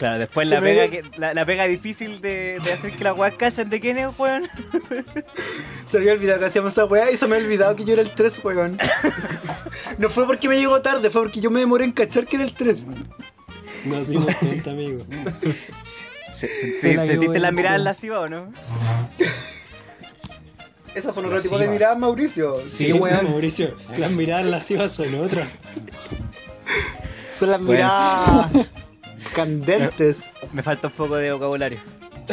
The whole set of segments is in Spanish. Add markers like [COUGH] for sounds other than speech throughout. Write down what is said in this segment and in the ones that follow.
Claro, después la pega, que, la, la pega difícil de, de hacer que la weá cachen de quién es, weón. Se había olvidado que hacíamos esa weá y se me había olvidado que yo era el 3, weón. No fue porque me llegó tarde, fue porque yo me demoré en cachar que era el 3. Nos dimos cuenta, amigo. ¿Sentiste la mirada lasciva o no? Esas son otro tipo de miradas, Mauricio. Sí, weón. Mauricio. Las miradas lascivas son otras. Son las Bueno. miradas candentes. Me falta un poco de vocabulario. [COUGHS]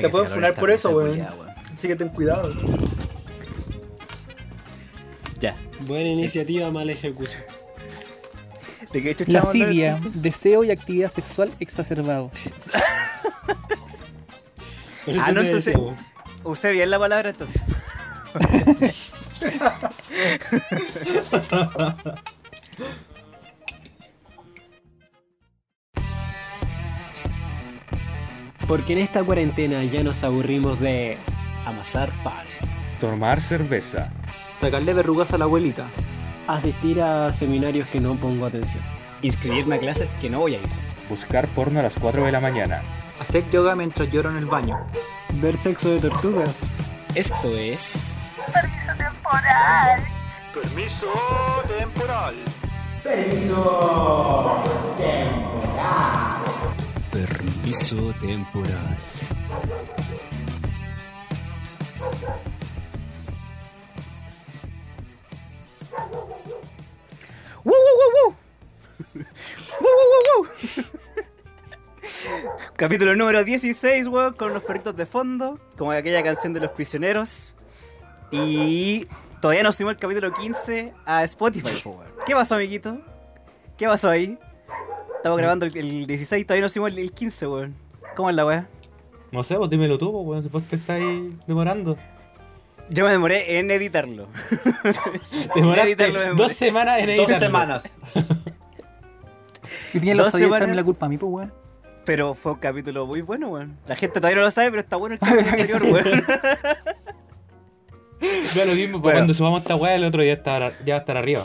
Te pueden funar por eso, weón. Así que ten cuidado. Ya. Buena iniciativa, mala ejecución. ¿De qué Lascivia, deseo y actividad sexual exacerbados. [LAUGHS] Por eso Ah, no, entonces-. Usé bien la palabra entonces. [LAUGHS] [LAUGHS] Porque en esta cuarentena ya nos aburrimos de. Amasar pan. Tomar cerveza. Sacarle verrugas a la abuelita. asistir a seminarios que no pongo atención. Inscribirme a clases que no voy a ir. Buscar porno a las 4 de la mañana. Hacer yoga mientras lloro en el baño. Ver sexo de tortugas. Esto es. Permiso temporal. Permiso temporal. ¡Woo, woo, woo, woo! ¡Woo, woo, [LAUGHS] woo, woo! [LAUGHS] Capítulo número 16, weón, con los perritos de fondo, como aquella canción de los prisioneros. Y todavía no subimos el capítulo 15 a Spotify, po, weón. ¿Qué pasó, amiguito? ¿Qué pasó ahí? Estamos grabando el, el 16, todavía no subimos el, el 15, weón. ¿Cómo es la weá? No sé, pues dímelo tú, pues, weón, si vos te estáis demorando. Yo me demoré en editarlo. [LAUGHS] Demoraste editarlo, me demoré. dos semanas en Dos editarlo. semanas. [LAUGHS] Y tiene la Dos semanas. echarme la culpa a mí, pues, weón. Pero fue un capítulo muy bueno, weón. La gente todavía no lo sabe, pero está bueno el capítulo [LAUGHS] anterior, weón. Ya lo mismo, pues Bueno. cuando subamos esta weá, el otro día estar, ya va a estar arriba.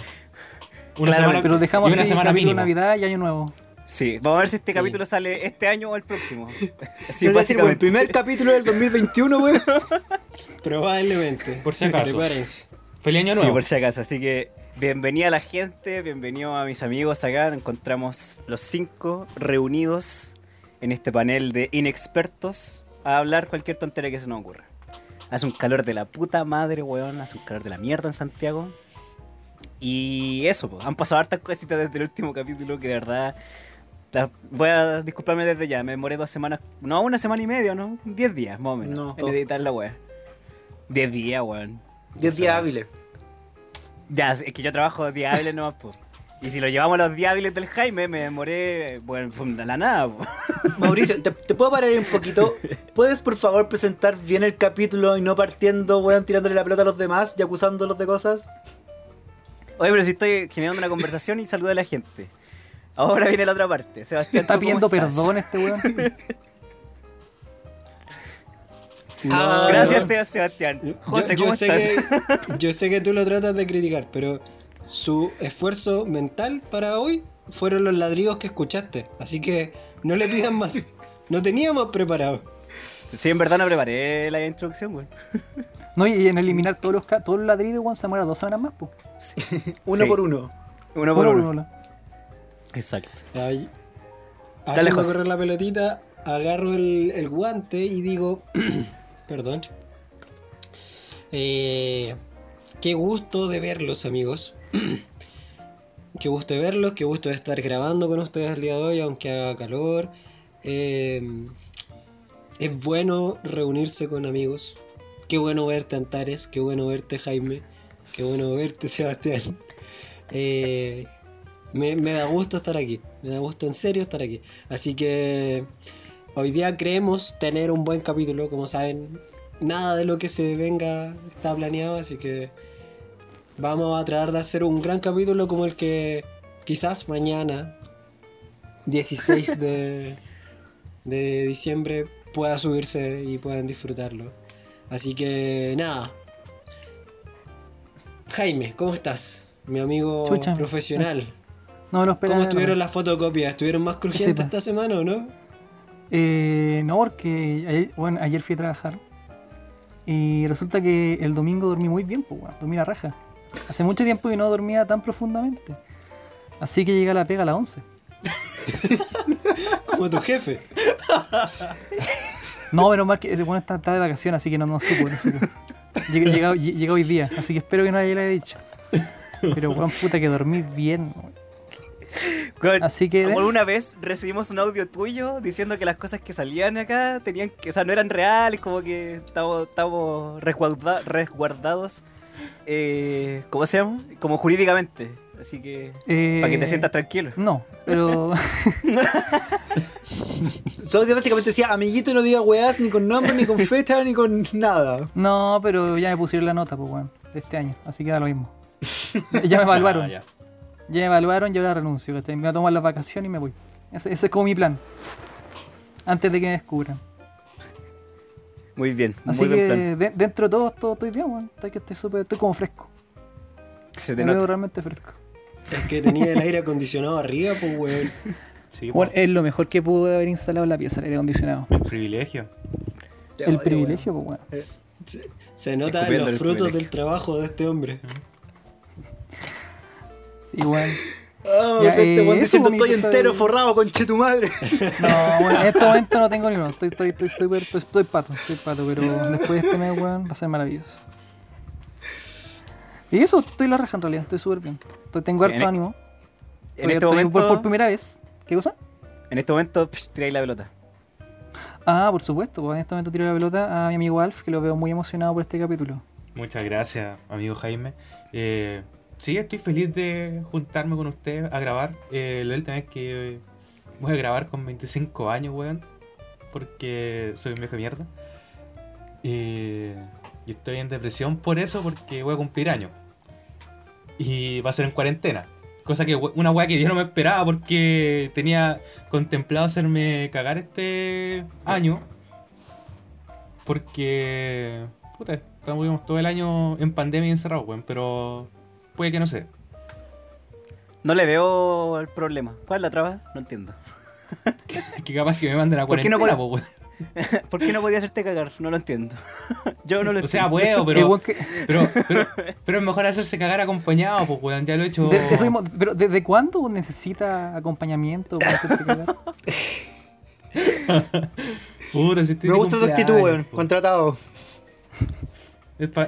Una Claro, semana, Pero dejamos y una así semana capítulo mínimo. Navidad y Año Nuevo. Sí, vamos a ver si este Sí. capítulo sale este año o el próximo. [LAUGHS] Sí, es decir, básicamente. primer capítulo del 2021, weón. [LAUGHS] Probablemente. Por si acaso. Prepárense. Feliz año Sí, nuevo. por si acaso. Así que bienvenida a la gente, bienvenido a mis amigos acá. Encontramos los cinco reunidos en este panel de inexpertos a hablar cualquier tontería que se nos ocurra. Hace un calor de la puta madre, weón. Hace un calor de la mierda en Santiago. Y eso, pues, han pasado hartas cositas desde el último capítulo que de verdad... voy a disculparme desde ya, me demoré dos semanas, no, una semana y media, ¿no? Diez días, más o menos, No, en editar la wea. Diez días, weón. 10 días hábiles. Ya, es que yo trabajo días hábiles nomás, pues. Y si lo llevamos a los días hábiles del Jaime, me demoré, bueno, la nada, po. [LAUGHS] Mauricio, ¿te, te puedo parar un poquito? ¿Puedes por favor presentar bien el capítulo y no partiendo, weón, tirándole la pelota a los demás y acusándolos de cosas? Oye, pero si estoy generando una conversación y saludo a la gente. Ahora viene la otra parte. Sebastián, Está ¿tú cómo pidiendo estás? perdón este weón. [LAUGHS] Ah, Gracias, no. Sebastián. Yo- José, yo, ¿cómo sé estás? que, [LAUGHS] yo sé que tú lo tratas de criticar, pero su esfuerzo mental para hoy fueron los ladrillos que escuchaste. Así que no le pidan más. No teníamos preparado. Sí, en verdad no preparé la introducción, güey. [LAUGHS] No, y en eliminar todos los, todos los ladrillos, weón, se demora dos semanas más, pues. Uno Sí. por uno. Uno por uno. uno. Exacto. Ahí, correr la pelotita, agarro el, el guante y digo, [CLEARS THROAT] perdón. Eh, qué gusto de verlos, amigos. [CLEARS THROAT] qué gusto de verlos, qué gusto de estar grabando con ustedes el día de hoy, aunque haga calor. Eh, es bueno reunirse con amigos. Qué bueno verte, Antares. Qué bueno verte, Jaime. Qué bueno verte, [LAUGHS] Sebastián. Eh, me, me da gusto estar aquí. Me da gusto en serio estar aquí. Así que hoy día creemos tener un buen capítulo. Como saben, nada de lo que se venga está planeado. Así que vamos a tratar de hacer un gran capítulo como el que quizás mañana, 16 de, [LAUGHS] de diciembre, pueda subirse y puedan disfrutarlo. Así que nada. Jaime, ¿cómo estás? Mi amigo Chucha. profesional. No. ¿Cómo estuvieron las fotocopias? ¿Estuvieron más crujientes sepa. esta semana o no? Eh, no, porque ayer, bueno, ayer fui a trabajar. Y resulta que el domingo dormí muy bien, pues, weón. Dormí la raja. Hace mucho tiempo que no dormía tan profundamente. Así que llegué a la pega a las 11. [LAUGHS] Como tu jefe. [LAUGHS] No, menos mal que bueno está, está de vacaciones, así que no, no supo, no supo. Llegué, llega- lle- llega hoy día, así que espero que no haya dicho. Pero weón, puta que dormí bien. weón. Así que- Como una vez recibimos un audio tuyo diciendo que las cosas que salían acá tenían que, o sea, no eran reales, como que estábamos, estábamos resguarda- resguardados, eh, ¿cómo se llama? Como jurídicamente. Así que, Eh, para que te sientas tranquilo. No, pero [LAUGHS] Solo básicamente decía, amiguito, no diga weás ni con nombre, ni con fecha, ni con nada. no, pero ya me pusieron la nota, pues weón, de este año, así que da lo mismo. Ya me [LAUGHS] evaluaron, Ah, ya, ya. me evaluaron y ahora renuncio. Me voy a tomar las vacaciones y me voy. Ese, ese es como mi plan. Antes de que me descubran. Muy bien, Así muy que buen plan. de- dentro de todo, todo estoy bien, weón. Estoy, que estoy súper, estoy como fresco. Se te Me veo nota. realmente fresco. Es que tenía el aire acondicionado arriba, pues weón. Sí, Bueno, po, es lo mejor que pude haber instalado en la pieza, el aire acondicionado. el privilegio. El privilegio, pues bueno. Se, se nota los frutos privilegio. del trabajo de este hombre. Weón. Ah, [LAUGHS] Ya, este eh, diciendo estoy entero forrado, conche tu madre. [LAUGHS] No, bueno, en este momento no tengo ni uno. Estoy, estoy, estoy, estoy, estoy, estoy pato, estoy pato, pero después de este mes, weón, va a ser maravilloso. Y eso, estoy la raja en realidad, estoy súper bien. Estoy, tengo Sí, harto en- ánimo. En este momento, por, por primera vez. ¿Qué cosa? en este momento, psh, tiráis la pelota. Ah, por supuesto, pues en este momento tiro la pelota a mi amigo Alf, que lo veo muy emocionado por este capítulo. Muchas gracias, amigo Jaime. Eh, sí, estoy feliz de juntarme con usted a grabar. Eh, la última vez que voy a grabar con 25 años, weón. Porque soy un viejo de mierda. Y estoy en depresión por eso, porque voy a cumplir años. Y va a ser en cuarentena. Cosa que una weá que yo no me esperaba porque tenía contemplado hacerme cagar este año. Porque. Puta, estamos todo el año en pandemia y encerrados, weón. Pero. Puede que no sé. No le veo el problema. ¿Cuál es la traba? No entiendo. [LAUGHS] Que capaz que me manden a ¿Por qué no cuarentena, po. [LAUGHS] ¿Por qué no podía hacerte cagar? No lo entiendo. [LAUGHS] Yo no lo O sea, entiendo. puedo, pero, que- pero, pero, pero es mejor hacerse cagar acompañado, pues, weón. Ya lo he hecho. de- de pero ¿desde cuándo necesita acompañamiento para hacerte cagar? Puta, si estoy Me gusta tu actitud, weón. Contratado.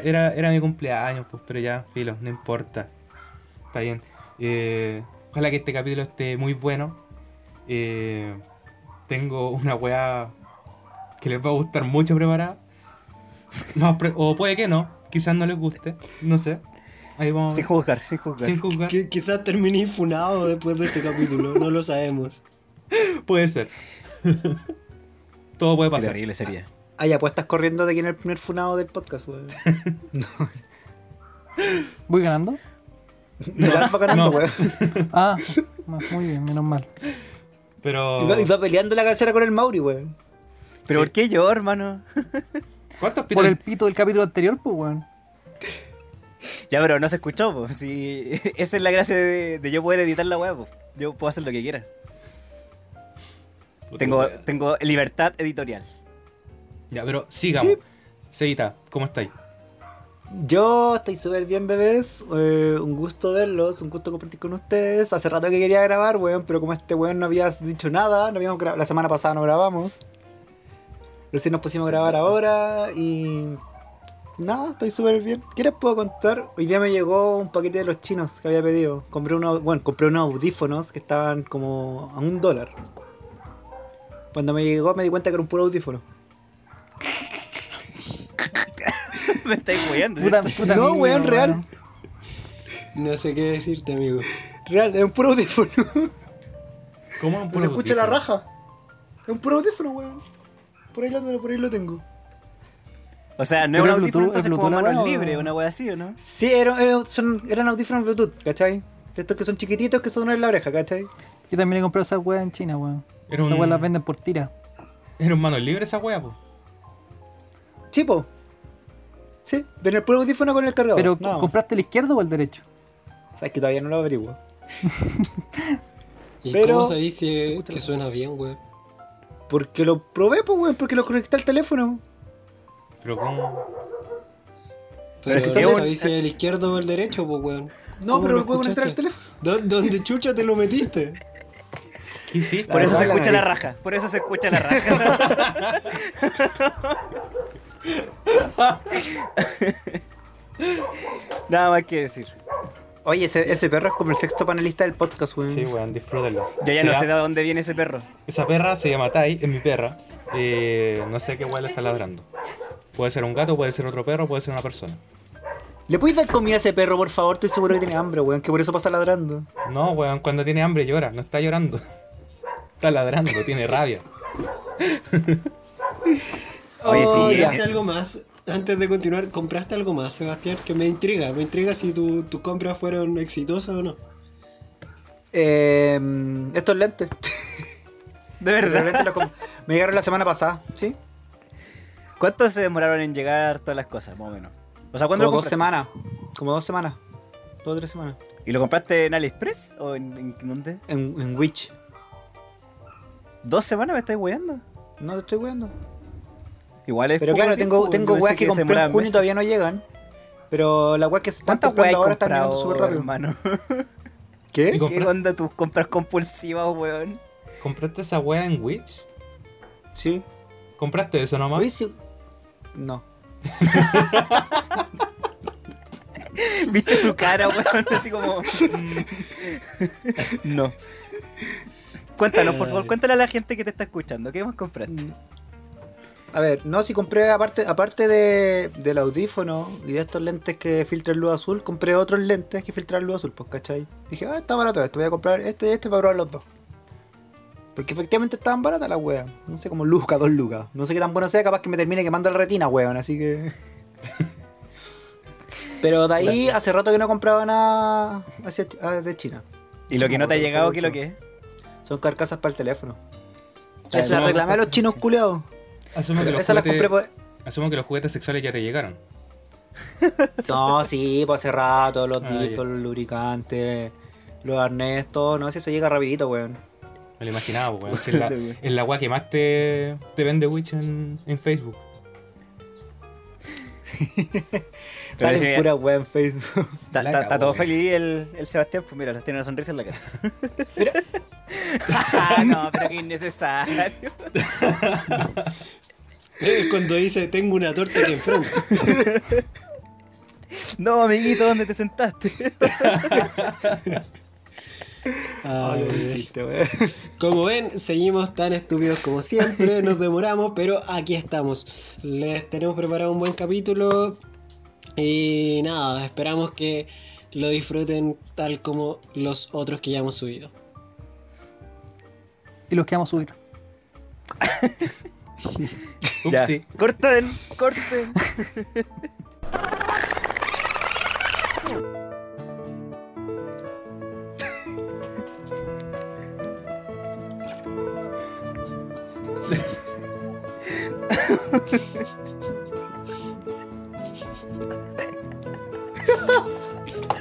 Era, era mi cumpleaños, pues, pero ya, filo, no importa. Está bien. Eh, ojalá que este capítulo esté muy bueno. Eh, tengo una weá que les va a gustar mucho preparada. Pre- o puede que no, quizás no les guste, no sé. Ahí vamos. a Sin juzgar, sin juzgar. Sin juzgar. Que, quizás termine infunado después de este capítulo, no lo sabemos. [LAUGHS] Puede ser. [LAUGHS] Todo puede Qué pasar. terrible sería. Ah, ya, pues estás corriendo de quién es el primer funado del podcast, weón. [LAUGHS] ¿Voy ganando? [LAUGHS] La Alfa ganando, no. weón. [LAUGHS] Ah, muy bien, menos mal. Pero. Y va, y va peleando la casera con el Mauri, weón. ¿Pero Sí. por qué yo, hermano? ¿Cuántos Por pitos? el pito del capítulo anterior, pues, weón. Ya, pero no se escuchó, pues. Si... Esa es la gracia de, de yo poder editar la web, pues. Yo puedo hacer lo que quiera. Tengo, tengo libertad editorial. Ya, pero sigamos. Sí. Seguita, ¿cómo estáis? Yo estoy súper bien, bebés. Eh, un gusto verlos, un gusto compartir con ustedes. Hace rato que quería grabar, weón, pero como este weón no había dicho nada, no habíamos la semana pasada no grabamos. Recién nos pusimos a grabar ahora y. Nada, estoy súper bien. ¿Qué les puedo contar? Hoy día me llegó un paquete de los chinos que había pedido. Compré unos, bueno, compré unos audífonos que estaban como a un dólar. Cuando me llegó me di cuenta que era un puro audífono. [LAUGHS] Me estáis moviendo. Puta, puta No, amigo, weón, real. No sé qué decirte, amigo. Real, es un puro audífono. ¿Cómo un Pues [LAUGHS] se puro escucha la raja. Es un puro audífono, weón. Por ahí lo, por ahí lo tengo. O sea, no es un es audífono Bluetooth- entonces es como Bluetooth la manos weá, o- libres, una wea así, ¿o no? Sí, era- era- son, eran audífonos Bluetooth, ¿cachai? Estos que son chiquititos que son en la oreja, ¿cachai? Yo también he comprado esas weas en China, weón. Esas weas las un, venden por tira. era un mano libre esa wea, po. Chipo. Sí, ven el puro audífono con el cargador. Pero, nada más. ¿compraste el izquierdo o el derecho? Sabes que todavía no lo averiguo. [LAUGHS] ¿Y Pero- cómo sabéis si que suena bien, weón? Porque lo probé, pues, weón, porque lo conecté al teléfono. Pero ¿cómo? Pero, si si un- sabéis si es el izquierdo o el derecho, pues, weón. No, ¿Cómo pero lo puedo conectar al teléfono. ¿Dó- ¿Dónde chucha te lo metiste? ¿Qué hiciste? Por eso se escucha la raja. Por eso se escucha la raja. [LAUGHS] [LAUGHS] [LAUGHS] Nada más que decir. Oye, ese, ese perro es como el sexto panelista del podcast, weón. Sí, weón, disfrútenlo. Yo ya Se no sé de dónde viene ese perro. Esa perra se llama Tai, es mi perra. Eh, no sé qué weón le está ladrando. Puede ser un gato, puede ser otro perro, puede ser una persona. ¿Le puedes dar comida a ese perro, por favor? Estoy seguro que tiene hambre, weón, que por eso pasa ladrando. No, weón, cuando tiene hambre llora, no está llorando. [LAUGHS] Está ladrando, tiene rabia. [LAUGHS] Oye, sí, Oh. ¿Compraste algo más? Antes de continuar, ¿compraste algo más, Sebastián? Que me intriga, me intriga si tu- tus compras fueron exitosas o no. Eh, estos lentes. De verdad. los me llegaron la semana pasada, ¿sí? ¿Cuánto se demoraron en llegar todas las cosas, más o menos? O sea, ¿cuándo Como lo dos semanas. Como dos semanas. Dos o tres semanas. ¿Y lo compraste en AliExpress? ¿O en, en dónde? En, en Witch. ¿Dos semanas me estáis weyando? No te estoy weando. Igual es Pero claro, tengo, tengo weas que se compré en junio y todavía no llegan. Pero las weas que se están ¿Cuántas weas comprando hay ahora están llegando súper rápido. hermano? [LAUGHS] ¿Qué? ¿Qué onda tus compras compulsivas, weón? ¿Compraste esa wea en Witch? Sí. ¿Compraste eso nomás? Oye, sí. No. [LAUGHS] ¿Viste su cara, weón? Así como... mm. [LAUGHS] no. Cuéntanos, por favor, cuéntale a la gente que te está escuchando. ¿Qué más compraste? A ver, no, si compré aparte, aparte de, del audífono y de estos lentes que filtran luz azul, compré otros lentes que filtran luz azul, pues, ¿cachai? Dije, ah, está barato esto, voy a comprar este y este para probar los dos. Porque efectivamente estaban baratas las weas. No sé, como lucas, dos lucas. No sé qué tan bueno sea, capaz que me termine quemando la retina, weón, así que. [LAUGHS] Pero de ahí hace rato que no compraba nada hacia, ah, de China. ¿Y lo que no te ha llegado, qué es lo que es? Son carcasas para el teléfono. Se las reclamé a los chinos culeados. Asumo que, los juguetes, por... asumo que los juguetes sexuales ya te llegaron. [LAUGHS] No, sí, pues hace rato, los Ah, discos, ya. los lubricantes, los arnés, todo, no sé, eso llega rapidito, weón. Me lo imaginaba, weón. Si es la, [LAUGHS] es la wea que más te, te vende Witch en, en Facebook. [LAUGHS] Salen sí, pura weón en Facebook. Está, todo feliz el, el Sebastián, pues mira, tiene una sonrisa en la cara. Ah, no, pero que innecesario. Es cuando dice, tengo una torta que enfrente. [LAUGHS] No, amiguito, ¿dónde te sentaste? [LAUGHS] Ay, Ay, chiste, weón. Como ven, seguimos tan estúpidos como siempre, [LAUGHS] nos demoramos, pero aquí estamos. Les tenemos preparado un buen capítulo y nada, esperamos que lo disfruten tal como los otros que ya hemos subido. Y los que vamos a subir. Ya. Upsi. Corten, corten.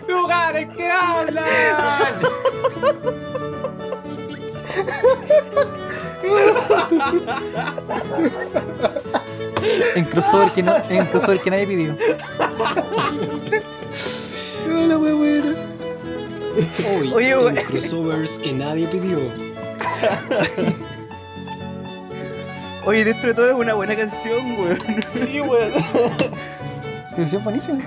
¡Lugares que hablan! [LAUGHS] [LAUGHS] En crossover que, no, en crossover que nadie pidió. Hoy, Oye, en güey. crossovers que nadie pidió. [LAUGHS] Oye, dentro de todo es una buena canción, weón. Sí, weón. Canción buenísima.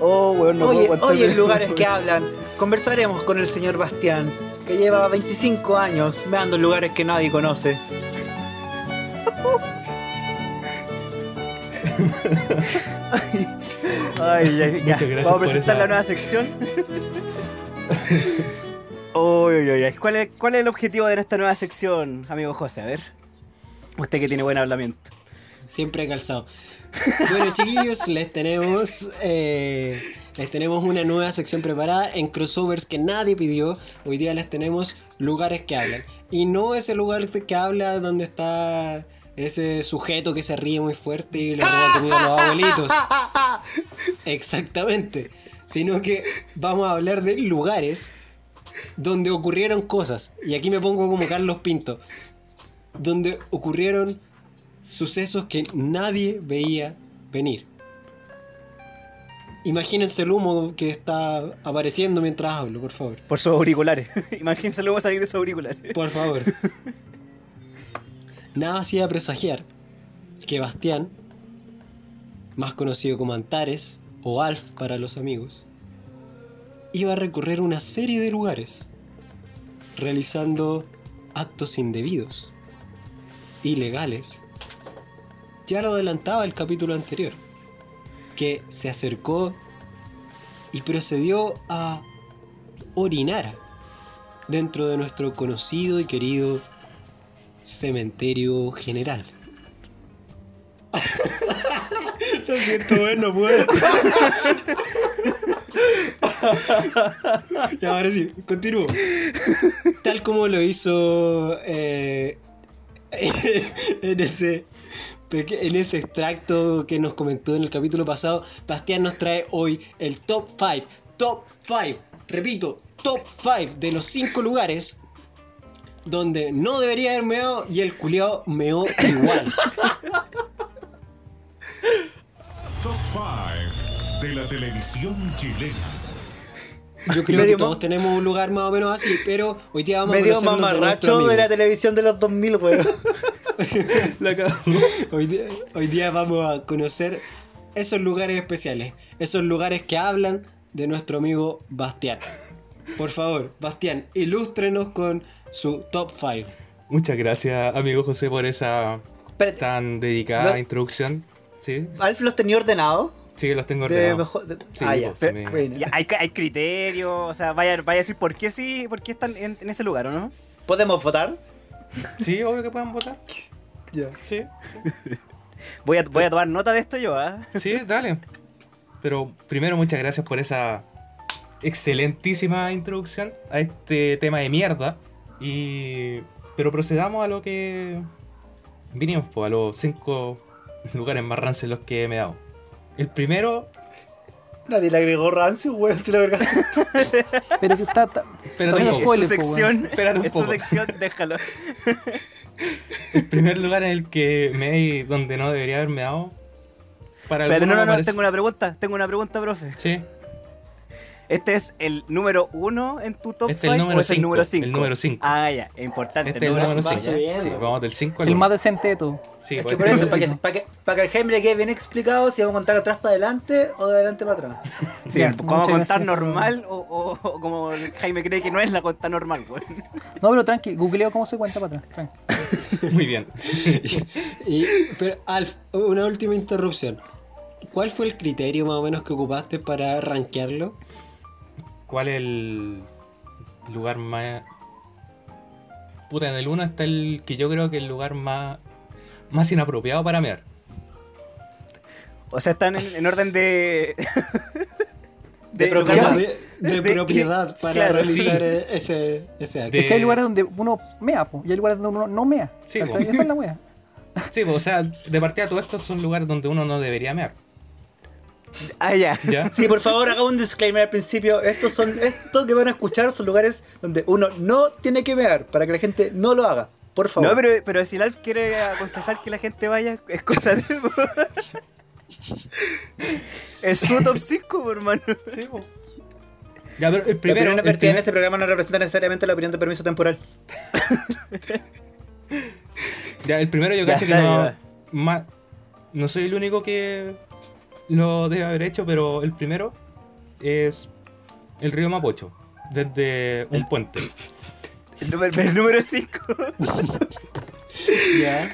Oh, weón, no Oye, puedo oye, lugares que hablan, conversaremos con el señor Bastián, que lleva 25 años meando en lugares que nadie conoce. [LAUGHS] Ay, ya, ya. Muchas gracias Vamos a presentar esa- la nueva sección. Uy, uy, uy. ¿Cuál es, ¿Cuál es el objetivo de esta nueva sección, amigo José? A ver. Usted que tiene buen hablamiento. Siempre calzado. Bueno, chiquillos, les tenemos. eh, les tenemos una nueva sección preparada en crossovers que nadie pidió. Hoy día les tenemos lugares que hablan. Y no ese lugar que habla donde está ese sujeto que se ríe muy fuerte y le roba comida a los abuelitos. Exactamente. Sino que vamos a hablar de lugares donde ocurrieron cosas. Y aquí me pongo como Carlos Pinto. Donde ocurrieron sucesos que nadie veía venir. Imagínense el humo que está apareciendo mientras hablo, por favor. Por sus auriculares. [LAUGHS] Imagínense luego salir de sus auriculares. Por favor. [LAUGHS] Nada hacía presagiar que Bastián, más conocido como Antares o Alf para los amigos, iba a recorrer una serie de lugares, realizando actos indebidos, ilegales. Ya lo adelantaba el capítulo anterior, que se acercó y procedió a orinar dentro de nuestro conocido y querido cementerio general. [LAUGHS] Lo siento, bueno, puedo. [LAUGHS] y ahora sí, continúo. Tal como lo hizo eh, [LAUGHS] en ese en ese extracto que nos comentó en el capítulo pasado, Bastián nos trae hoy el top 5, top 5, repito, top 5 de los 5 lugares donde no debería haber meado y el culiao meó igual. Top 5 de la televisión chilena. Yo creo Medio que todos tenemos un lugar más o menos así, pero hoy día vamos Medio a conocernos de nuestro mamarracho amigo. de la televisión de los 2000, weón. [LAUGHS] Hoy día, hoy día vamos a conocer esos lugares especiales, esos lugares que hablan de nuestro amigo Bastián. Por favor, Bastián, ilústrenos con su top 5. Muchas gracias, amigo José, por esa Espérate, tan dedicada Lo- introducción. Sí, ¿Alf los tenía ordenados? sí, los tengo De ordenados. mejor, de- Sí, ah, ya. se me- Bueno. Ya, hay, hay criterios, o sea, vaya, vaya a decir por qué sí, por qué están en, en ese lugar, ¿o no? ¿Podemos votar? Sí, obvio que puedan votar. Ya. Sí, [LAUGHS] Voy a, voy a tomar nota de esto yo, ¿ah? sí, dale. Pero primero, muchas gracias por esa excelentísima introducción a este tema de mierda. Y. Pero procedamos a lo que vinimos, pues, a los cinco lugares más rancios en los que me he dado. El primero, Nadie le agregó rancio, weón, si la verdad. Pero que está. está espérate Oye, un Es poco. su spoiler, po, sección, Espérate un es su poco. sección, déjalo. [LAUGHS] El primer lugar en el que me he donde no debería haberme dado. Para Espérate, no, no, no, parece- tengo una pregunta, tengo una pregunta, profe. Sí, ¿Este es el número uno en tu top Este es el 5 número o es el cinco, número el 5? número cinco. Ah, ya, es importante. este es el número va 5. subiendo. Sí, vamos del 5 al el 1. más decente de todo. Sí, es pues, que por eso, para que, para, que, para que el Jaime le quede bien explicado si vamos a contar atrás para adelante o de adelante para atrás. [LAUGHS] Sí, ¿cómo muchas contar gracias. normal o, o- o como Jaime cree que no es la cuenta normal, weón? No, pero tranqui, googleo cómo se cuenta para atrás. tranqui. [LAUGHS] Muy bien. [LAUGHS] Y, pero, Alf, una última interrupción. ¿Cuál fue el criterio más o menos que ocupaste para rankearlo? ¿Cuál es el lugar más. Puta, en el 1 está el que yo creo que es el lugar más. más inapropiado para mear. O sea, están en, en orden de. De, propiedad, más- de, de de- propiedad para claro, realizar sí. ese, ese acto. De- Es que hay lugares donde uno mea, po, y hay lugares donde uno no mea. Sí, ¿cachai? po. Esa es la wea. Sí, pues, o sea, de partida todos estos son lugares donde uno no debería mear. Ah, ya. ¿Ya? Sí, por favor, haga un disclaimer al principio. Estos son, estos que van a escuchar son lugares donde uno no tiene que mear para que la gente no lo haga. Por favor. No, pero, pero si Alf quiere aconsejar que la gente vaya, es cosa de él. [LAUGHS] Es su top 5, hermano. Sí, po. Ya, pero el la primero. opinión el vertida en este programa no representa necesariamente la opinión de permiso temporal. [LAUGHS] Ya, el primero yo cacho que no. no soy el único que lo debe haber hecho, pero el primero es el río Mapocho. Desde un puente. El número, el número 5. Ya.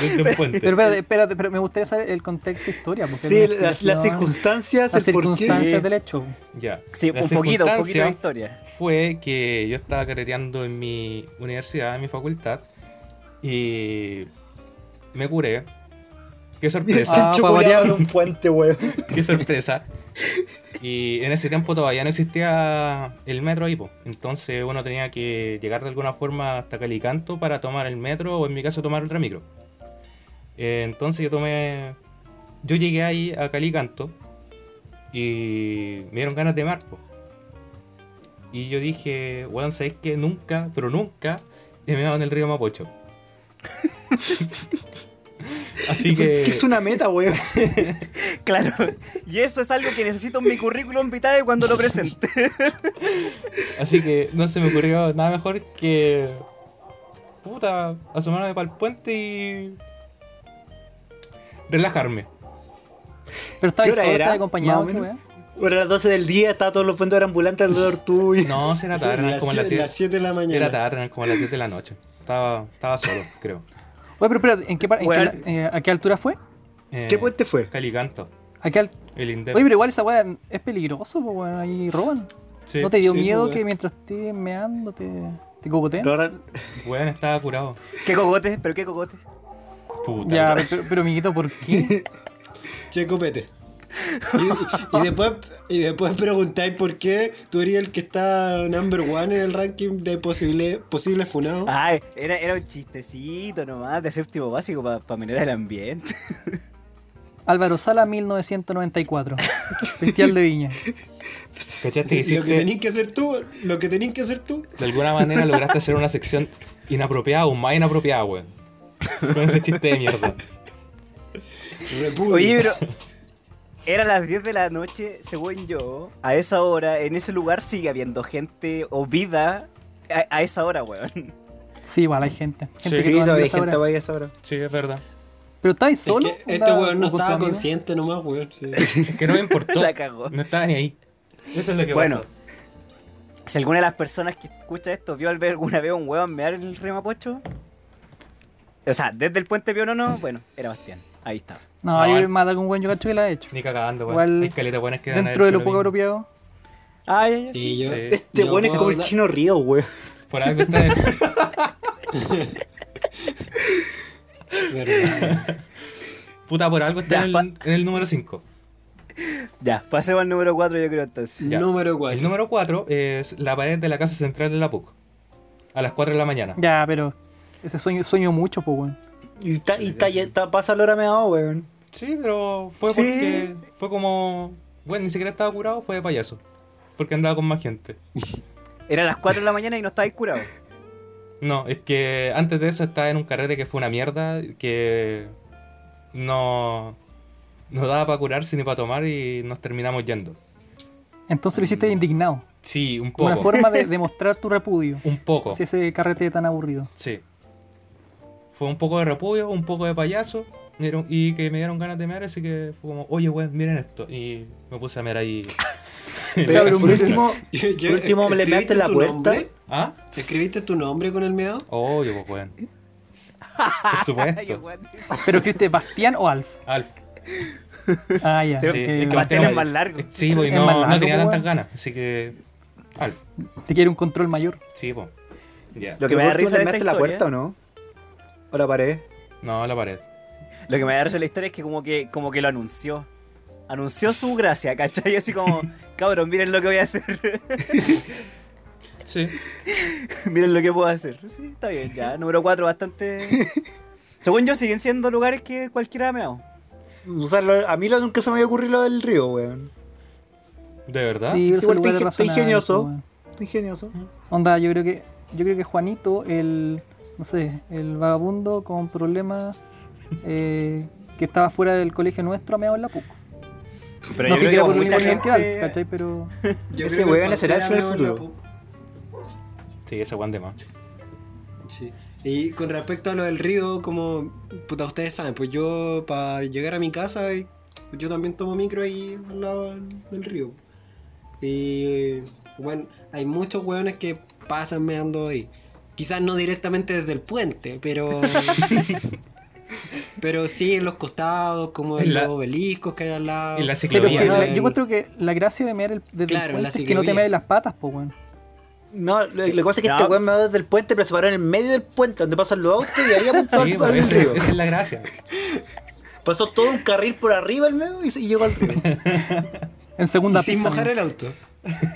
Desde un puente. Pero espérate, espérate, pero me gustaría saber el contexto de historia. Porque Sí, la las, circunstancias, las circunstancias del hecho. Ya. Sí, La un poquito, un poquito de historia. Fue que yo estaba carreteando en mi universidad, en mi facultad, y me curé. Qué sorpresa, Ah, chancho pa' culiao variar. un puente, weón. [LAUGHS] qué sorpresa. Y en ese tiempo todavía no existía el metro ahí, po. entonces uno tenía que llegar de alguna forma hasta Calicanto para tomar el metro o en mi caso tomar otra micro. Eh, entonces yo tomé. Yo llegué ahí a Calicanto y me dieron ganas de mar. po. Y yo dije, weón, ¿sabes qué? Nunca, pero nunca he meado en el río Mapocho. [LAUGHS] Así [LAUGHS] que. Que es una meta, weón. [LAUGHS] Claro, y eso es algo que necesito en mi currículum vitae cuando lo presente. [LAUGHS] Así que no se me ocurrió nada mejor que. Puta, asomarme para el puente y. relajarme. Pero estaba ¿Qué hora solo, era? estaba acompañado, Más o qué menos. wea. Ahora a las 12 del día, está todos los puentes ambulantes alrededor tuyo. No, si era tarde, como las siete- 10 las 7 de la Era mañana. tarde, eran como las 10 de la noche. Estaba, estaba solo, creo. Oye, pero espérate, ¿en qué, en eh, ¿a qué altura fue? Eh, ¿Qué puente fue? Calicanto, ¿A qué al- el Indep. Oye, pero igual esa weá es peligroso, pues weón, ahí roban. Sí, ¿No te dio Sí, miedo que mientras estés meando te, te cogotean? Pero ahora- weón, estaba curado. ¿Qué cogote? ¿Pero qué cogote? Puta. Ya, pero, pero amiguito, ¿por qué? [LAUGHS] Che, copete. Y, y después, y después preguntáis por qué tú eres el que está number one en el ranking de posible, posibles funados. Ay, era, era un chistecito nomás de séptimo básico para pa menear el ambiente. Álvaro Sala, 1994. Festival de Viña. ¿Cachaste lo que tenés que hacer tú, lo que tenés que hacer tú. de alguna manera lograste hacer una sección inapropiada, aún más inapropiada, weón? Con ese chiste de mierda. Repudio. Oye, pero era las 10 de la noche, según yo. A esa hora, en ese lugar sigue habiendo gente o vida a, a esa hora, weón. Sí, igual hay gente. Gente Sí, que todavía hay gente a esa hora. Sí, es verdad. Pero estáis Es solo. que este weón no estaba amigo? consciente nomás, weón. sí. [LAUGHS] Es que no me importó. La cagó. No estaba ni ahí. Eso es lo que Bueno, pasó. si alguna de las personas que escucha esto vio al ver alguna vez un weón mear en el río Mapocho, o sea, desde el puente Pío no, no, bueno, era Bastián. Ahí está. No, No, yo creo más de algún weón yo cacho que la ha hecho. Ni cagando, weón. Igual, Hay caleta buenas que Dentro de lo poco apropiado. Ah, ya, ya, sí. Sí, yo. Sí. Este yo weón es como el chino río, weón. Por algo está. [LAUGHS] Puta, por algo está Ya, en, el, en el número 5. Ya, pasemos al número 4 yo creo entonces. Ya. Número 4. El número 4 es la pared de la casa central de la PUC. A las 4 de la mañana. Ya, pero ese sueño, sueño mucho, pues weón. Y, está, y está, está- pasa la hora meado, weón. Sí, pero fue Sí. porque fue como... Bueno, ni siquiera estaba curado, fue de payaso. Porque andaba con más gente. [LAUGHS] Era las 4 de la mañana y no estabais curado. No, es que antes de eso estaba en un carrete que fue una mierda, que no, no daba para curarse ni para tomar y nos terminamos yendo. Entonces lo hiciste indignado. Sí, un Como una poco. forma de [LAUGHS] demostrar tu repudio. Un poco, Si ese carrete tan aburrido. sí. Fue un poco de repudio, un poco de payaso, me dieron- y que me dieron ganas de mear, así que fue como, oye, weón, miren esto. Y me puse a mear ahí. [LAUGHS] Pero por [LAUGHS] último, Yo- [LAUGHS] yo- por último me le ¿escribiste measte en la puerta. nombre? ¿Ah? ¿Escribiste tu nombre con el meado? Obvio, pues, weón. Por supuesto. Pero escribiste Bastián o Alf. Alf. Ah, ya. Sí, Sí, que es que Bastián es más largo. Sí, pues, Es no, más no largo, tenía tantas ganas, así que... Alf. te quiere un control mayor. Sí, pues. Ya. Lo que me da risa measte en la puerta o no? O la pared. No, la pared. Lo que me da risa la historia es que como que como que lo anunció. Anunció su gracia, ¿cachai? Así como, [LAUGHS] cabrón, miren lo que voy a hacer. Sí. [LAUGHS] miren lo que puedo hacer. Sí, está bien, ya. Número 4, bastante. [LAUGHS] Según yo, siguen siendo lugares que cualquiera ha meado. O sea, lo- a mí lo, nunca se me había ocurrido lo del río, weón. ¿De verdad? Sí, igual está razonables, ingenioso. pues, ingenioso. Onda, yo creo que yo creo que Juanito, el no sé, el vagabundo con problemas eh, que estaba fuera del colegio nuestro, meado en la PUC. Pero no yo que creo que por mucha gente... ¿cachai? Pero [LAUGHS] Yo Ese weón es el futuro. PUC. Sí, ese Juan de más. Sí. Y con respecto a lo del río, como puta, ustedes saben, pues yo para llegar a mi casa, yo también tomo micro ahí al lado del río. Y bueno, hay muchos hueones que pasan meando ahí. Quizás no directamente desde el puente, pero. [LAUGHS] pero sí en los costados, como en En la- los obeliscos que hay al lado. En la pero ciclovía. que no, el- yo encuentro que la gracia de mear el, desde Claro, en puente es que no te meas las patas, pues weón. No, lo, lo que pasa es que No. este weón me va desde el puente, pero se paró en el medio del puente, donde pasan los autos y ahí apuntó Sí, al, pues, al río. esa es la gracia. Pasó todo un carril por arriba el medio y, se- y llegó al río. [LAUGHS] En segunda Y sin pista, mojar ¿no? el auto.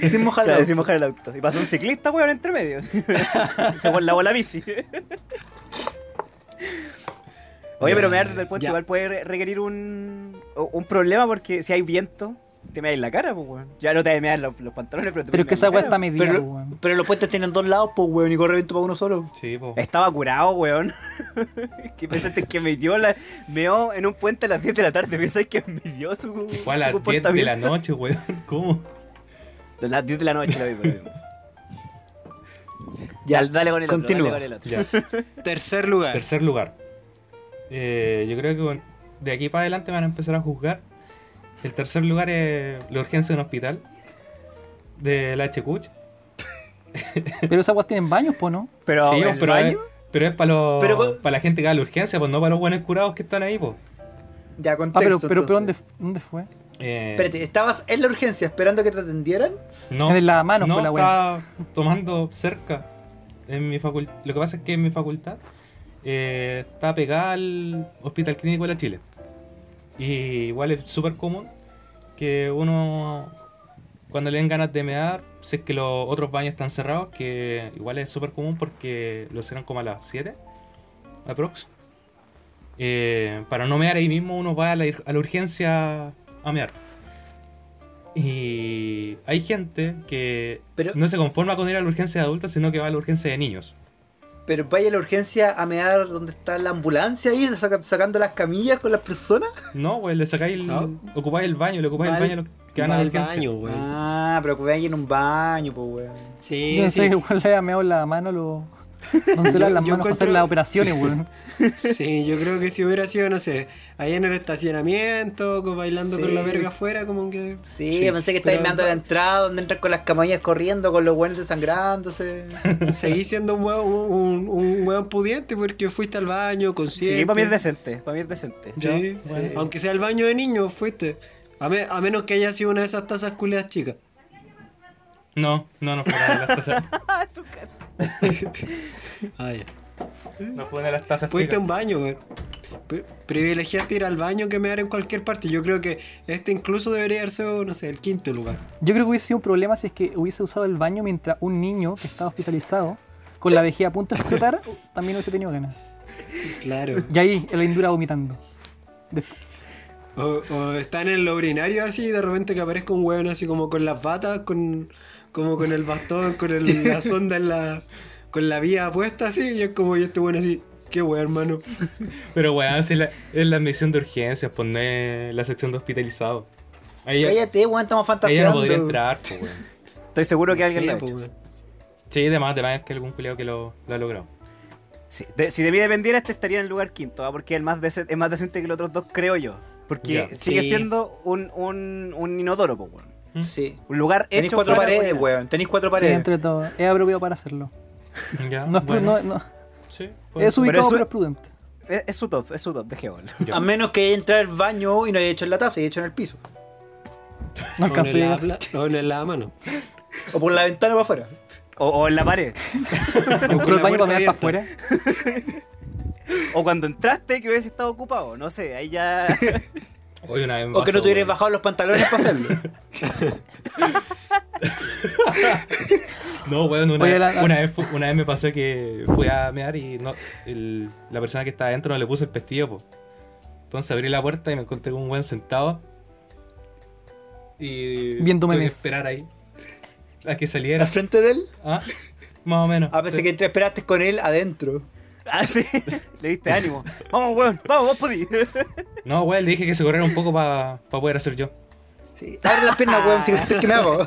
Sin mojar Claro, el sin mojar el auto. Y pasó un ciclista, weón, entre medio. [LAUGHS] Se fue la bola bici. Oye, pero Ya, mear desde el puente ya. igual puede re- requerir un, un problema porque si hay viento, te meas en la cara, pues, weón. Ya no te mear los, los pantalones, pero te Pero es que meas esa weá está medida, Pero, weón. pero los puentes tienen dos lados, pues, weón, y corre viento para uno solo. Sí, po. Estaba curado, weón. [LAUGHS] que pensaste que me dio la. Meó en un puente a las 10 de la tarde. Pensáis que me dio su. Fue a las 10 de la noche, weón. ¿Cómo? De las 10 de la noche la vi, ahí. Ya, dale con el continúa. otro. Dale con el otro. Ya. [LAUGHS] Tercer lugar. Tercer lugar. Eh, yo creo que bueno, de aquí para adelante me van a empezar a juzgar. El tercer lugar es la urgencia de un hospital. De la HQch. [LAUGHS] Pero esas weas tienen baños, po, ¿no? Pero, Sí, ¿el pero, baño? es, pero es para los Pero- para la gente que va a la urgencia, pues no para los buenos curados que están ahí, pues. Ya, Ah, contexto. pero, pero, pero ¿dónde. ¿dónde fue? Eh, Espérate, ¿estabas en la urgencia esperando que te atendieran? no, En la mano no, fue la estaba tomando cerca. En mi facultad. Lo que pasa es que en mi facultad eh, está pegada al Hospital Clínico de la Chile. Y igual es súper común que uno, cuando le den ganas de mear, si es que los otros baños están cerrados, que igual es súper común porque lo cierran como a las 7, aprox. Eh, para no mear ahí mismo, uno va a la, ir- a la urgencia a mear. Y hay gente que Pero- no se conforma con ir a la urgencia de adultos, sino que va a la urgencia de niños. Pero vaya a la urgencia a mear donde está la ambulancia ahí, saca- sacando las camillas con las personas. No, güey, le sacáis el. No. Ocupáis el baño, le ocupáis el baño a los que van va a la al urgencia. baño. Ah, pero que vaya en un baño, pues, weón. Sí, Yo sí. sé, igual le meado en la mano lo. No se las Yo- las manos encuentro- operaciones, weón. [LAUGHS] Sí, yo creo que si hubiera sido, no sé, ahí en el estacionamiento, como bailando Sí. con la verga afuera, como que. Sí, pensé que estáis a la entrada, donde entran con las camillas corriendo, con los buenos desangrándose. [LAUGHS] Seguí siendo un weón, un, un weón pudiente porque fuiste al baño, consciente. Sí, para mí es decente. Para mí es decente. Sí, Bueno. Aunque sea el baño de niños, fuiste. A, me- a menos que haya sido una de esas tazas culeas chicas. No, no, no fue una de las tazas. [LAUGHS] [LAUGHS] Ah, ya. No de las tazas. Fuiste a un baño. Pri- Privilegiaste ir al baño que me dar en cualquier parte. Yo creo que este incluso debería haber sido, no sé, el quinto lugar. Yo creo que hubiese sido un problema si es que hubiese usado el baño mientras un niño que estaba hospitalizado, con la vejiga a punto de explotar, [LAUGHS] también hubiese tenido ganas. Claro. Y ahí, en la indura vomitando. Después- O, o están en el urinario así y de repente que aparezca un weón así como con las batas, con como con el bastón, con el- la [LAUGHS] sonda en la con la vía puesta así y es como y este weón así, qué weón hermano. [LAUGHS] Pero, weón, si es la, es la admisión de urgencias, pues no es la sección de hospitalizados. Ahí, Cállate, weón, estamos ahí ya no fantaseando. podría entrar, pues, weón. Estoy seguro que alguien Sí, lo ha pues. Sí, además, además es que algún culiado que lo, lo ha logrado. Sí, de- si de mí dependiera, este estaría en el lugar quinto, ¿ah? porque es, el más dece- es más decente que los otros dos, creo yo. Porque sigue Sí. siendo un, un, un inodoro, pues, weón. Sí. Un lugar Tenéis hecho cuatro para paredes, weón. Tenéis cuatro Sí, paredes. entre todo. Es apropiado para hacerlo. [LAUGHS] Ya, No bueno, no, no- sí, puede es ubicado, eso- pero es prudente. Es, es su top, es su top, dejémoslo. [LAUGHS] A menos que entre al baño y no haya hecho en la taza y hecho en el piso. No O alcanzó a en el o en el lavamano. O por la ventana para afuera. O, o en la pared. [LAUGHS] La baño para mirar para afuera. O cuando entraste que hubiese estado ocupado. No sé, ahí ya. Una vez O que no te hubieras bajado los pantalones para hacerlo. [LAUGHS] No, weón, una, Oye, la- la- una vez, una vez me pasó que fui a mear y no, el- la persona que estaba adentro no le puso el pestillo, po. Entonces abrí la puerta y me encontré con un buen sentado. Y. Viendo tuve que esperar ahí. A que Al saliera. frente de él. ¿Ah? Más o menos. A veces que te esperaste con él adentro. Ah, sí. [LAUGHS] Le diste ánimo. Vamos, weón, vamos, vos podís. [LAUGHS] No, weón, le dije que se corriera un poco para poder hacer yo. Sí. Abre las piernas, weón, si que me hago.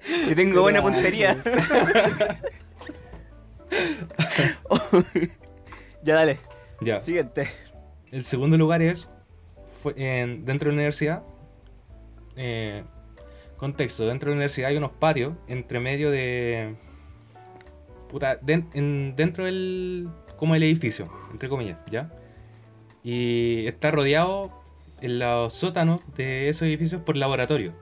Si tengo buena puntería. [LAUGHS] ya dale. Ya. Siguiente. El segundo lugar es fue en- dentro de la universidad. Eh, contexto, dentro de la universidad hay unos patios entre medio de... Puta, den- en- dentro del... como el edificio, entre comillas, ¿ya? Y está rodeado en los sótanos de esos edificios por laboratorio.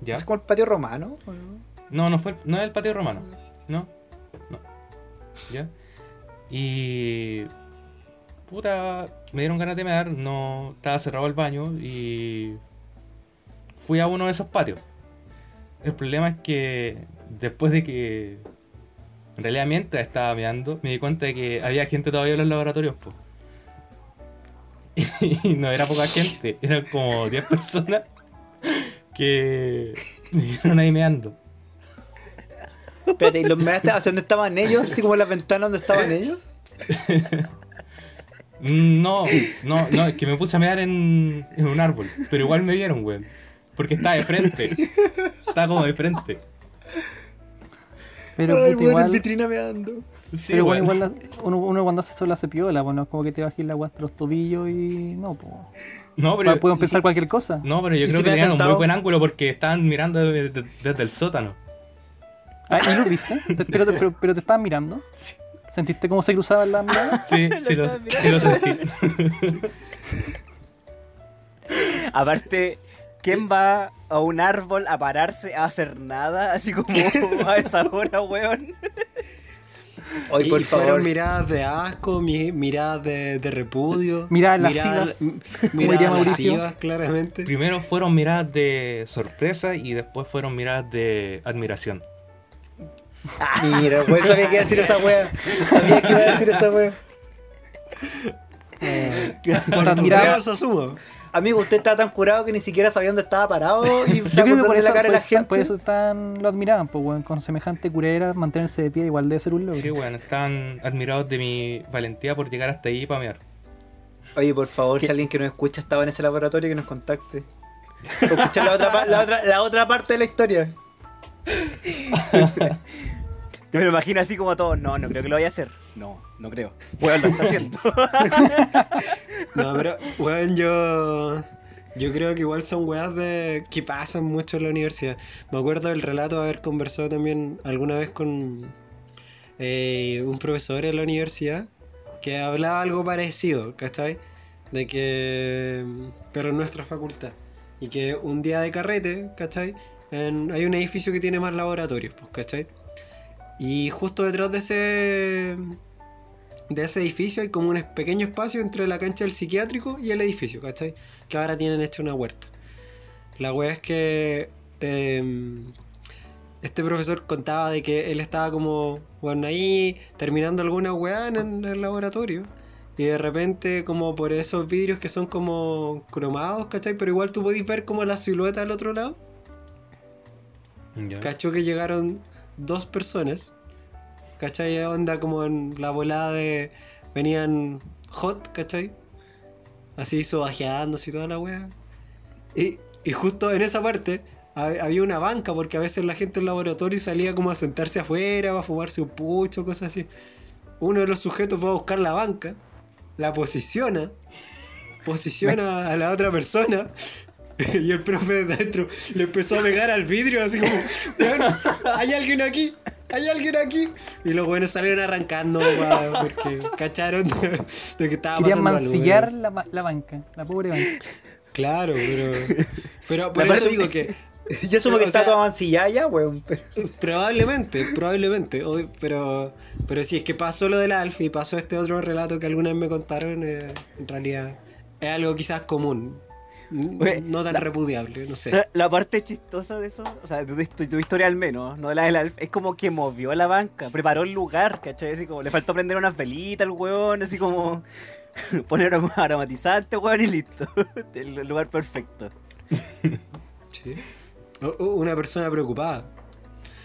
¿Ya? Es como el patio romano. ¿o no? No, no fue, no es el patio romano. No, no. ¿Ya? Y. Puta, me dieron ganas de mear, no. Estaba cerrado el baño y. Fui a uno de esos patios. El problema es que después de que. En realidad, mientras estaba meando, me di cuenta de que había gente todavía en los laboratorios, po. [LAUGHS] Y no era poca gente, eran como 10 personas que me vieron ahí meando. Espérate, ¿y los measte hacia dónde estaban ellos? Así como en la ventana donde estaban ellos. [LAUGHS] No, no, no, es que me puse a mear en, en un árbol, pero igual me vieron, weón. Porque estaba de frente. Estaba como de frente. Pero Ay, puta, weón, en igual, vitrina meando. Sí, pero igual, igual la- uno, uno cuando hace eso la hace piola, pues no es como que te bajes la agua hasta los tobillos y no, pues. No, pero, Pueden pensar cualquier cosa. no, pero yo ¿Y creo si que me tenían un muy buen ángulo porque estaban mirando desde, desde el sótano. Ah, ¿y lo viste? [LAUGHS] Te- pero, te- pero, pero te estaban mirando. Sí. ¿Sentiste cómo se cruzaban las miradas? [LAUGHS] Sí, sí [LAUGHS] lo, sí lo sentí. Aparte, ¿quién va a un árbol a pararse a hacer nada? Así como [LAUGHS] a esa hora, weón. Oye, Y por fueron favor. miradas de asco, mi- miradas de, de repudio. Miradas miradas- lascivas, Miradas [LAUGHS] lascivas, claramente. Primero fueron miradas de sorpresa y después fueron miradas de admiración. [LAUGHS] Mira, weón, sabía que iba a decir esa wea. Sabía que iba a decir esa wea. Por Tan tus mirada- dedos asumo. Amigo, usted estaba tan curado que ni siquiera sabía dónde estaba parado y [LAUGHS] Yo se creo que acordó por eso, la cara de por la gente. por eso están, lo admiraban, pues, weón. Con semejante curera, mantenerse de pie igual debe ser un logro. Sí, bueno, estaban admirados de mi valentía por llegar hasta ahí para mear. Oye, por favor, si alguien que nos escucha estaba en ese laboratorio, que nos contacte. O escuchar la otra, pa- la, otra, la otra parte de la historia. [LAUGHS] Yo me lo imagino así como todo. No, no creo que lo vaya a hacer. No, no creo. Weón, lo está haciendo. [LAUGHS] No, pero, weón, yo. Yo creo que igual son weas de que pasan mucho en la universidad. Me acuerdo del relato de haber conversado también alguna vez con eh, un profesor en la universidad que hablaba algo parecido, ¿cachai? De que. Pero en nuestra facultad. Y que un día de carrete, ¿cachai? Hay un edificio que tiene más laboratorios, pues, ¿cachai? Y justo detrás de ese de ese edificio hay como un pequeño espacio entre la cancha del psiquiátrico y el edificio, ¿cachai? Que ahora tienen hecho una huerta. La wea es que em, este profesor contaba de que él estaba como, bueno, ahí terminando alguna weá en, el laboratorio. Y de repente, como por esos vidrios que son como cromados, ¿cachai? Pero igual tú podés ver como la silueta al otro lado. Ya. Cacho que llegaron dos personas. ¿Cachai? Onda como en la volada de. Venían hot, ¿cachai? Así sobajeándose y toda la wea. Y, y justo en esa parte hab- había una banca, porque a veces la gente en el laboratorio salía como a sentarse afuera, a fumarse un pucho, cosas así. Uno de los sujetos va a buscar la banca, la posiciona, posiciona a la otra persona. [LAUGHS] Y el profe de adentro le empezó a pegar al vidrio así como, "Weón, hay alguien aquí, hay alguien aquí. Y los buenos salieron arrancando pa- porque cacharon de, de que estaba Querían pasando algo. mancillar weón. la, la banca, la pobre banca. Claro, pero. Pero [LAUGHS] por La eso digo que [LAUGHS] Yo asumo que está toda mancillada ya, weón. pero- probablemente, probablemente. Pero, pero si es que pasó lo del Alf y pasó este otro relato que alguna vez me contaron, eh, en realidad es algo quizás común. Oye, no tan la- repudiable, no sé. La, la parte chistosa de eso, o sea, tu, tu historia al menos, no de la del Alf, es como que movió la banca, preparó el lugar, ¿cachai? Así como le faltó prender unas velitas al weón, así como [LAUGHS] poner arom- aromatizante, weón, y listo. [LAUGHS] El lugar perfecto. [LAUGHS] Sí. O- o Una persona preocupada.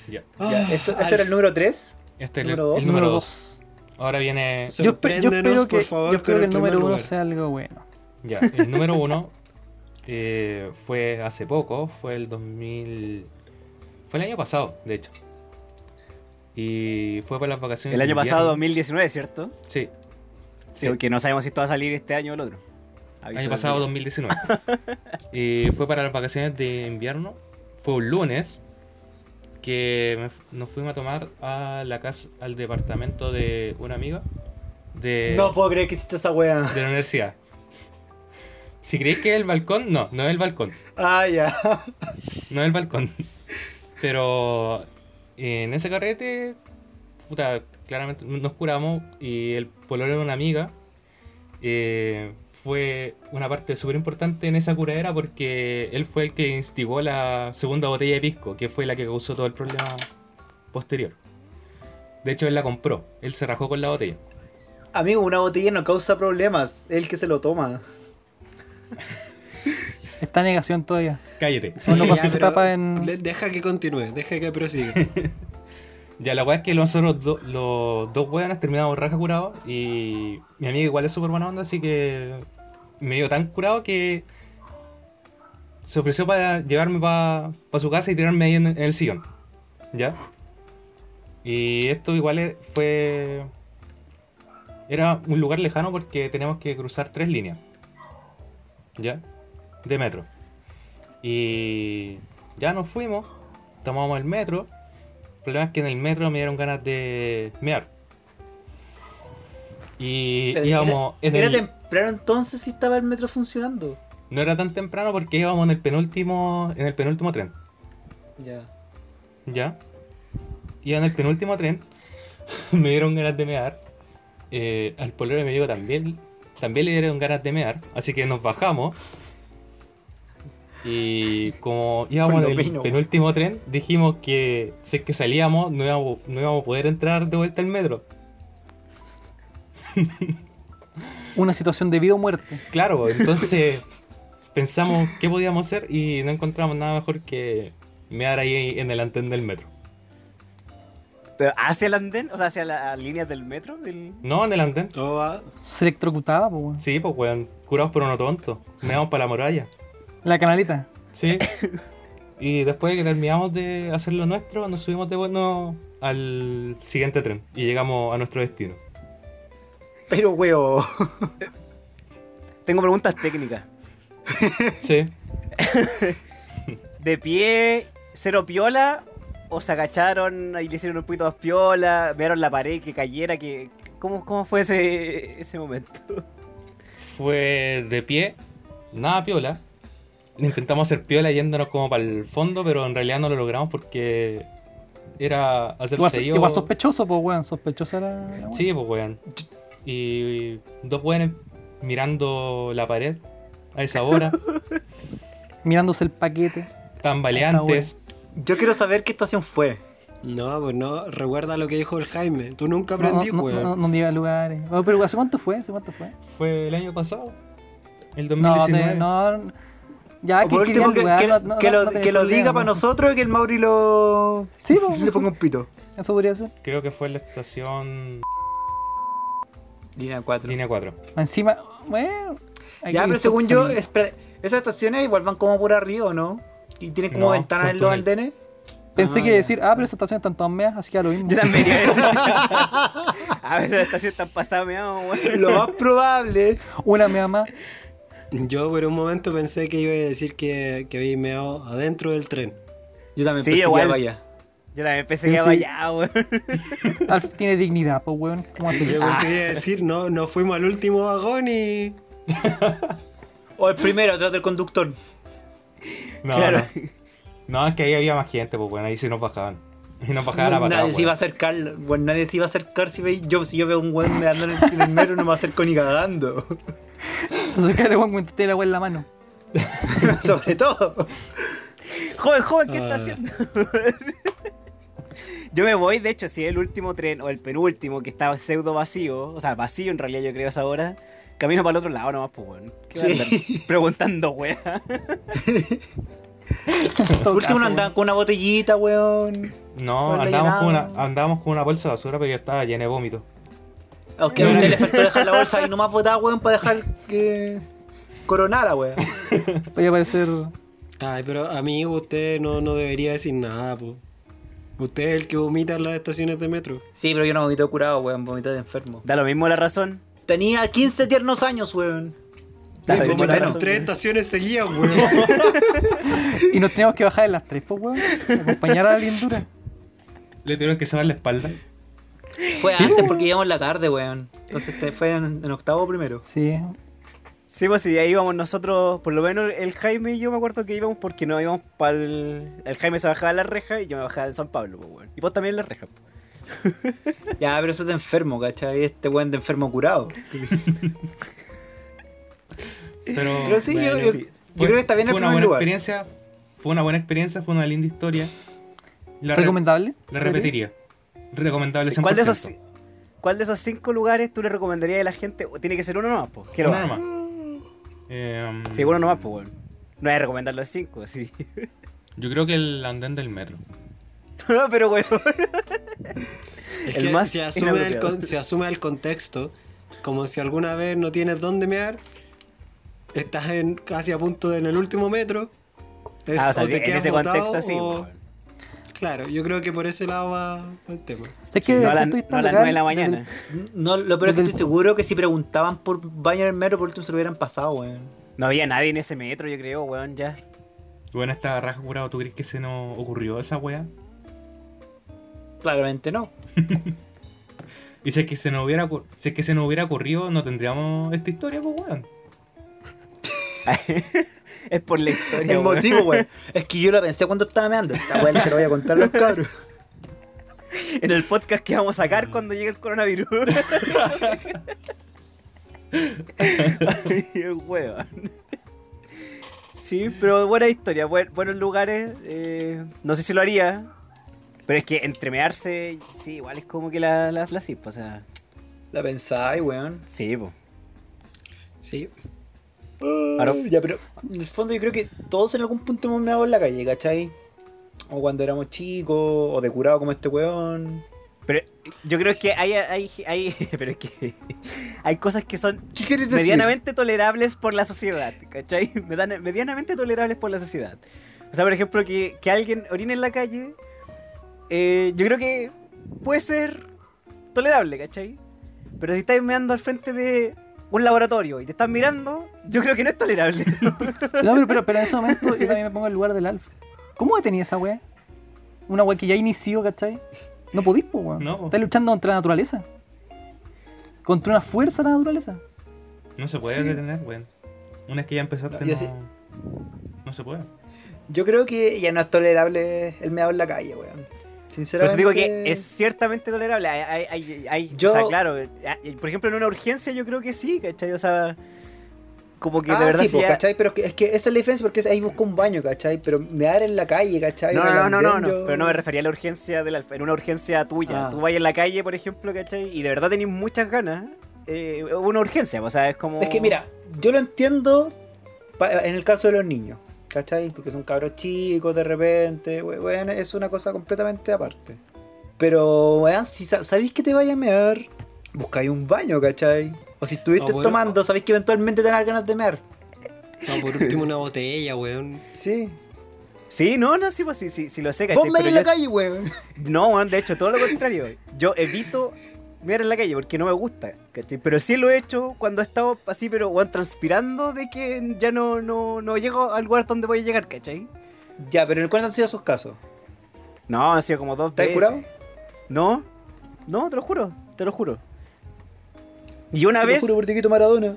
Ya. Ah, Ya, ¿Esto, era el número 3? Este es el, Número dos. el número 2. Ahora viene. Yo, yo espero que, por favor, yo espero que el número uno lugar. sea algo bueno. Ya, el número 1 fue hace poco, fue el 2000. Fue el año pasado, de hecho. Y fue para las vacaciones. El año pasado, invierno. 2019, ¿cierto? Sí, Sí, porque no sabemos si esto va a salir este año o el otro. Aviso año pasado, ya. 2019. y fue para las vacaciones de invierno. Fue un lunes que me nos fuimos a tomar a la casa, al departamento de una amiga de, No puedo creer que hiciste esa wea. de la universidad. Si creéis que es el balcón, no, no es el balcón. Ah, ya. No es el balcón. Pero en ese carrete, puta, claramente nos curamos y el pololo de una amiga eh, fue una parte súper importante en esa curadera porque él fue el que instigó la segunda botella de pisco, que fue la que causó todo el problema posterior. De hecho, él la compró, él se rajó con la botella. Amigo, una botella no causa problemas. El que se lo toma. [LAUGHS] Está negación todavía. Cállate. Sí, ya, en- Deja que continúe, deja que prosiga. [LAUGHS] Ya, la weá es que nosotros do- los dos weones terminamos raja curados y mi amiga igual es súper buena onda, así que me dio tan curado que se ofreció para llevarme para su casa y tirarme ahí en, en el sillón. ¿Ya? Y esto igual fue... Era un lugar lejano porque teníamos que cruzar tres líneas. ¿Ya? De metro. Y ya nos fuimos, tomamos el metro. El problema es que en el metro me dieron ganas de mear. Y Pero íbamos en era, el... temprano entonces si estaba el metro funcionando. No era tan temprano porque íbamos en el penúltimo, en el penúltimo tren. Ya. ¿Ya? Y en el penúltimo tren [LAUGHS] me dieron ganas de mear. Eh, al polero mi amigo también, también le dieron ganas de mear. Así que nos bajamos. Y como íbamos Con en lo el menos. penúltimo tren, dijimos que si es que salíamos no íbamos, no íbamos a poder entrar de vuelta al metro. [LAUGHS] Una situación de vida o muerte. Claro, [LAUGHS] entonces pensamos qué podíamos hacer y no encontramos nada mejor que mear ahí en el andén del metro. Pero hacia el andén, o sea, hacia las líneas del metro. Del... No, en el andén. Todo va. Se electrocutaba, pues, weón. Sí, pues weón, curados pero no tontos. Meamos para la muralla. La canalita. Sí. [LAUGHS] Y después de que terminamos de hacer lo nuestro, nos subimos de bueno al siguiente tren y llegamos a nuestro destino. Pero, weón. [LAUGHS] Tengo preguntas técnicas. Sí. [LAUGHS] ¿De pie, cero piola? ¿O se agacharon y le hicieron un poquito más piola? ¿Vieron la pared que cayera? Que... ¿Cómo, ¿Cómo fue ese, ese momento? Fue de pie, nada piola. Intentamos hacer piola yéndonos como para el fondo, pero en realidad no lo logramos porque era hacer Igual, sello- igual sospechoso, pues, weón. Sospechosa la weón. Sí, pues weón. Y dos weones mirando la pared a esa hora, [LAUGHS] Mirándose el paquete. tambaleantes. Yo quiero saber qué estación fue. No, pues no, recuerda lo que dijo el Jaime. Tú nunca No, aprendí, no, weón. no, no, no diga lugares. Oh, pero ¿hace cuánto fue? ¿Hace cuánto fue? Fue el año pasado, el No, 2019. te- no. Ya, que, último, diga que, lugar, que- no- no- que no- lo, no que lo diga para ¿no? nosotros y que el Mauri lo. Sí, pues, [LAUGHS] le ponga un pito. eso podría ser. Creo que fue en la estación Línea 4. línea 4. Encima, bueno. Ya, pero según yo, espera, esas estaciones igual van como por arriba, ¿o no? Y tienen como No, ventanas en los andenes. Pensé Ah, que ya. decir, ah, pero esas estaciones están todas meas, así que a lo mismo. Yo también iba a decir. [LAUGHS] a veces la estación está pasada, meado, weón. Lo más probable. Una mea más. Yo por un momento pensé que iba a decir que, que había meado adentro del tren. Yo también Sí, pensé que igual. vaya. Yo también pensé que iba allá, weón. Alf tiene dignidad, pues, weón. ¿Cómo así? Yo pensé que iba a decir, no, no fuimos al último vagón y. O el primero, atrás del conductor. No, Claro. no. No, es que ahí había más gente, pues bueno, ahí sí nos bajaban. Y nos bajaban a [LAUGHS] nadie patada, se iba a acercar. Bueno, nadie se iba a acercar si ve, yo, si yo veo un weón meando en el, en el metro, no me acerco ni cagando. Entonces, cara, weón, cuando te la weón en la mano. [LAUGHS] Sobre todo. Joven, joven, ¿qué está Ah. haciendo? [LAUGHS] Yo me voy, de hecho, si es el último tren o el penúltimo que estaba pseudo vacío, o sea, vacío en realidad yo creo a esa hora, camino para el otro lado nomás, pues, weón. ¿Qué voy a andar Sí. [LAUGHS] preguntando, weá? Por último, no andaban con una botellita, weón. No, andábamos con, una, andábamos con una bolsa de basura, pero ya estaba llena de vómito. A usted a usted le faltó dejar la bolsa ahí nomás botada, weón, para dejar que. coronara, weón. Voy a parecer. Ay, pero amigo, usted no, no debería decir nada, po. Usted es el que vomita en las estaciones de metro. Sí, pero yo no vomité curado, weón, vomité de enfermo. Da lo mismo la razón. Tenía 15 tiernos años, weón. Da lo Y mismo la vomitaron razón, tres estaciones seguidas, weón. [LAUGHS] Y nos teníamos que bajar en las tres, pues, weón. Acompañar a alguien dura. Le tuvieron que saber la espalda. Fue antes porque íbamos en la tarde, weón. Entonces te- fue en, en octavo primero. Sí. Sí, pues sí, ahí íbamos nosotros, por lo menos el Jaime y yo me acuerdo que íbamos porque no íbamos para el... El Jaime se bajaba en la reja y yo me bajaba en San Pablo, pues, weón. Y vos también en la reja, pues. [LAUGHS] Ya, pero eso es de enfermo, ¿cachai? Este weón de enfermo curado. [LAUGHS] Pero, Pero sí, yo, bueno, yo- sí. yo fue- creo que está bien el fue una primer buena lugar. experiencia. Fue una buena experiencia, fue una linda historia. La, re- ¿Recomendable? la repetiría. Recomendable Sí, ¿Cuál de, esos, 100%. ¿Cuál de esos cinco lugares tú le recomendarías a la gente? Tiene que ser uno nomás, pues. Quiero Uno nomás. Eh, Sí, uno nomás, pues, weón. No voy a recomendar los cinco, sí. Yo creo que el andén del metro. [LAUGHS] no, pero weón. Es El que más se asume, el, inapropiado. con- se asume el contexto como si alguna vez no tienes dónde mear, estás en, casi a punto de en el último metro, es- Ah, o sea, o sí, te en quedas ese botado, contexto sí, o-. Claro, yo creo que por ese lado va el tema. Es que No a, la- no las local, 9 de la el- mañana. No, lo peor es que estoy seguro que si preguntaban por baño en el metro, por último se lo hubieran pasado, weón. No había nadie en ese metro, yo creo, weón, ya. Bueno, esta raja curado, ¿tú crees que se nos ocurrió esa wea? Claramente no. [LAUGHS] Y si es que se nos hubiera, si es que se nos hubiera ocurrido, no tendríamos esta historia, pues weón. [LAUGHS] es por la historia, El weón. motivo, weón. [LAUGHS] Es que yo lo pensé cuando estaba meando. Esta weón se lo voy a contar a los cabros. En el podcast que vamos a sacar cuando llegue el coronavirus. Ay, weón. Sí, pero buena historia, buen- buenos lugares. eh, no sé si lo haría. Pero es que entremearse, sí, igual es como que la, la, la pues, o sea, La pensáis, weón. sí, pues. Sí. Ahora- Ya, pero en el fondo yo creo que todos en algún punto hemos meado en la calle, ¿cachai? O cuando éramos chicos, o de curado como este weón. Pero yo creo que hay, hay, hay, [LAUGHS] pero es que [LAUGHS] hay cosas que son medianamente tolerables por la sociedad, ¿cachai? [LAUGHS] Medianamente tolerables por la sociedad. O sea, por ejemplo, que, que alguien orine en la calle, eh, yo creo que puede ser tolerable, ¿cachai? Pero si estás meando al frente de un laboratorio y te están mirando, yo creo que no es tolerable. No, pero, pero, pero en ese momento yo también me pongo en el lugar del Alf. ¿Cómo detenía esa wea? Una wea que ya inició, ¿cachai? No podís, po, weón. No. Estás luchando contra la naturaleza. Contra una fuerza de la naturaleza. No se puede Sí. detener, weón. Una vez que ya empezaste, no, sí. no se puede. Yo creo que ya no es tolerable el meado en la calle, weón. Sinceramente. eso digo que es ciertamente tolerable. Hay, hay, hay- hay- Yo- O sea, claro, hay- por ejemplo, en una urgencia yo creo que sí, ¿cachai? O sea, como que Ah, de verdad sí, po, ya- ¿cachai? Pero es que, es que esa es la diferencia porque ahí busco un baño, ¿cachai? Pero mear en la calle, ¿cachai? No, no, no, no, no, yo- pero no me refería a la urgencia de la, en una urgencia tuya. Ah. Tú vas en la calle, por ejemplo, ¿cachai? Y de verdad tenés muchas ganas. Eh, una urgencia, o sea, es como. Es que mira, yo lo entiendo en el caso de los niños, ¿cachai? Porque son cabros chicos de repente, weón, es una cosa completamente aparte. Pero, weón, si sa- sabéis que te vaya a mear, buscáis un baño, ¿cachai? O si estuviste bueno. tomando, sabéis que eventualmente te dan ganas de mear. No, por último una botella, weón. Sí. Sí, no, no, sí, pues sí, sí, sí lo sé, Vos ¿cachai? me Pero en la yo- calle, weón. No, weón, de hecho, todo lo contrario. Yo evito mirar en la calle porque no me gusta, ¿cachai? Pero sí lo he hecho cuando he estado así, pero transpirando de que ya no, no, no llego al lugar donde voy a llegar, ¿cachai? Ya, pero ¿cuáles han sido esos casos? No, han sido como dos ¿Estás veces. curado? No, no, te lo juro, te lo juro. Y una Te lo vez, juro por Tiquito Maradona.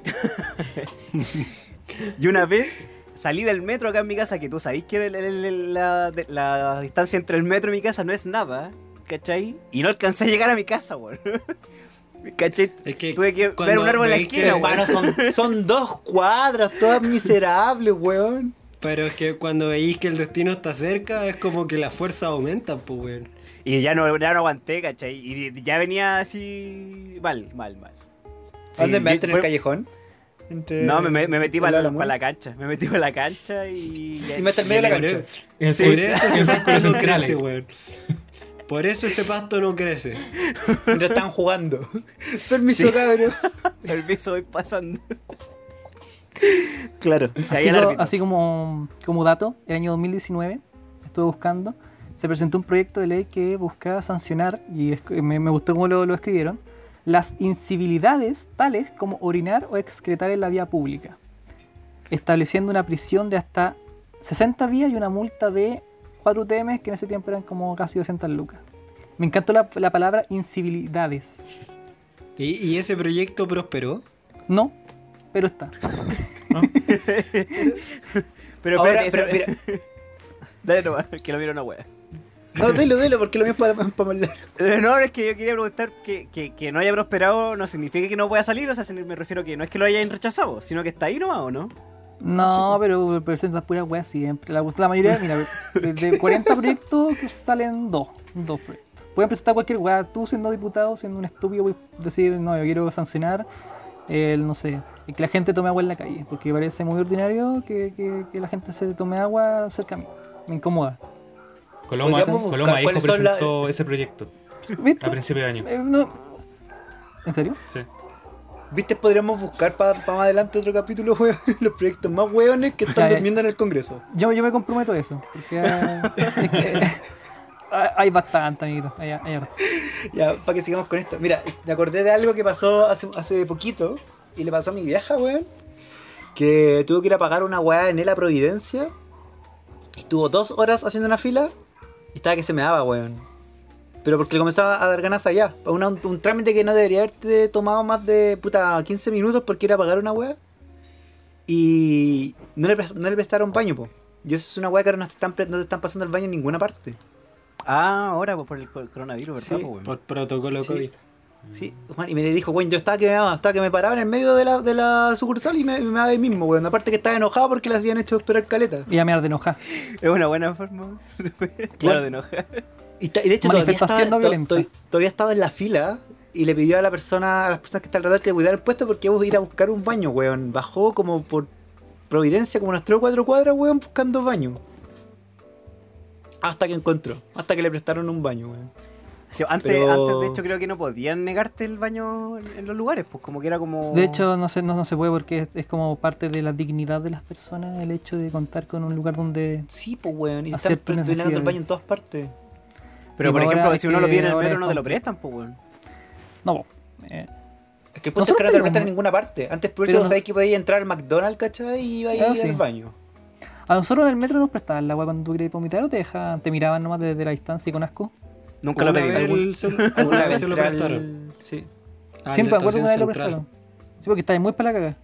[LAUGHS] [LAUGHS] y una vez salí del metro acá en mi casa, que tú sabés que la, la distancia entre el metro y mi casa no es nada, ¿cachai? Y no alcancé a llegar a mi casa, weón. [LAUGHS] ¿Cachai? Es que Tuve que ver un árbol en la que- esquina, weón. Hermano, son, son dos cuadras, todas miserables, weón. Pero es que cuando veis que el destino está cerca, es como que las fuerzas aumentan, pues, weón. Y ya no, ya no aguanté, ¿cachai? Y ya venía así mal, mal, mal. Sí, ¿Dónde me yo- en el callejón? Entre- No, me, me- me metí para la, Álamo. pa' la cancha. Me metí para la cancha y. Y me terminé la cancha. Por eso [LAUGHS] crece, weón. Por eso ese pasto no crece. Mientras estaban jugando. [LAUGHS] Permiso, Sí. cabrón. [LAUGHS] Permiso, voy pasando. claro, así como, como dato, el año 2019, estuve buscando, se presentó un proyecto de ley que buscaba sancionar, y es- me, me gustó cómo lo, lo escribieron, las incivilidades tales como orinar o excretar en la vía pública, estableciendo una prisión de hasta 60 días y una multa de 4 UTM, que en ese tiempo eran como casi 200 lucas. Me encantó la, la palabra incivilidades. ¿Y, y ese proyecto prosperó? No, pero está. [LAUGHS] Pero Ahora, espérate, pero, mira, [LAUGHS] Dale nomás, que lo miro una wea. no, dilo, dilo, porque lo mío es para, para hablar. Eh, No, es que yo quería preguntar que, que, que no haya prosperado no significa que no pueda salir, o sea, me refiero que no es que lo hayan rechazado, sino que está ahí nomás, ¿o no? No, pero presentas puras weas siempre. La, la mayoría, mira, de, de 40 [LAUGHS] proyectos que salen dos, dos proyectos. Pueden presentar cualquier wea. Tú siendo diputado, siendo un estúpido, puedes decir, no, yo quiero sancionar el, no sé, es que la gente tome agua en la calle, porque parece muy ordinario que, que- que la gente se tome agua cerca a mí. Me incomoda. Coloma, Coloma hijo la- presentó ese proyecto ¿Viste? a principio de año. Eh, no. ¿En serio? Sí. ¿Viste? Podríamos buscar para más adelante otro capítulo, weón. [LAUGHS] Los proyectos más weones que están durmiendo en el Congreso. Yo, yo me comprometo a eso. Porque ah, [LAUGHS] es que, ah, hay bastante, amiguito. Hay, hay. Ya, para que sigamos con esto. Mira, me acordé de algo que pasó hace, hace poquito y le pasó a mi vieja, weón. Que tuvo que ir a pagar una weá en la Providencia. Estuvo dos horas haciendo una fila y estaba que se me daba, weón. Pero porque le comenzaba a dar ganas allá. Una- un, un trámite que no debería haberte tomado más de puta 15 minutos porque era pagar una weá. Y no le, no le prestaron baño, po. Y eso es una weá que ahora no te están, no te están pasando el baño en ninguna parte. Ah, ahora pues, por el co- coronavirus, ¿verdad? Sí, po, weón? Por protocolo Sí. COVID. Sí, y me dijo, weón, yo estaba que me estaba que me paraba en el medio de la, de la sucursal y me, me daba ahí mismo, weón. Aparte que estaba enojado porque las habían hecho esperar caleta. Y a me de enojar. Es una buena forma, [LAUGHS] claro, de enojar. Y, de hecho todavía estaba, no to- violenta. to- todavía estaba en la fila y le pidió a la persona, a las personas que están alrededor que le cuidara el puesto porque iba a ir a buscar un baño, weón. Bajó como por Providencia, como unas 3 o 4 cuadras, weón, buscando baño. Hasta que encontró, hasta que le prestaron un baño, weón. Sí, antes, Pero- antes, de hecho, creo que no podían negarte el baño en, los lugares, pues como que era como... De hecho, no se, no, no se puede porque es, es como parte de la dignidad de las personas el hecho de contar con un lugar donde. Sí, pues, weón, y el baño en todas partes. Pero Sí, por ahora ejemplo, si uno lo pide en el metro no te lo prestan, pues weón. No, po. Eh, Es que el punto es que no te lo prestan en ninguna parte. Antes por último no- sabéis que podías entrar al McDonald's, ¿cachai? Y iba a ir al baño. a nosotros en el metro nos prestaban la agua cuando tú querías vomitar o te dejaban, te miraban nomás desde la distancia y con asco. Nunca lo pedí. vez, ¿Algún- el cel- [LAUGHS] alguna vez se lo prestaron. Sí. Ah, Siempre me acuerdo que una vez lo prestaron. Sí, porque estaba muy para la caga.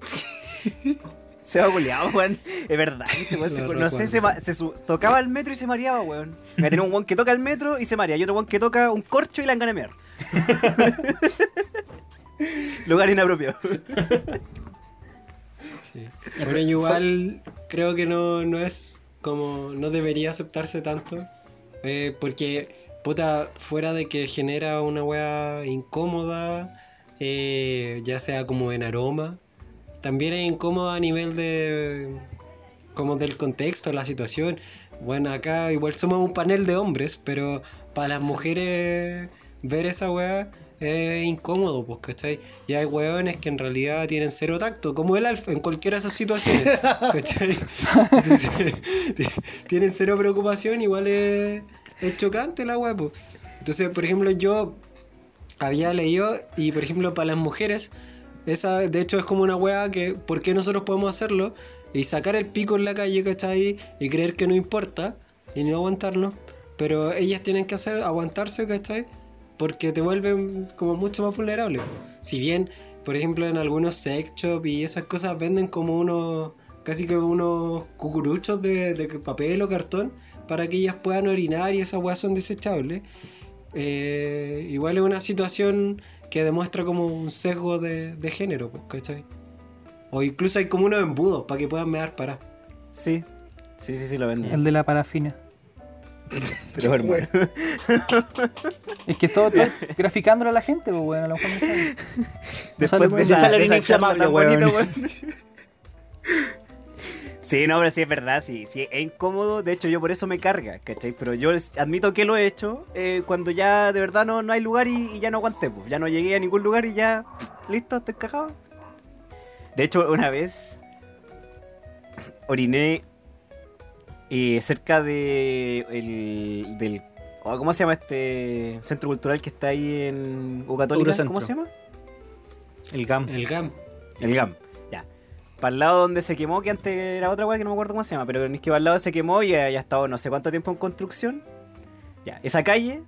[LAUGHS] Se va goleado, weón. Es verdad. [LAUGHS] este weón se- Lo no sé, se, ma- se su- tocaba el metro y se mareaba, weón. Me tenía un weón que toca el metro y se marea. Y otro weón que toca un corcho y la engana mear. [LAUGHS] Lugar inapropiado. Sí. Bueno, igual creo que no, no es como. No debería aceptarse tanto. eh, porque, puta, fuera de que genera una wea incómoda, eh, ya sea como en aroma, también es incómoda a nivel de. como del contexto, la situación. Bueno, acá igual somos un panel de hombres, pero para las mujeres ver esa weá es incómodo, pues, ¿cachai? Y hay weones que en realidad tienen cero tacto, como el alfa, en cualquiera de esas situaciones, [LAUGHS] ¿cachai? Entonces, [LAUGHS] tienen cero preocupación, igual es, es chocante la weá, pues. Entonces, por ejemplo, yo había leído, y por ejemplo, para las mujeres, esa de hecho es como una weá que, ¿por qué nosotros podemos hacerlo? Y sacar el pico en la calle, ¿cachai? Y creer que no importa, y no aguantarnos. Pero ellas tienen que hacer, aguantarse, ¿cachai? Porque te vuelven como mucho más vulnerable. Si bien, por ejemplo, en algunos sex shop y esas cosas venden como unos, casi que unos cucuruchos de, de papel o cartón para que ellas puedan orinar y esas weas son desechables. Eh, igual es una situación que demuestra como un sesgo de, de género, pues, ¿cachai? O incluso hay como unos embudos para que puedan mear para. Sí. Sí, sí, sí, lo venden. El de la parafina. [LAUGHS] Pero hermano. [LAUGHS] Es que todo, todo graficándolo a la gente, pues bueno, a lo mejor no sabe. No Después sale de esa, de esa inflamable, weón. Sí, no, pero sí es verdad, sí, sí, es incómodo, de hecho yo por eso me carga, ¿cachai? Pero yo admito que lo he hecho eh, cuando ya de verdad no, no hay lugar y, y ya no aguanté, pues, ya no llegué a ningún lugar y ya, listo, estoy cagado. De hecho, una vez oriné eh, cerca de el, del, oh, ¿cómo se llama este centro cultural que está ahí en U Católica? Eurocentro. ¿Cómo se llama? El GAM. El GAM. El GAM. Para el lado donde se quemó, que antes era otra weá que no me acuerdo cómo se llama, pero es que para el lado se quemó y ya, ya ha estado no sé cuánto tiempo en construcción. Ya, esa calle,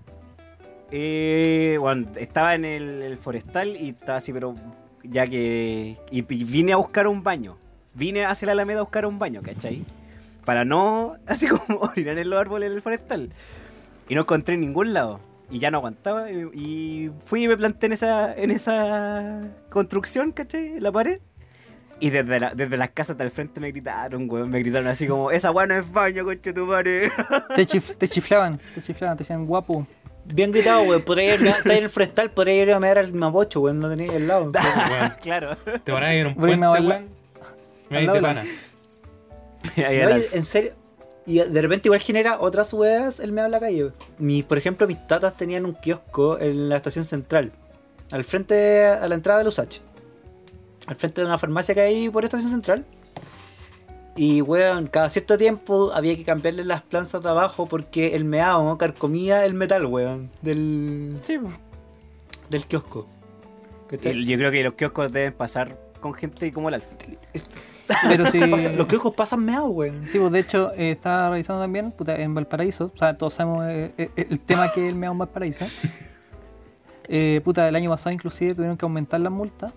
eh, bueno, estaba en el, forestal y estaba así, pero ya que. Y, vine a buscar un baño. Vine hacia la Alameda a buscar un baño, ¿cachai? Para no, [LAUGHS] así como orinar en los árboles del forestal. Y no encontré en ningún lado. Y ya no aguantaba. Y, y fui y me planté en esa, en esa construcción, ¿cachai? En la pared. Y desde, la- desde las casas del frente me gritaron, weón. Me gritaron así como, esa weá no es baño, coche tu madre. [LAUGHS] Te, chif- te chiflaban, te chiflaban, te decían guapo. Bien gritado, weón. Podría ir, está en el frestal, podría ir a mear al mapocho, weón. No tenía ahí al lado. [LAUGHS] Claro. Te van a ir a un puente, weón. Me la- pana. [LAUGHS] Ahí en serio. Y de repente igual genera otras weas el meo en la calle. Mi, por ejemplo, mis tatas tenían un kiosco en la estación central. Al frente, a la entrada del USACH. Al frente de una farmacia que hay por estación central. Y weón, cada cierto tiempo había que cambiarle las plantas de abajo porque el meao carcomía el metal, weón. Del, Sí, del kiosco. Yo creo que los kioscos deben pasar con gente como el Alfa. Pero [LAUGHS] sí. Los kioscos pasan meao, weón. Sí, pues de hecho, eh, estaba revisando también, puta, en Valparaíso, o sea, todos sabemos eh, eh, el tema que es el meao en Valparaíso. [LAUGHS] Eh, puta, el año pasado inclusive tuvieron que aumentar las multas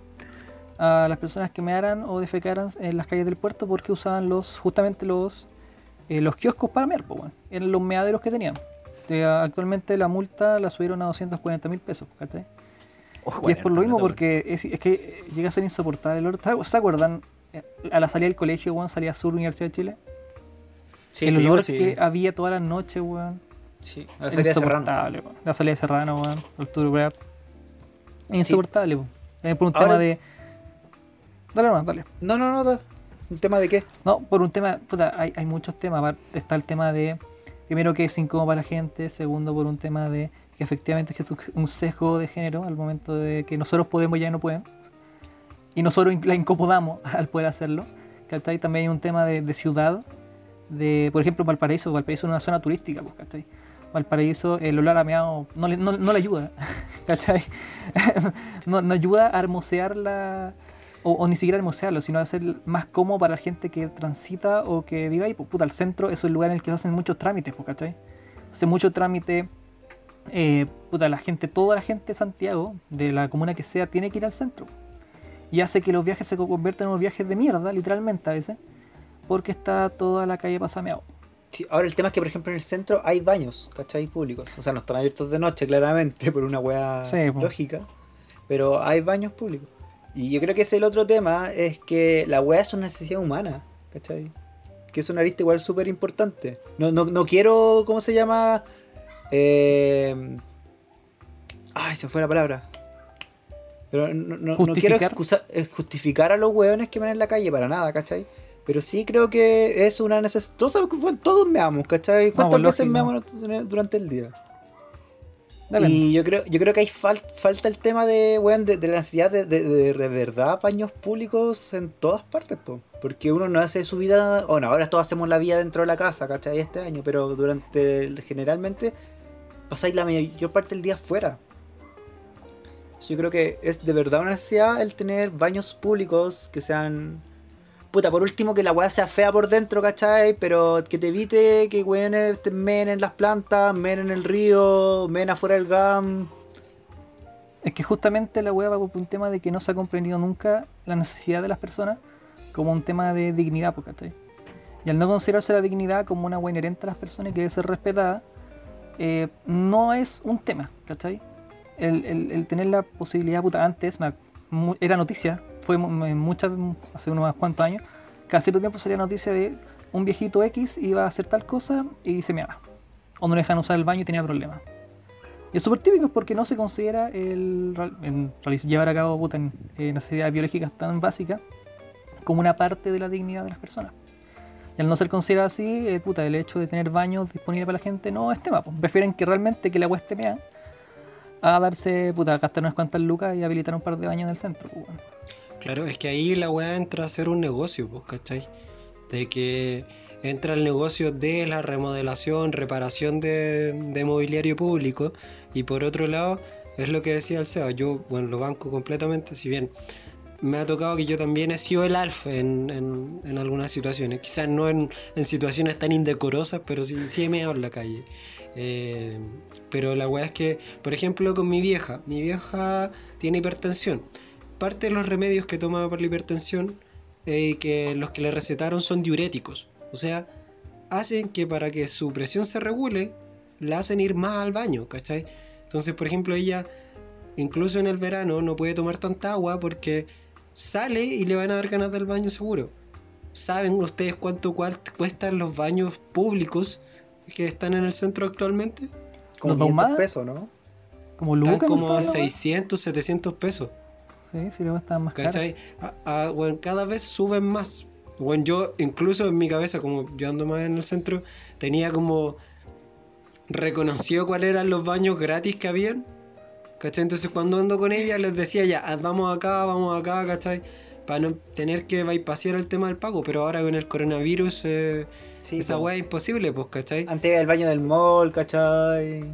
a las personas que mearan o defecaran en las calles del puerto porque usaban los justamente los eh, los kioscos para mear, pues, bueno, eran los meaderos que tenían. Eh, actualmente la multa la subieron a 240 mil pesos, ¿cachai? Ojo, Y es por lo mismo, porque es, es que llega a ser insoportable. el olor. ¿Se acuerdan? Eh, A la salida del colegio, weón, salía Sur Universidad de Chile. Sí, el olor sí. que había todas las noches, weón. sí. La salida insoportable, weón. La salida de Serrano, weón. Arturo Brad. Insoportable, weón. Eh, Por un Ahora- tema de. Dale, hermano, dale. No, no, no. da- ¿Un tema de qué? No, por un tema. Puta, hay, hay muchos temas. Está el tema de. Primero, que es incómodo para la gente. Segundo, por un tema de que efectivamente es un sesgo de género al momento de que nosotros podemos y ya no pueden. Y nosotros la incomodamos [LAUGHS] al poder hacerlo. ¿Cachai? También hay un tema de, de ciudad. De, por ejemplo, Valparaíso. Valparaíso es una zona turística, pues, ¿cachai? Valparaíso, el olor a meado no le, no, no le ayuda, [LAUGHS] ¿cachai? [LAUGHS] no, no ayuda a hermosear la, o, o ni siquiera hermosearlo, sino hacer más cómodo para la gente que transita o que vive ahí. Pues, puta, el centro es el lugar en el que se hacen muchos trámites, pues, ¿cachai? Hace mucho trámite, eh, puta, la gente, toda la gente de Santiago, de la comuna que sea, tiene que ir al centro. Y hace que los viajes se conviertan en unos viajes de mierda, literalmente a veces, porque está toda la calle pasameado. Sí, ahora el tema es que, por ejemplo, en el centro hay baños, ¿cachai? Públicos. O sea, no están abiertos de noche, [LAUGHS] claramente, por una weá Sí, lógica. Pero hay baños públicos. Y yo creo que ese es el otro tema, es que la weá es una necesidad humana, ¿cachai? Que es una arista igual súper importante. No, no, no quiero, ¿cómo se llama? Eh... Ay, se me fue la palabra. Pero no, no- no quiero Justificar. excusa- eh, justificar a los hueones que van en la calle para nada, ¿cachai? Pero sí creo que es una necesidad. Todos, todos meamos, ¿cachai? ¿Cuántas veces lógico. meamos durante el día? Depende. Y yo creo, yo creo que hay fal- falta el tema de, weón, de, de la necesidad de, de, de, verdad baños públicos en todas partes, po. Porque uno no hace su vida. Bueno, ahora todos hacemos la vida dentro de la casa, ¿cachai? Este año, pero durante. el- generalmente pasáis la mayor parte del día afuera. Yo creo que es de verdad una necesidad el tener baños públicos que sean. Puta, por último que la weá sea fea por dentro, ¿cachai? Pero que te evite que weones te meen en las plantas, meen en el río, meen afuera del GAM. Es que justamente la weá va por un tema de que no se ha comprendido nunca la necesidad de las personas como un tema de dignidad, ¿cachai? Y al no considerarse la dignidad como una weá inherente a las personas y que debe ser respetada, eh, no es un tema, ¿cachai? El, el- tener la posibilidad, puta, antes me era noticia, fue muchas, hace unos cuantos años, cada cierto tiempo salía noticia de un viejito X iba a hacer tal cosa y se meaba. O no le dejan usar el baño y tenía problemas. Y es súper típico porque no se considera el, en realiz- llevar a cabo puta, en, necesidades biológicas tan básicas como una parte de la dignidad de las personas. Y al no ser considerado así, eh, puta, el hecho de tener baños disponibles para la gente no es tema. pues. Prefieren que realmente que la agua esté mea a darse, puta, gastar unas cuantas lucas y habilitar un par de baños en el centro. pues, weón. Claro, es que ahí la weá entra a ser un negocio, pues, ¿cachai? De que entra el negocio de la remodelación, reparación de, de mobiliario público. Y por otro lado, es lo que decía el Seba, yo, bueno, lo banco completamente, si bien me ha tocado que yo también he sido el alfa en, en- en algunas situaciones. Quizás no en, en situaciones tan indecorosas, pero sí, sí he meado en la calle. Eh, pero la weá es que, por ejemplo, con mi vieja, mi vieja tiene hipertensión. Parte de los remedios que toma para la hipertensión, eh, que los que le recetaron son diuréticos. O sea, hacen que para que su presión se regule, la hacen ir más al baño, ¿cachai? Entonces, por ejemplo, ella, incluso en el verano, no puede tomar tanta agua porque sale y le van a dar ganas del baño seguro. ¿Saben ustedes cuánto cuestan los baños públicos que están en el centro actualmente? Como ¿Los 500 ahumadas? pesos, ¿no? Como Están como a 600, 700 pesos. Sí, sí, luego estaban más. ¿Cachai? A- a- bueno, cada vez suben más. Bueno, yo incluso en mi cabeza, como yo ando más en el centro, tenía como reconocido cuáles eran los baños gratis que habían. ¿Cachai? Entonces cuando ando con ella les decía ya, "Ah, vamos acá, vamos acá, ¿cachai? Para no tener que bypassar el tema del pago. Pero ahora con el coronavirus, eh, Sí, esa weá es imposible, pues, ¿cachai? Antes el baño del mall, ¿cachai?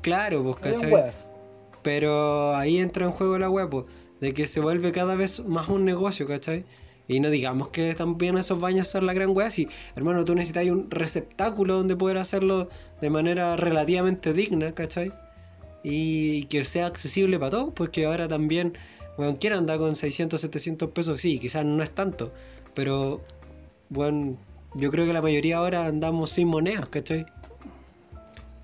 Claro, pues, ¿cachai? Pero ahí entra en juego la web, po, de que se vuelve cada vez más un negocio, ¿cachai? Y no digamos que también esos baños son la gran wea, si hermano tú necesitas un receptáculo donde poder hacerlo de manera relativamente digna, ¿cachai? Y que sea accesible para todos, porque ahora también, bueno, ¿quién anda con 600, 700 pesos? Sí, quizás no es tanto, pero bueno, yo creo que la mayoría ahora andamos sin monedas, ¿cachai?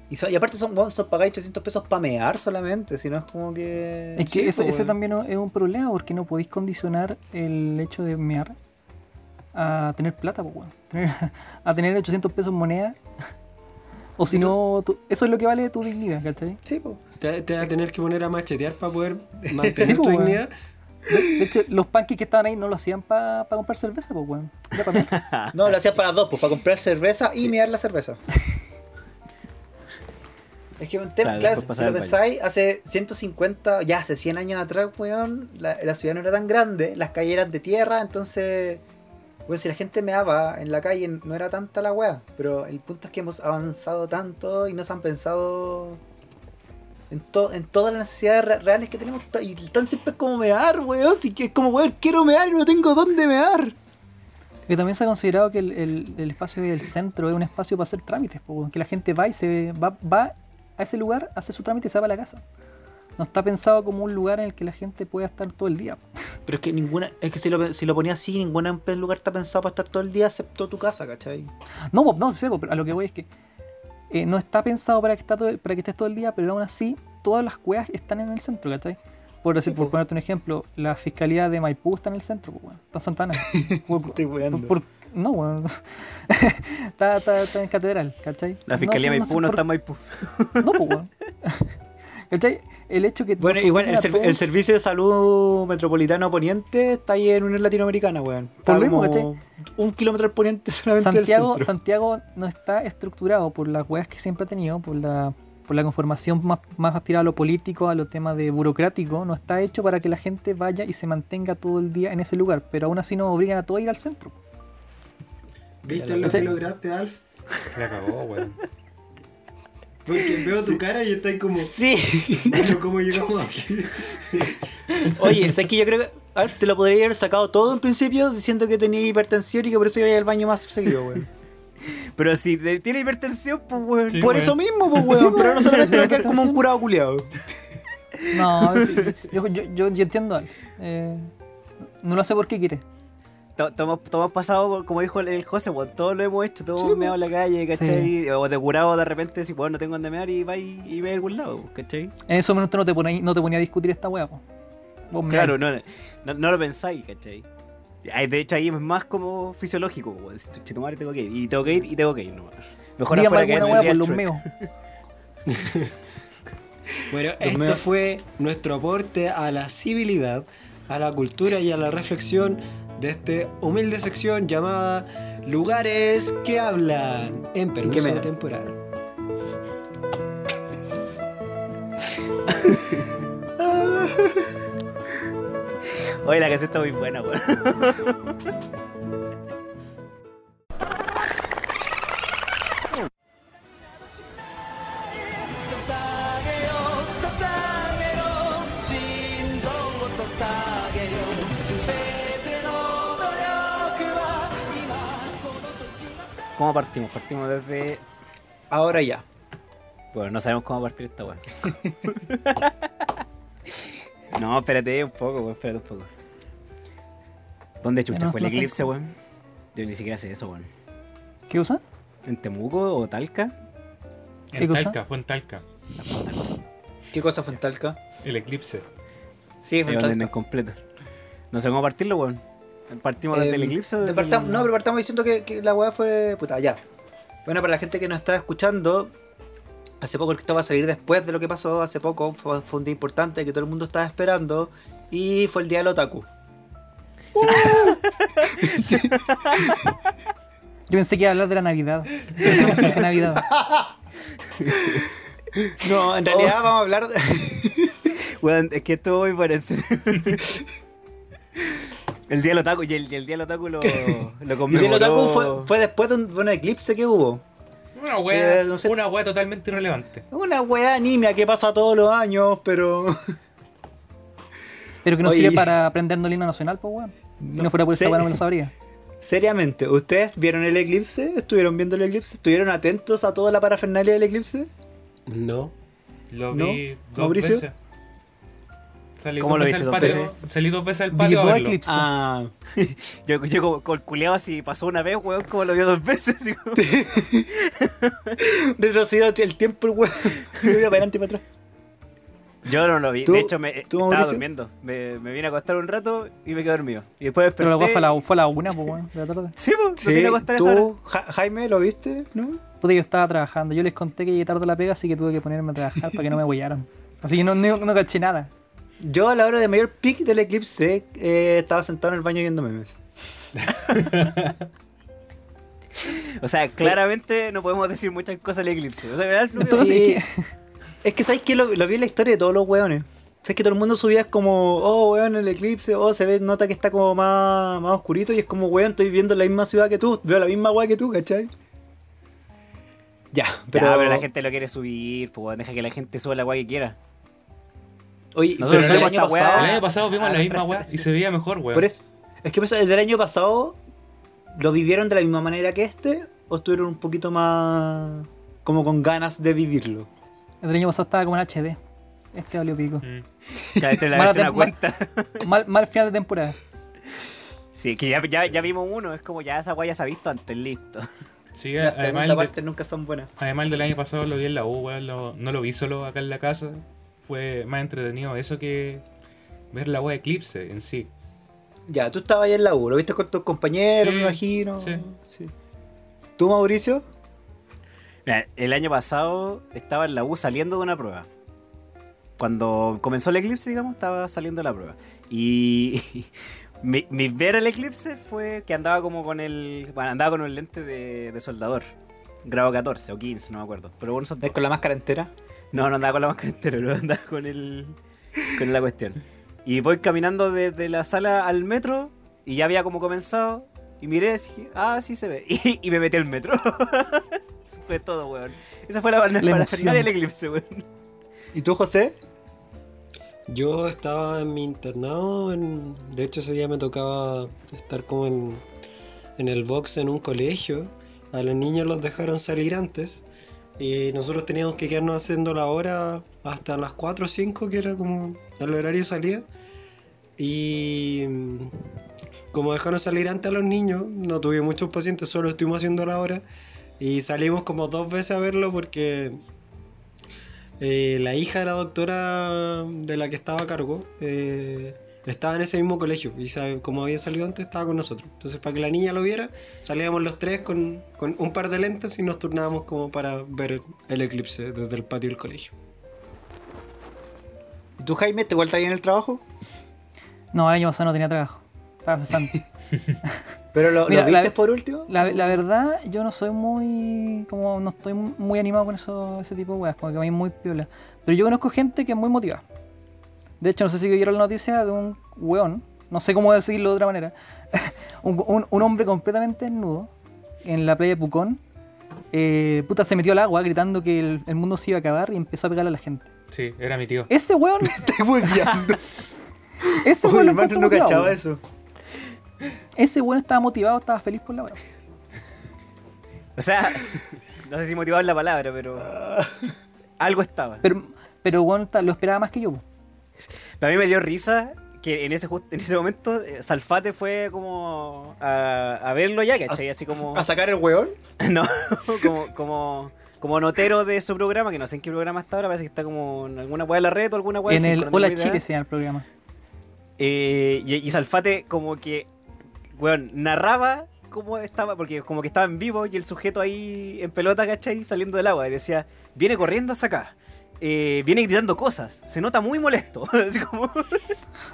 Y, so- y aparte son, son pagáis 300 pesos para mear solamente, si no es como que... Es que Sí, ese, weón. también es un problema porque no podéis condicionar el hecho de mear a tener plata, pues. Tener- [LAUGHS] a tener 800 pesos en moneda. [LAUGHS] O si no, tu- eso es lo que vale tu dignidad, ¿cachai? Sí, po. Te, te vas a tener que poner a machetear para poder [LAUGHS] mantener Sí, tu po, weón. dignidad. De, de hecho, los panques que estaban ahí no lo hacían para comprar cerveza, pues, weón. Pa' mear. [LAUGHS] No, lo hacía para dos, pues para comprar cerveza y mear la cerveza. [LAUGHS] Es que un tema, Claro, si lo pensáis, hace 150, ya hace 100 años atrás, weón, la, la ciudad no era tan grande, las calles eran de tierra, entonces, weón, si la gente meaba en la calle no era tanta la weá, pero el punto es que hemos avanzado tanto y nos han pensado en, to- en todas las necesidades re- reales que tenemos y tan siempre es como mear, weón, si que es como, weón, quiero mear y no tengo dónde mear. Que también se ha considerado que el, el- el espacio del centro es un espacio para hacer trámites, pues, weón, que la gente va y se va, va a ese lugar, hace su trámite y se va a la casa. No está pensado como un lugar en el que la gente pueda estar todo el día. Pero es que ninguna, es que si lo, si lo ponía así, ningún lugar está pensado para estar todo el día excepto tu casa, ¿cachai? No, no sé, pero a lo que voy es que eh, no está pensado para que, está todo- para que estés todo el día, pero aún así todas las cuevas están en el centro, ¿cachai? Por, decir, Sí, por po. ponerte un ejemplo, la fiscalía de Maipú está en el centro, po, weón, está en Santana. [LAUGHS] Por- Estoy weando. por- no, weón. [LAUGHS] está, está- está en catedral, ¿cachai? La fiscalía no, Maipú sé no por- está en Maipú. No, pues, weón. [LAUGHS] ¿Cachai? El hecho que. Bueno, igual el, el servicio de salud metropolitano poniente está ahí en Unión Latinoamericana, weón. Está Por lo mismo, como un kilómetro al poniente [LAUGHS] solamente del Santiago, centro. Santiago no está estructurado por las weas que siempre ha tenido, por la, por la conformación más, más tirada a lo político, a los temas de burocrático, no está hecho para que la gente vaya y se mantenga todo el día en ese lugar, pero aún así nos obligan a todos a ir al centro. ¿Viste lo que lograste, Alf? [LAUGHS] La cagó, weón. Porque [LAUGHS] veo tu cara y estás como, Sí. [LAUGHS] bueno, ¿cómo llegamos aquí? [LAUGHS] Oye, es que yo creo que Alf te lo podría haber sacado todo en principio diciendo que tenía hipertensión y que por eso iba al baño más seguido, weón. Pero si te- tiene hipertensión, pues weón. Sí. por weón. eso mismo, pues, weón. pero no solamente va a quedar como un curado culiado. No, sí, yo, yo, yo, yo entiendo. Eh, no lo sé por qué quiere. To- Todos hemos pasado, como dijo el- el José, weón, todos lo hemos hecho, todos hemos meado en la calle, ¿cachai? O de curado de repente, si weón no tengo donde mear y va y, y ve a algún lado, ¿cachai? En ese momento no te ponía, no te ponía a discutir esta me- Claro, no, no, no lo pensáis, ¿cachai? De hecho, ahí es más como fisiológico, weón. Si tu madre tengo que ir, y tengo que ir, y tengo que ir nomás. Mejor Dígame afuera que en los meos. [LAUGHS] Bueno, Los esto meos. fue nuestro aporte a la civilidad, a la cultura y a la reflexión de esta humilde sección llamada Lugares que hablan en permiso temporal. [LAUGHS] Oye, la canción está muy buena, weón. [LAUGHS] partimos? Partimos desde. Ahora ya. Bueno, no sabemos cómo partir esta weón. [LAUGHS] no, espérate un poco, weón, espérate un poco. ¿Dónde chucha fue el eclipse, weón? Yo ni siquiera sé eso, weón. ¿Qué usa? ¿En Temuco o Talca? ¿Qué En cosa? Talca, fue en Talca. ¿Qué cosa fue en Talca? El eclipse. Sí, fue en Talca. completo. No sé cómo partirlo, weón. ¿Partimos desde el Eh, eclipse desde el- No, pero partamos diciendo que, que la weá fue. Puta, ya. Bueno, para la gente que nos está escuchando, Hace poco esto va a salir después de lo que pasó, hace poco fue, fue un día importante que todo el mundo estaba esperando y fue el día del otaku. [LAUGHS] Yo pensé que iba a hablar de la Navidad. [LAUGHS] No, en realidad vamos a hablar de... Weón, es que estuvo muy bueno. [LAUGHS] El día del otaku, y el, día del otaku lo, [LAUGHS] lo Y el día conmemoró. del otaku fue, fue después de un, de un eclipse que hubo. Una wea, Eh, no sé. una wea totalmente irrelevante. Una weá animia que pasa todos los años, pero... [LAUGHS] Pero que no Oye. sirve para aprendernos el himno nacional, pues weón. Si no fuera por esa weá no me lo sabría. [LAUGHS] Seriamente, ¿ustedes vieron el eclipse? ¿Estuvieron viendo el eclipse? ¿Estuvieron atentos a toda la parafernalia del eclipse? No. Lo ¿No? vi dos ¿Mauricio? veces. Salí ¿Cómo dos lo veces viste al dos patio. veces? Salí dos veces al patio dos eclipses. Ah, [LAUGHS] Yo, yo como, con si pasó una vez, weón, como lo vio dos veces. retrocedido [LAUGHS] el tiempo el weón. Yo iba para adelante y para atrás. Yo no lo vi. ¿Tú- de hecho, me, tú, estaba Mauricio? durmiendo. Me, me vine a acostar un rato y me quedé dormido. Y después desperté. Pero la fue a la, fue a la una, pues weón, de la tarde. Sí, pues, me vine a acostar esa hora. ¿Tú, Ja- Jaime, lo viste? ¿No? Puta, yo estaba trabajando. Yo les conté que llegué tarde a la pega, así que tuve que ponerme a trabajar para que no me huellaran. Así que no, no, no caché nada. Yo a la hora de mayor pic del eclipse eh, estaba sentado en el baño viendo memes. [LAUGHS] O sea, claramente no podemos decir muchas cosas del eclipse. O sea, ¿verdad? Entonces, Sí. es Es que sabes que lo, lo vi en la historia de todos los weones. Sabes que todo el mundo subía como, oh weón, el eclipse, oh se ve, nota que está como más, más oscurito y es como weón, estoy viendo la misma ciudad que tú, veo la misma weá que tú, ¿cachai? Ya, Pero, pero, pero la gente lo quiere subir, pues deja que la gente suba la weá que quiera. Oye, Nosotros pero el año weá. pasado- El año pasado vimos Ah, la misma wea y se veía mejor, weón. Por eso- es que pues, el del año pasado, ¿lo vivieron de la misma manera que este? ¿O estuvieron un poquito más como con ganas de vivirlo? El del año pasado estaba como en HD. Este valió pico. Mm. [LAUGHS] Ya, esta es la Mala versión a tem- cuenta. [LAUGHS] Mal, mal final de temporada. Sí, que ya, ya, ya vimos uno, es como ya esa weá ya se ha visto antes, listo. Sí, Las además, de- partes nunca son buenas. además el del año pasado lo vi en la U, weón. no lo vi solo acá en la casa. Fue más entretenido eso que ver la wea Eclipse en sí. Ya, tú estabas ahí en la U, lo viste con tus compañeros, Sí, me imagino. sí. Sí. ¿Tú, Mauricio? Mira, el año pasado estaba en la U saliendo de una prueba. Cuando comenzó el eclipse, digamos, estaba saliendo de la prueba. Y [LAUGHS] mi, mi ver el eclipse fue que andaba como con el. Bueno, andaba con un lente de, de soldador. Grado 14 o 15, no me acuerdo. Pero bueno, ¿Estás con la máscara entera? No, no andaba con la máscara entera, no andaba con el. con la cuestión. Y voy caminando desde la sala al metro y ya había como comenzado. Y miré y dije, ah, sí se ve. [LAUGHS] Y, y me metí al metro. [LAUGHS] Eso fue todo, weón. Esa fue la banda La para emoción. del eclipse, weón. ¿Y tú, José? Yo estaba en mi internado, en- de hecho ese día me tocaba estar como en, en el box en un colegio. A los niños los dejaron salir antes y nosotros teníamos que quedarnos haciendo la hora hasta las 4 o 5, que era como el horario de salida. Y mm, como dejaron salir antes a los niños, no tuve muchos pacientes, solo estuvimos haciendo la hora. Y salimos como dos veces a verlo porque eh, la hija de la doctora de la que estaba a cargo eh, estaba en ese mismo colegio y sabe, como había salido antes estaba con nosotros. Entonces para que la niña lo viera, salíamos los tres con, con un par de lentes y nos turnábamos como para ver el eclipse desde el patio del colegio. ¿Y tú, Jaime, te vueltas bien el trabajo? No, el año pasado no tenía trabajo. Estaba cesante. [LAUGHS] ¿Pero lo, lo Mira, viste la- por último? La, la verdad, yo no soy muy. como no estoy muy animado con eso, ese tipo de weas, como que a mí muy piola. Pero yo conozco gente que es muy motivada. De hecho, no sé si vieron la noticia de un weón, no sé cómo decirlo de otra manera. [LAUGHS] un, un- un hombre completamente desnudo en la playa de Pucón. eh, puta, se metió al agua gritando que el, el mundo se iba a acabar y empezó a pegarle a la gente. Sí, era mi tío. Ese weón, [LAUGHS] [LAUGHS] ese Uy, weón encuentro no cachaba weón. eso. Ese weón estaba motivado, estaba feliz por la wea. O sea, no sé si motivado es la palabra, pero. Algo estaba. Pero, pero weón lo esperaba más que yo. A mí me dio risa que en ese, en ese momento eh, Salfate fue como a, a verlo ya, ¿cachai? Así como. ¿A sacar el weón? [LAUGHS] No, como, como, como notero de su programa, que no sé en qué programa está ahora, parece que está como en alguna weá de la red o alguna weá en así, el Hola. Chile se llama el programa. Eh, y, y Salfate como que, weón, narraba cómo estaba, porque como que estaba en vivo y el sujeto ahí en pelota, ¿cachai? Saliendo del agua y decía, viene corriendo hacia acá. Eh, viene gritando cosas, se nota muy molesto. [LAUGHS] Así como...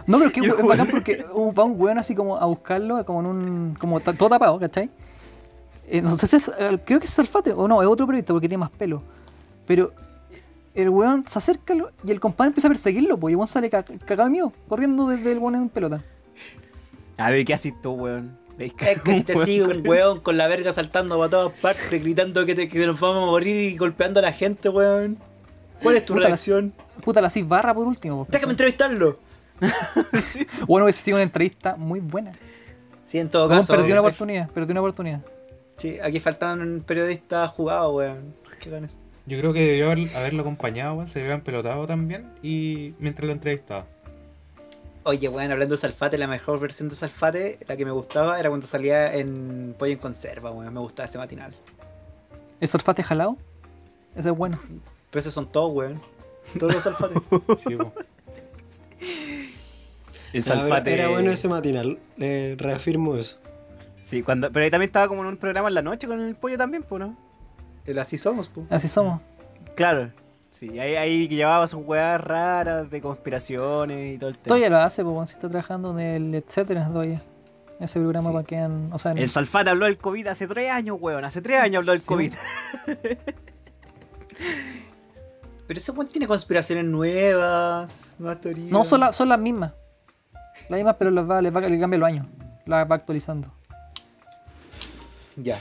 No, pero es que [LAUGHS] es bacán weón- porque va un weón así como a buscarlo, como en un. como todo tapado, ¿cachai? Eh, no sé si es, eh, creo que es Salfate, o no, es otro periodista porque tiene más pelo. Pero el weón se acerca y el compadre empieza a perseguirlo, pues y el weón sale ca- cagado de miedo, corriendo desde el weón en pelota. A ver, ¿qué haces tú, weón? Es que si te [LAUGHS] sigue un weón con la verga saltando para todas partes, gritando que, te- que nos vamos a morir y golpeando a la gente, weón. ¿Cuál es tu Puta, la- reacción? Puta, la así barra por último. Déjame entrevistarlo. [LAUGHS] Sí. Bueno, hubiese sido una entrevista muy buena. Sí, en todo caso. perdió una es- oportunidad, perdió una oportunidad. Sí, aquí faltan periodistas jugados, weón. ¿Qué ganas? Yo creo que debió haber- haberlo acompañado, weón. Se debió haber pelotado también. Y mientras lo entrevistaba. Oye, weón, hablando de Salfate, la mejor versión de Salfate, la que me gustaba, era cuando salía en Pollo en Conserva, weón. Me gustaba ese matinal. ¿El Salfate jalado? Ese es bueno. Pero esos son todos, weón. Todos los Salfates. [LAUGHS] Sí, po. El salfate. Era bueno ese matinal, le reafirmo eso. Sí, cuando... pero ahí también estaba como en un programa en la noche con el pollo también, pues, ¿no? El así somos, pu. Así somos. Claro. Sí, ahí, ahí llevaba sus weas raras de conspiraciones y todo el tema. Todavía lo hace, pues, si está trabajando en el etcétera todavía. Ese programa Sí. para que han- O sea, en- El Salfate habló del COVID hace tres años, weón. Hace tres años habló del Sí. COVID. [LAUGHS] [LAUGHS] Pero ese weón tiene conspiraciones nuevas, nuevas teorías. No, son, la- son las mismas. Las mismas, pero las va, les va, le cambia los años. Las va actualizando. Ya.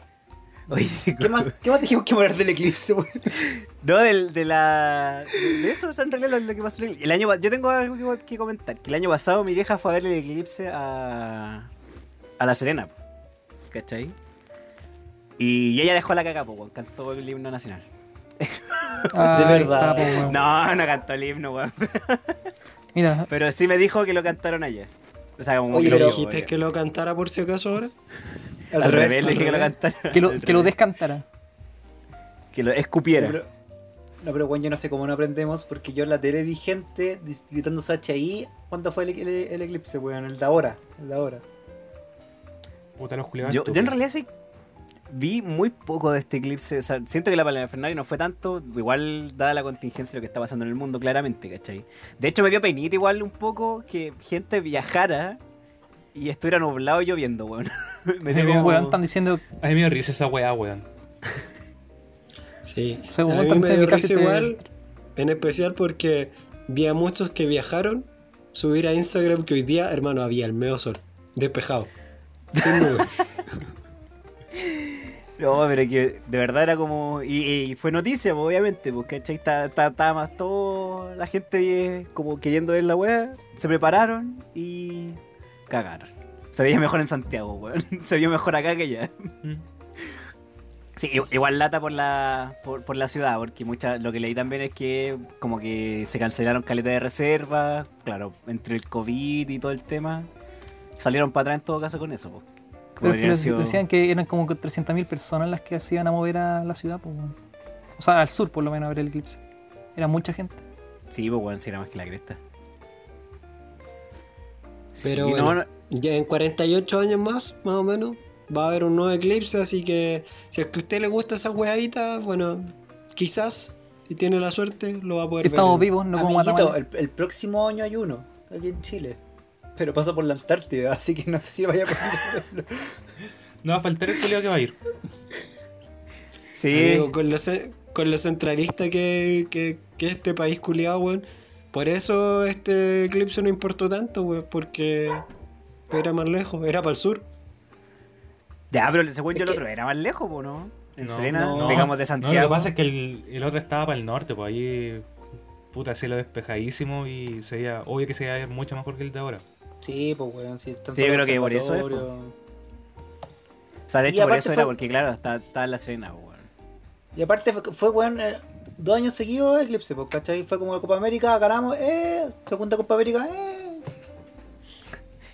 [LAUGHS] Oye, ¿Qué más, ¿Qué más dijimos que hablar del eclipse, weón? no, del, de la. De eso, o sea, en realidad lo, lo que pasó. El el año, yo tengo algo que, que comentar. Que el año pasado mi vieja fue a ver el eclipse a. a La Serena, ¿cachai? Y ella dejó la caca, weón. Cantó el himno nacional. Ay, verdad. weón. No, no cantó el himno, weón. [LAUGHS] Mira, Pero sí me dijo que lo cantaron allá. O sea, como Oye, que lo pero dijo, ¿Dijiste que lo cantara por si acaso ahora? Al revés, le dije que lo cantara. que lo, que descantara. Que lo escupiera. pero, no, pero bueno, yo no sé cómo no aprendemos, porque yo en la tele vi gente gritando HI cuando fue el, el- el eclipse, weón, el de ahora, el de ahora. Puta los. Yo, yo en realidad sí vi muy poco de este eclipse. O sea, siento que la parafernalia no fue tanto. Igual, dada la contingencia de lo que está pasando en el mundo, claramente, ¿cachai? De hecho, me dio penita igual un poco que gente viajara y estuviera nublado y lloviendo, weón. [LAUGHS] me dio Como, weón, están diciendo. A mí me dio risa esa weá, weón. Sí. Según a mí me dio risa te- igual, en especial porque vi a muchos que viajaron subir a Instagram que hoy día, hermano, había el medio sol, despejado. Sin nubes. [LAUGHS] No, pero que de verdad era como. Y, y fue noticia, pues, obviamente, porque. Estaba, más todo. La gente como queriendo ver la weá. Se prepararon y. cagaron. Se veía mejor en Santiago, weón. [LAUGHS] Se vio mejor acá que allá. Mm. Sí, igual lata por la por, por la ciudad, porque mucha, lo que leí también es que como que se cancelaron caletas de reserva, claro, entre el COVID y todo el tema, salieron para atrás en todo caso con eso. pues. Pero es que deberían les- sido- decían que eran como que 300.000 personas las que se iban a mover a la ciudad, pues, weón. O sea, al sur por lo menos a ver el eclipse. Era mucha gente. Sí, pues bueno, sí era más que la cresta. Pero Sí, bueno. no, no- Ya en 48 años más, más o menos, va a haber un nuevo eclipse, así que si es que a usted le gusta esa weadita, bueno, quizás, si tiene la suerte, lo va a poder Que ver. estamos vivos, no como Amiguito, el próximo año hay uno, aquí en Chile. Pero pasa por la Antártida, [LAUGHS] así que no sé si vaya a poder verlo. No va a faltar el culiao que va a ir. sí, Amigo, con, lo, con lo centralista que, que, que este país culiado, weón. Por eso este eclipse no importó tanto, weón, porque era más lejos, era para el sur. ya, pero según yo Es el que- otro era más lejos, pues, ¿no? En No, Serena, no. digamos de No, Santiago. lo que pasa es que el, el otro estaba para el norte, pues ahí. Puta, cielo despejadísimo y sería. Obvio que sería mucho mejor que el de ahora. Sí, pues weón, sí. Sí, yo creo que por eso es, pues. O sea, de hecho por eso era, porque claro, está, está en la Serena, weón. Y aparte fue, fue weón, eh, dos años seguidos eclipse, pues, ¿cachai? Fue como la Copa América, ganamos, eh, segunda Copa América, eh.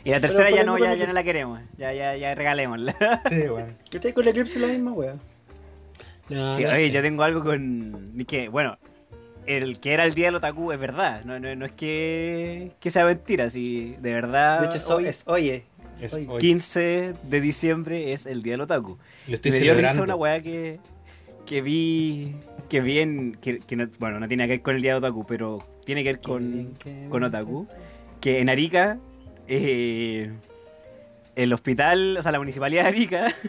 Y la tercera ya no, ya, no la queremos. Ya, ya, ya regalémosla. Sí, weón. ¿Cachai? Con el eclipse la misma, weón. No, Sí, no oye, sé. yo tengo algo con. ni que, bueno, el que era el día del otaku es verdad. No, no, no es que, que sea mentira, si de verdad. De hecho, hoy- es, oye, Es Hoy. hoy. 15 de diciembre es el día del otaku. Lo Y estoy me dio risa una weá que, que vi. Que vi en. Que, que no, bueno, no tiene que ver con el día de otaku, pero tiene que ver con, con otaku. Que en Arica. eh, el hospital, o sea, la municipalidad de Arica. [LAUGHS]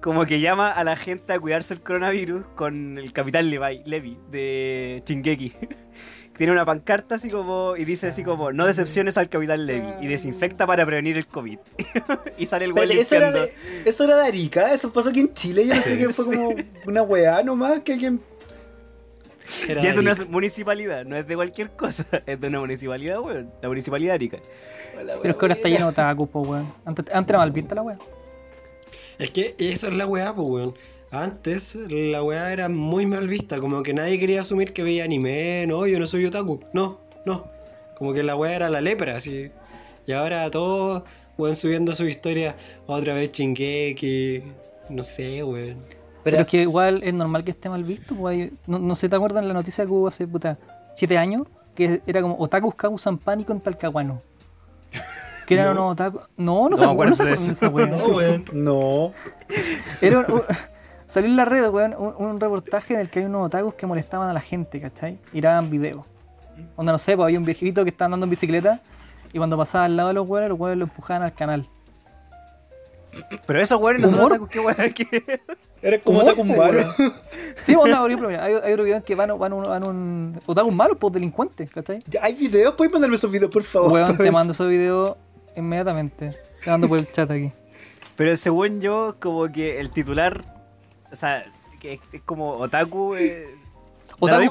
como que llama a la gente a cuidarse el coronavirus con el capitán Levi, Levi de Chingeki. [LAUGHS] Tiene una pancarta así como. Y dice así como: No decepciones al capitán Levi. Y desinfecta para prevenir el COVID. [LAUGHS] y sale el güey eso, era de, eso era de Arica, eso pasó aquí en Chile. Yo no sé que fue como una weá nomás que alguien. Era Y es de una municipalidad, no es de cualquier cosa, [LAUGHS] es de una municipalidad, weón. La municipalidad de Arica. Pero es que ahora está lleno de otakus, weón. Antes, antes era mal vista la weá. Es que eso es la weá, pues, weón. Antes la weá era muy mal vista, como que nadie quería asumir que veía anime, no, yo no soy otaku, no, no. Como que la weá era la lepra, así. Y ahora todos, weón, subiendo su historia, otra vez Chingeki, no sé, weón. Pero, es que igual es normal que esté mal visto, pues. hay- No, no sé, ¿te acuerdas la noticia que hubo hace puta 7 años? Que era como otakus causan pánico en Talcahuano. [LAUGHS] Que eran unos otakus. No, no, se acuerdan, no se acuerdo de esa weá. No. Era un- un- salió en la red, weón, un, un reportaje en el que hay unos otakus que molestaban a la gente, ¿cachai? Y grababan videos. Onda, no sé, pues había un viejito que estaba andando en bicicleta y cuando pasaba al lado de los weones, los weones lo empujaban al canal. Pero esos weones no son ¿Humor? otakus, qué weón, que. Era como ¿Cómo? otaku malo. Sí, onda, por ejemplo, mira, hay, hay otro video en que van, van, un, van un otakus malos, pues delincuentes, ¿cachai? Ya, ¿Hay videos? ¿Puedes mandarme esos videos, por favor? Weón, te [LAUGHS] mando esos videos inmediatamente. Te mando por el chat aquí. Pero según yo, como que el titular. O sea, que es, como otaku. Eh,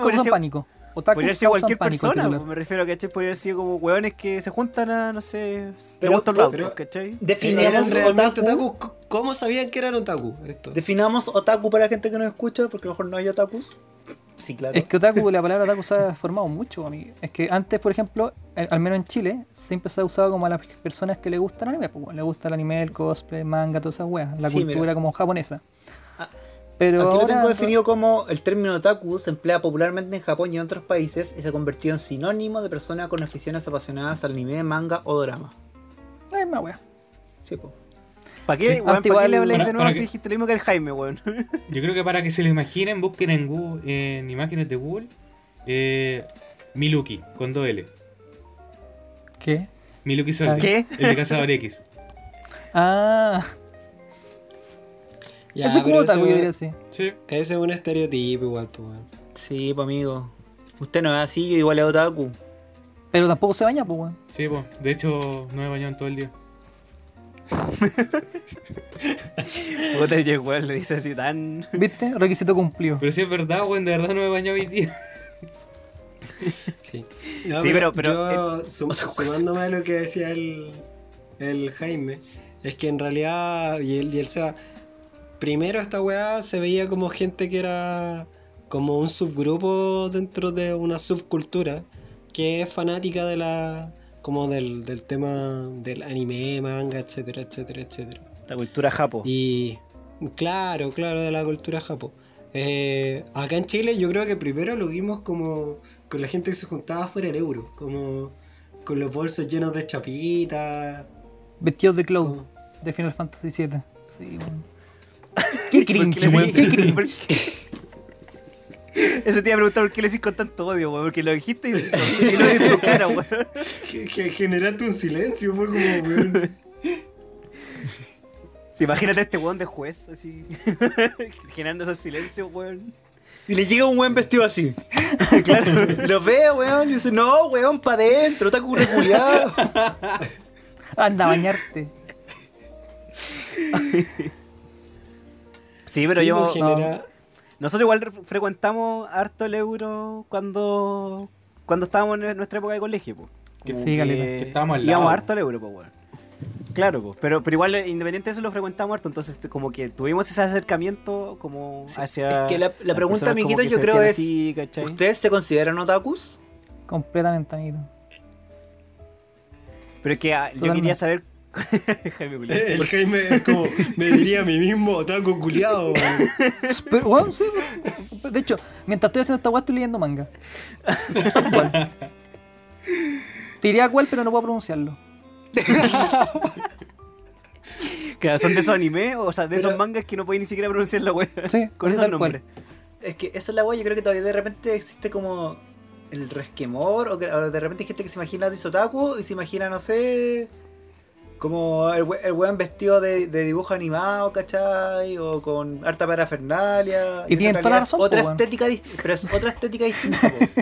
causan ser- pánico. Otakus Podría ser cualquier pánico, persona, me refiero a que podría haber sido como weones que se juntan a, no sé, le Pero- gustan los autos, ¿cachai? Definamos ¿Eran realmente otaku. ¿Cómo sabían que eran otaku esto? Definamos otaku para la gente que nos escucha, porque a lo mejor no hay otakus. Sí, claro. Es que otaku, la palabra otaku se ha formado mucho, amigo. Es que antes, por ejemplo, al, al menos en Chile, siempre se ha usado como a las personas que le gustan anime. Pues, le gusta el anime, el cosplay, manga, todas esas weas. La Sí, cultura mira. como japonesa. Ah, Pero Aquí lo tengo definido como el término otaku se emplea popularmente en Japón y en otros países y se ha convertido en sinónimo de persona con aficiones apasionadas al anime, manga o drama. la misma wea. Sí, po. ¿Para qué, Sí, weón? antes ¿Para qué le igual- habláis de nuevo si que- dijiste lo mismo que el Jaime, weón? [LAUGHS] Yo creo que para que se lo imaginen, busquen en Google, en imágenes de Google, eh, Miluki, con dos L. ¿Qué? Miluki Soldier, ¿Qué? el de Cazador X. [LAUGHS] Ah, Ya, ese es como pero otaku, yo diría ese, así. Sí. ese es un estereotipo igual, pues, weón. Sí, pues amigo. Usted no es así, yo igual es otaku. Pero tampoco se baña, pues, weón. Sí, pues. De hecho, no me he bañado en todo el día. [LAUGHS] Puta, y el weón le dice así tan. ¿Viste? Requisito cumplido. Pero sí es verdad, weón, de verdad no me he bañado hoy día. Sí, [LAUGHS] No, Sí, pero- pero, yo, sum- sumándome a lo que decía el, el Jaime, es que en realidad, y él, y él sea, primero esta weá se veía como gente que era como un subgrupo dentro de una subcultura que es fanática de la como del, del tema del anime, manga, etcétera, etcétera, etcétera. La cultura japo. Y claro, claro, de la cultura japo. Eh, acá en Chile yo creo que primero lo vimos como con la gente que se juntaba fuera del euro, como con los bolsos llenos de chapitas. Vestidos de Cloud, como- de Final Fantasy VII. Sí. Qué cringe, weón. Qué cringe. Eso te iba a preguntar por qué lo decís con tanto odio, weón. Porque lo dijiste y, [LAUGHS] y lo en tu cara, weón. generaste un silencio, fue como, weón. Sí, imagínate a este weón de juez, así. [LAUGHS] generando esos silencios, weón. Y le llega un buen vestido así. [LAUGHS] claro. Lo ve, weón, y dice, no, weón, pa' adentro, otaku reculiado. Anda a bañarte. Sí, pero Sí, yo. pues, Nosotros igual re- frecuentamos harto el euro cuando. Cuando estábamos en nuestra época de colegio, pues. Que sí. Que estábamos al Íbamos lado. harto al euro, pues, weón. Claro, pues. Pero, pero igual, eh, independiente de eso, lo frecuentamos harto. Entonces, como que tuvimos ese acercamiento como hacia. Es que la- pregunta, amiguito, yo creo es, así, ¿cachai? ¿Ustedes se consideran otakus? Completamente, amigo. Pero es que ah, yo quería saber. [LAUGHS] Jaime sí, El Jaime es como, me diría a mí mismo, otaku culiado. Pero, weón, sí. De hecho, mientras estoy haciendo esta weá, estoy leyendo manga. Cual. Te diría cuál, pero no puedo pronunciarlo. [LAUGHS] Claro, son de esos animes, o sea, de esos mangas que no pueden ni siquiera pronunciar la wea. Sí, [LAUGHS] Con esos cual. nombres. Es que esa es la wea, yo creo que todavía de repente existe como el resquemor, o, que, o de repente hay gente que se imagina de Sotaku y se imagina, no sé, como el, el weón vestido de, de dibujo animado, ¿cachai? O con harta parafernalia. Y tienen en toda la razón, otra po, estética dist- pero es otra estética distinta, po. [LAUGHS]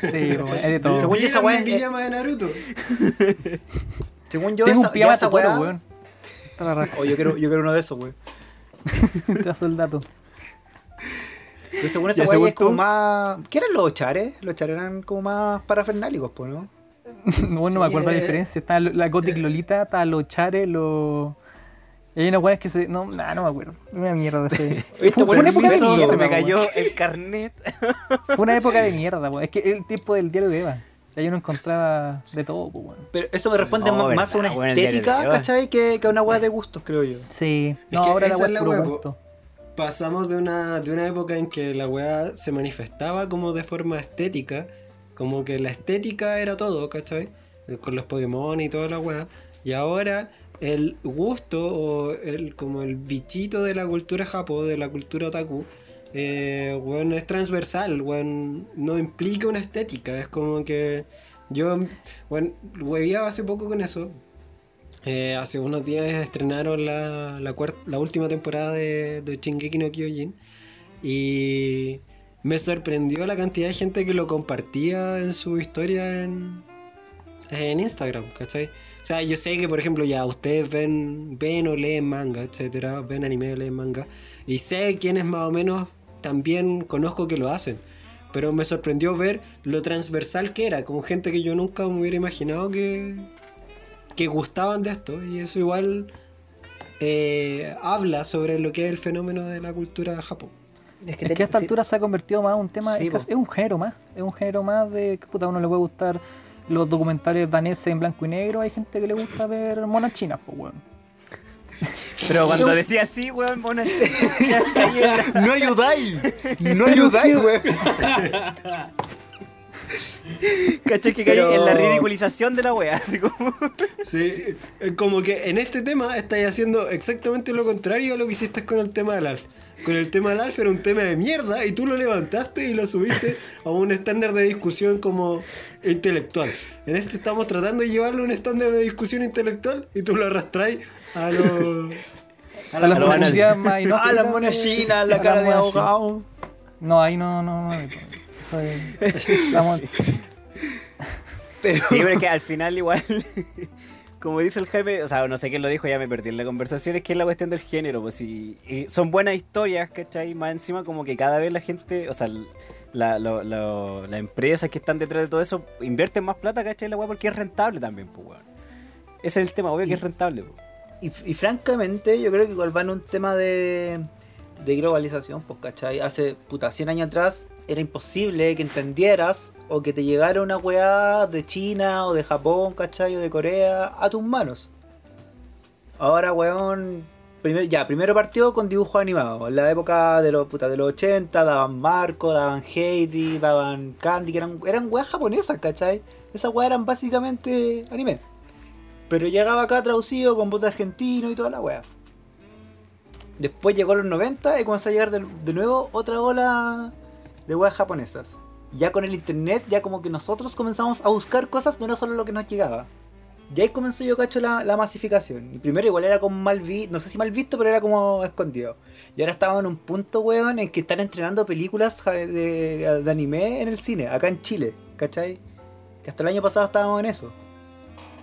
Sí, es de todo. Según yo, esa weá es- pijama de Naruto. Según yo, Tengo esa, un pijama esa weá- weón. Está la raja. O yo quiero, yo quiero uno de esos, weón. [LAUGHS] Te paso el dato. Pero según esa weá es como más. ¿Qué eran los chares? Los chares eran como más parafernálicos, po, ¿no? [LAUGHS] bueno, no me acuerdo la eh. diferencia. Está lo- la Gothic Lolita, está los chares, los. Y hay unas weas que se. No, nah, no me acuerdo. Una mierda ese. [LAUGHS] Fue, fue una época de mierda. se me weón. cayó el carnet. Fue una época de [LAUGHS] mierda, weón. Es que el tiempo del diario de Eva. Ya yo no encontraba de todo, pues, weón. Pero eso me responde No, más, más a una verdad, estética, Eva. ¿cachai? Que, que a una weá de gustos, creo yo. Sí. Es No, que ahora la esa wea es es la puro wea, gusto. Pasamos de una, de una época en que la weá se manifestaba como de forma estética, como que la estética era todo, ¿cachai? Con los Pokémon y toda la weá. Y ahora el gusto o el, como el bichito de la cultura japo, de la cultura otaku, eh, weón, es transversal, weón, no implica una estética, es como que yo, bueno, hueveaba hace poco con eso, eh, hace unos días estrenaron la, la, la última temporada de, de Shingeki no Kyojin y me sorprendió la cantidad de gente que lo compartía en su historia en, Instagram, ¿cachai? O sea, yo sé que, por ejemplo, ya ustedes ven, ven o leen manga, etcétera, ven anime o leen manga, y sé quiénes más o menos también conozco que lo hacen. Pero me sorprendió ver lo transversal que era, con gente que yo nunca me hubiera imaginado que, que gustaban de esto. Y eso igual eh, habla sobre lo que es el fenómeno de la cultura Japón. Es que a esta altura se ha convertido más en un tema, Sí, es, que es un género más, es un género más de que puta a uno le puede gustar los documentales daneses en blanco y negro, hay gente que le gusta ver monas chinas, pues weón. Pero [LAUGHS] cuando decía así, weón, mona, [LAUGHS] ya caí en la- ¡No ayudáis! ¡No ayudáis, weón! [LAUGHS] [LAUGHS] ¿Cachai? Que caí Pero- en la ridiculización de la wea. [LAUGHS] Así como. Sí, eh, como que en este tema estáis haciendo exactamente lo contrario a lo que hiciste con el tema del Alf. Con el tema del Alf era un tema de mierda y tú lo levantaste y lo subiste a un estándar de discusión como intelectual. En este estamos tratando de llevarlo a un estándar de discusión intelectual y tú lo arrastráis a lo... [LAUGHS] A las lo banal. profundidades más ¡Ah, inhóspitas las monas chinas! ¡La a cara las de abogado! No, ahí no, no, no. La [LAUGHS] Pero... Sí, pero es que al final igual, [LAUGHS] como dice el Jaime, o sea, no sé quién lo dijo, ya me perdí en la conversación, es que es la cuestión del género, pues y, y son buenas historias, ¿cachai? Más encima como que cada vez la gente, o sea, la, las empresas que están detrás de todo eso invierten más plata, ¿cachai? La weá porque es rentable también, pues weón. Ese es el tema, obvio que es rentable, pues. Y, y francamente, yo creo que igual va en un tema de, de globalización, pues, ¿cachai? Hace, puta, 100 años atrás era imposible que entendieras o que te llegara una weá de China o de Japón, ¿cachai? O de Corea a tus manos. Ahora, weón, primero, ya, primero partió con dibujos animados. En la época de los, puta, de los 80 daban Marco, daban Heidi, daban Candy, que eran, eran weas japonesas, ¿cachai? Esas weas eran básicamente anime. Pero llegaba acá traducido con voz de argentino y toda la wea. Después llegó los 90 y comenzó a llegar de, de nuevo otra ola de weas japonesas. Ya con el internet, ya como que nosotros comenzamos a buscar cosas, no era solo lo que nos llegaba. Y ahí comenzó yo cacho la, la masificación. Y primero igual era como mal visto, no sé si mal visto, pero era como escondido. Y ahora estamos en un punto, weón, en que están estrenando películas de, de anime en el cine, acá en Chile, ¿cachai? Que hasta el año pasado estábamos en eso.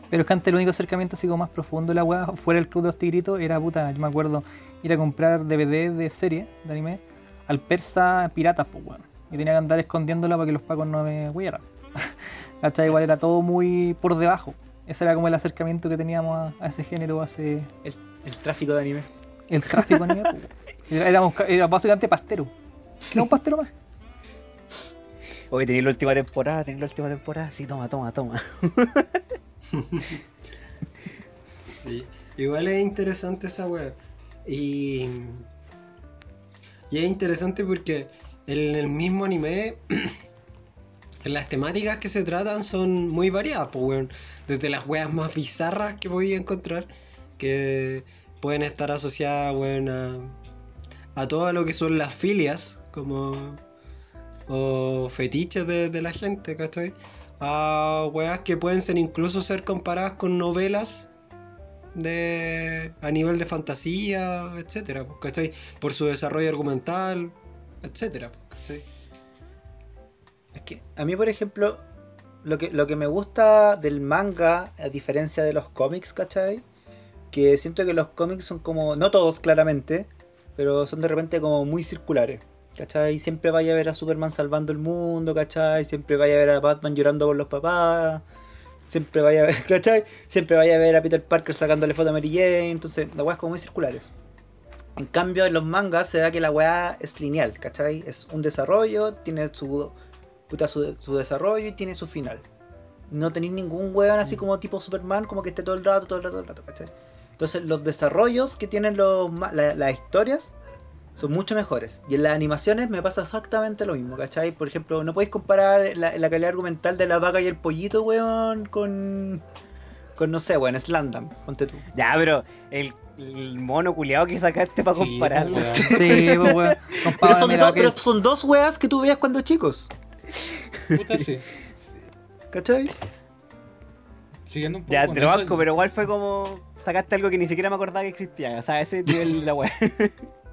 Pero es que antes el único acercamiento así como más profundo de la weá, fuera del club de los tigritos, era puta, yo me acuerdo ir a comprar DVD de serie, de anime, al persa piratas, pues weón. Y tenía que andar escondiéndola para que los pacos no me huyeran. [LAUGHS] ¿Cachai? Igual era todo muy por debajo. Ese era como el acercamiento que teníamos a, a ese género hace El, el tráfico de anime. el tráfico anime. weón. [LAUGHS] Era- Éramos era básicamente pastero. Era un pastero más. Hoy tenéis la última temporada, tenéis la última temporada, sí, toma, toma, toma. [LAUGHS] Sí, igual es interesante esa web. Y, y es interesante porque en el mismo anime, [CLEARS THROAT] las temáticas que se tratan son muy variadas, pues. Desde las weas más bizarras que podía encontrar, que pueden estar asociadas, weón, a, a todo lo que son las filias, como. o fetiches de, de la gente, ¿cachai? A weas que pueden ser incluso ser comparadas con novelas de a nivel de fantasía, etcétera, pues, ¿cachai? Por su desarrollo argumental, etcétera, ¿cachai? Es que a mí, por ejemplo, lo que, lo que me gusta del manga, a diferencia de los cómics, ¿cachai? Que siento que los cómics son como, no todos claramente, pero son de repente como muy circulares. ¿Cachai? Siempre vaya a ver a Superman salvando el mundo, ¿cachai? Siempre vaya a ver a Batman llorando por los papás. Siempre vaya a ver, [LAUGHS] ¿cachai? Siempre vaya a ver a Peter Parker sacándole foto a Mary Jane. Entonces, las weas como muy circulares. En cambio, en los mangas se da que la weá es lineal, ¿cachai? Es un desarrollo, tiene su, puta, su, su desarrollo y tiene su final. No tenéis ningún weón así como tipo Superman, como que esté todo el rato, todo el rato, todo el rato, ¿cachai? Entonces, los desarrollos que tienen los, la- las historias son mucho mejores. Y en las animaciones me pasa exactamente lo mismo, ¿cachai? Por ejemplo, no podéis comparar la, la calidad argumental de la vaca y el pollito, weón, con. con no sé, weón, Slandam, ponte tú. Ya, pero el, el mono culiado que sacaste para compararlo. pues, [LAUGHS] weón. Sí, pues, weón. Pero son, dos, que- pero son dos weas que tú veías cuando chicos, Puta, sí. ¿cachai? Siguiendo un poco Ya, te lo banco, pero igual fue como. Sacaste algo que ni siquiera me acordaba que existía. O sea, ese nivel la weá. [LAUGHS]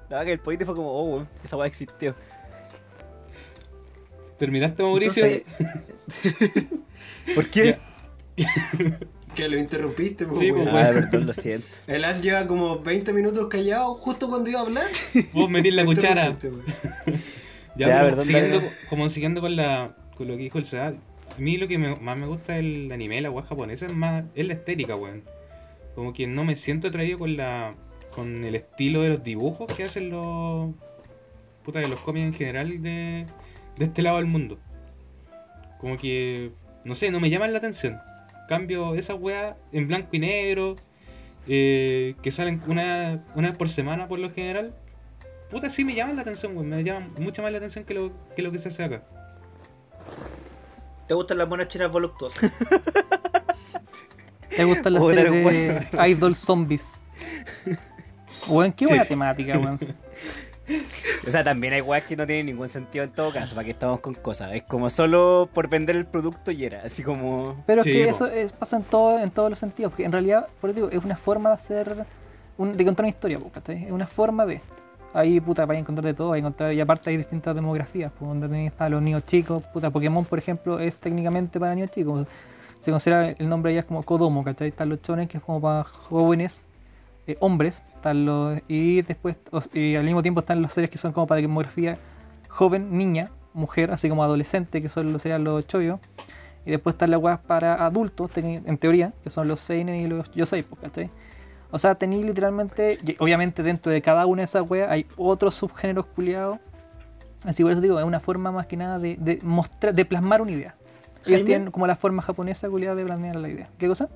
La verdad que el poquito fue como, oh, weón, esa weá existió. ¿Terminaste, Mauricio? Entonces, ¿Por qué? [LAUGHS] Que lo interrumpiste, pues, Sí, weón. pues, Ah, perdón, lo siento. [LAUGHS] El Alf lleva como 20 minutos callado justo cuando iba a hablar. Vos metís la cuchara. Ya, Ya, perdón, siguiendo, como siguiendo con la con lo que dijo el Seda, a mí lo que me- más me gusta del anime, la weá japonesa, es más es la estética, weón. Como que no me siento atraído con la con el estilo de los dibujos que hacen los puta de los cómics en general de, de este lado del mundo. Como que no sé, no me llaman la atención. Cambio esas weas en blanco y negro eh, que salen una, una vez por semana por lo general. Puta, sí me llaman la atención, weón. Me llaman mucho más la atención que lo que, lo que se hace acá. ¿Te gustan las buenas chinas voluptuosas? ¿Te gustan las Puta, series de Idol Zombies? Weón, qué buena temática, weón. O sea, también hay weas que no tienen ningún sentido en todo caso, para que estamos con cosas. Es como solo por vender el producto y era, así como... Pero Sí, es que po. eso es- pasa en, todo, en todos los sentidos, porque en realidad, por eso digo, es una forma de hacer, un- de contar una historia, ¿cachai? Es una forma de... Ahí, puta, vais a encontrar de todo, vais a encontrar, y aparte hay distintas demografías, pues, donde tenéis a los niños chicos, puta, Pokémon, por ejemplo, es técnicamente para niños chicos. Se considera el nombre ya es como Kodomo, ¿cachai? Están los chones que es como para jóvenes, eh, hombres, están los, y después, y al mismo tiempo están las series que son como para demografía joven, niña, mujer, así como adolescente, que son los, serían los chollos. Y después están las weas para adultos, en teoría, que son los seinen y los yosei, pues, ¿cachai? O sea, tenéis literalmente, y obviamente dentro de cada una de esas weas hay otros subgéneros culiados. Así por eso digo, es una forma más que nada de, de mostrar, de plasmar una idea. Ellos Jaime. tienen como la forma japonesa culiada de plasmar la idea. ¿Qué cosa?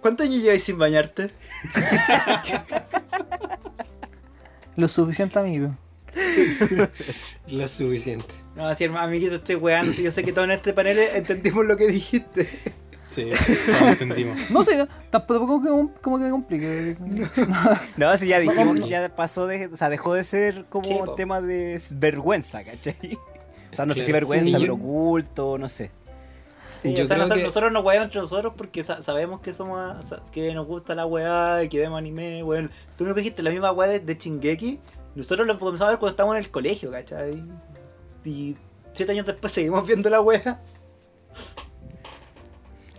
¿Cuántos años lleváis sin bañarte? Lo suficiente, amigo. [LAUGHS] Lo suficiente. No, así hermano, amiguito, estoy weando. Si yo sé que todos en este panel entendimos lo que dijiste. Sí, no entendimos. No sé, tampoco como que, como que me complique. No, si ya dijimos que ya pasó de... O sea, dejó de ser como po. tema de vergüenza, ¿cachai? O sea, no sé si vergüenza, pero oculto, no sé. Sí, Yo o sea, creo nosotros, que- nosotros nos weamos entre nosotros porque sa- sabemos que somos que nos gusta la weá y que vemos anime, weón. Tú me dijiste la misma weá de, de Shingeki. Nosotros lo comenzamos a ver cuando estábamos en el colegio, ¿cachai? Y siete años después seguimos viendo la weá.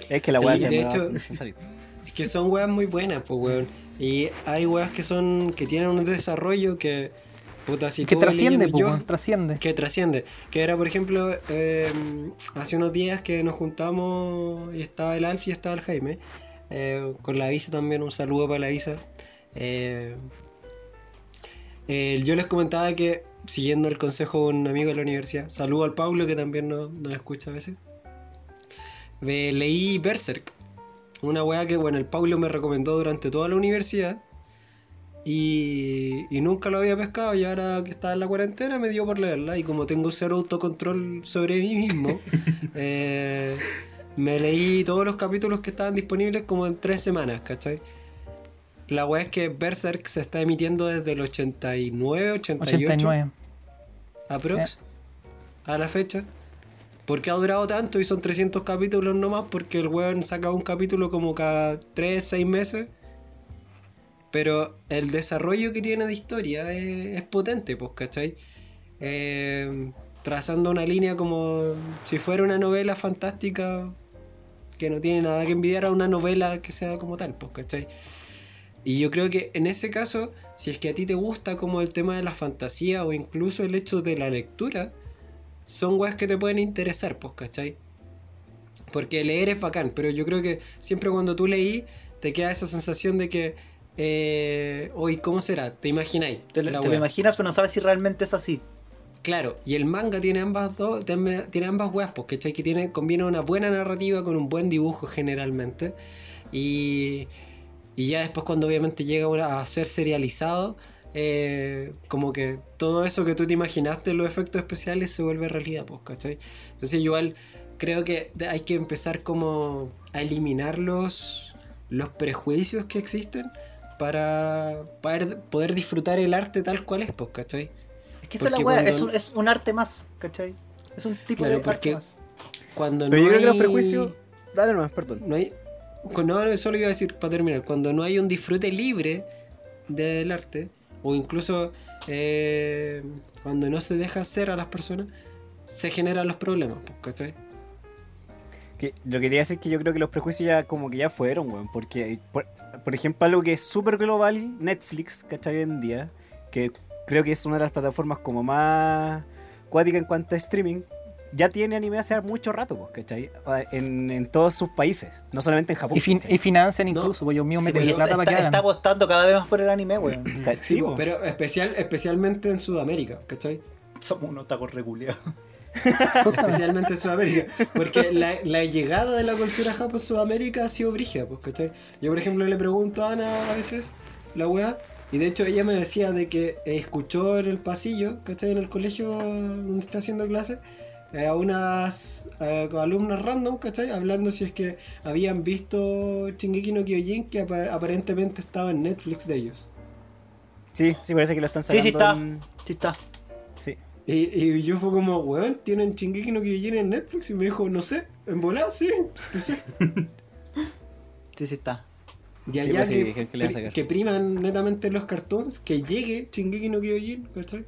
Es que la weá de se va hecho-. Es que son weas muy buenas, pues weón. Y hay weas que son. que tienen un desarrollo que. Puta, si que trasciende, yo- weón, trasciende. que trasciende. Que era, por ejemplo, eh, hace unos días que nos juntamos y estaba el Alf y estaba el Jaime. eh, con la Isa también, un saludo para la Isa. Eh, yo les comentaba que, siguiendo el consejo de un amigo de la universidad, saludo al Paulo que también nos, nos escucha a veces. Leí Berserk, una weá que, bueno, el Paulo me recomendó durante toda la universidad. Y, y nunca lo había pescado y ahora que estaba en la cuarentena me dio por leerla y como tengo cero autocontrol sobre mí mismo, [LAUGHS] eh, me leí todos los capítulos que estaban disponibles como en tres semanas, ¿cachai? La weá es que Berserk se está emitiendo desde el 89, 88 89. aprox a la fecha. ¿Por qué ha durado tanto y son 300 capítulos nomás? Porque el weón saca un capítulo como cada 3, 6 meses. Pero el desarrollo que tiene de historia es, potente, pues, ¿cachai? Eh, trazando una línea como si fuera una novela fantástica que no tiene nada que envidiar a una novela que sea como tal, pues, ¿cachai? Y yo creo que en ese caso, si es que a ti te gusta como el tema de la fantasía o incluso el hecho de la lectura, son weas que te pueden interesar, pues, ¿cachai? Porque leer es bacán, pero yo creo que siempre cuando tú leí, te queda esa sensación de que, eh, hoy, ¿cómo será? ¿Te imagináis? Te, lo- te imaginas, pero no sabes si realmente es así. Claro, y el manga tiene ambas dos, tiene ambas weas, ¿cachai? Que tiene, combina una buena narrativa con un buen dibujo generalmente. Y, y ya después cuando obviamente llega a ser serializado, eh, como que todo eso que tú te imaginaste, los efectos especiales, se vuelve realidad, pues, ¿cachai? Entonces igual creo que hay que empezar como a eliminar los, los prejuicios que existen para poder, poder disfrutar el arte tal cual es, pues, ¿cachai? Es que esa es la weá, cuando- es un, es un arte más, ¿cachai? Es un tipo Claro, de porque- arte más. Cuando Pero no yo creo que los hay- prejuicios. Dale nomás, perdón. No hay. cuando- No, no, solo iba a decir para terminar. Cuando no hay un disfrute libre del arte, o incluso eh, cuando no se deja hacer a las personas, se generan los problemas, pues, ¿cachai? Que, lo que quería decir es que yo creo que los prejuicios ya como que ya fueron, weón. Porque, por, por ejemplo, algo que es súper global, Netflix, ¿cachai? Hoy en día, que creo que es una de las plataformas como más cuática en cuanto a streaming, ya tiene anime hace mucho rato, pues, ¿cachai? En, en todos sus países, no solamente en Japón. Y, fin- y financian No. incluso, pues yo mío Sí, pero plata para que está, está apostando cada vez más por el anime, weón. [CLEARS THROAT] Sí, po. Pero especial, especialmente en Sudamérica, ¿cachai? Somos unos tacos reculeados. Especialmente en Sudamérica. Porque la, la llegada de la cultura japo a Sudamérica ha sido brígida, pues, ¿cachai? Yo, por ejemplo, le pregunto a Ana a veces, la weá, y de hecho ella me decía de que escuchó en el pasillo, ¿cachai? En el colegio donde está haciendo clase, eh, a unas eh, alumnas random, ¿cachai? Hablando si es que habían visto Shingeki no Kyojin, que apa- aparentemente estaba en Netflix de ellos. Sí, sí, parece que lo están Sí, sacando. sí está. en- Sí está. Sí. Y, y yo fue como, weón, ¿tienen Shingeki no Kyojin en Netflix? Y me dijo, no sé, en volado, sí, no sé. [LAUGHS] Sí, sí está. Y Sí, allá pues sí, que, que que priman netamente los cartoons, que llegue Shingeki no Kyojin, ¿cachai?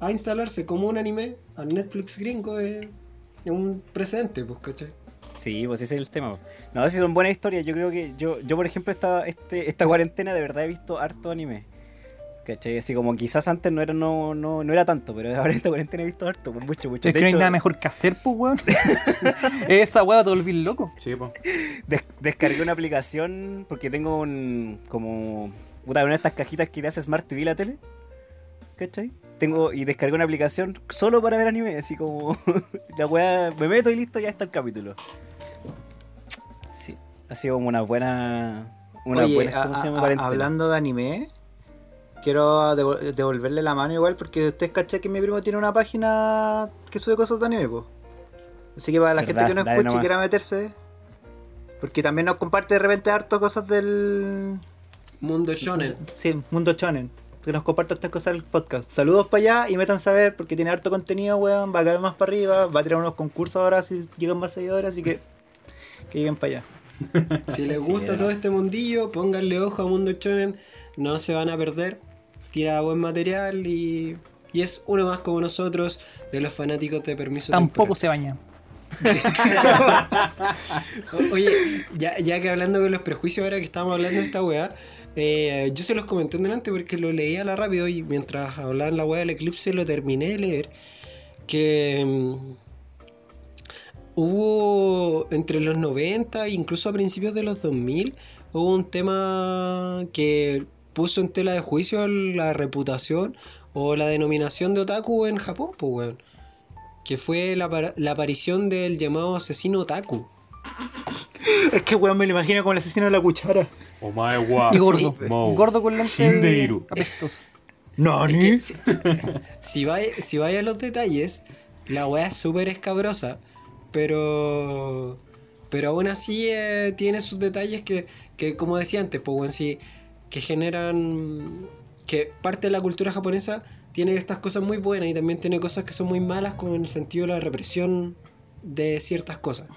A instalarse como un anime al Netflix gringo es, es un precedente, pues, ¿cachai? Sí, pues ese es el tema. po. No, si son buenas historias. Yo creo que yo, yo por ejemplo, esta, este, esta cuarentena de verdad he visto harto anime. ¿Cachai? Así como quizás antes no era, no, no, no era tanto, pero ahora en esta cuarentena he visto harto, pues, mucho, mucho. Es que no hay nada mejor que hacer, pues, weón. [LAUGHS] Esa weá te volví loco. Sí, des- descargué una aplicación porque tengo un. como. Puta, una de estas cajitas que te hace Smart TV la tele. ¿Cachai? Tengo, y descargué una aplicación solo para ver anime, así como. [LAUGHS] la weá, me meto y listo, ya está el capítulo. Sí, ha sido como una buena. Una Oye, buena a- ¿cómo se llama? a- hablando de anime, quiero devo- devolverle la mano igual porque ustedes caché que mi primo tiene una página que sube cosas de anime, po. Así que para la ¿Verdad? gente que no Dale escuche y quiera meterse, porque también nos comparte de repente harto cosas del Mundo Shonen. sí, Mundo Chonen. Que nos comparte estas cosas del podcast. Saludos para allá y métanse a ver porque tiene harto contenido, weón. Va a caer más para arriba. Va a tirar unos concursos ahora si llegan más seguidores. Así que que lleguen para allá. Si les gusta todo este mundillo, pónganle ojo a Mundo Shonen, no se van a perder. Tira buen material y, y es uno más como nosotros de los fanáticos de Permiso Tampoco Temporal. se baña. [LAUGHS] Oye, ya, ya que hablando de los prejuicios, ahora que estamos hablando de esta weá, eh, yo se los comenté delante porque lo leía a la rápido y mientras hablaban la weá del eclipse lo terminé de leer. Que mm, hubo entre los 90 e incluso a principios de los 2000, hubo un tema que puso en tela de juicio la reputación o la denominación de otaku en Japón, pues weón. Que fue la, apar- la aparición del llamado asesino otaku. Es que weón me lo imagino como el asesino de la cuchara. Omae wa. Y gordo. Gordo con Shindeiru. apestos. No, Es ni. que si, [LAUGHS] si vais si vais a los detalles, la weá es súper escabrosa, pero pero aún así eh, tiene sus detalles que, que, como decía antes, pues weón, sí, que generan que parte de la cultura japonesa tiene estas cosas muy buenas y también tiene cosas que son muy malas como en el sentido de la represión de ciertas cosas.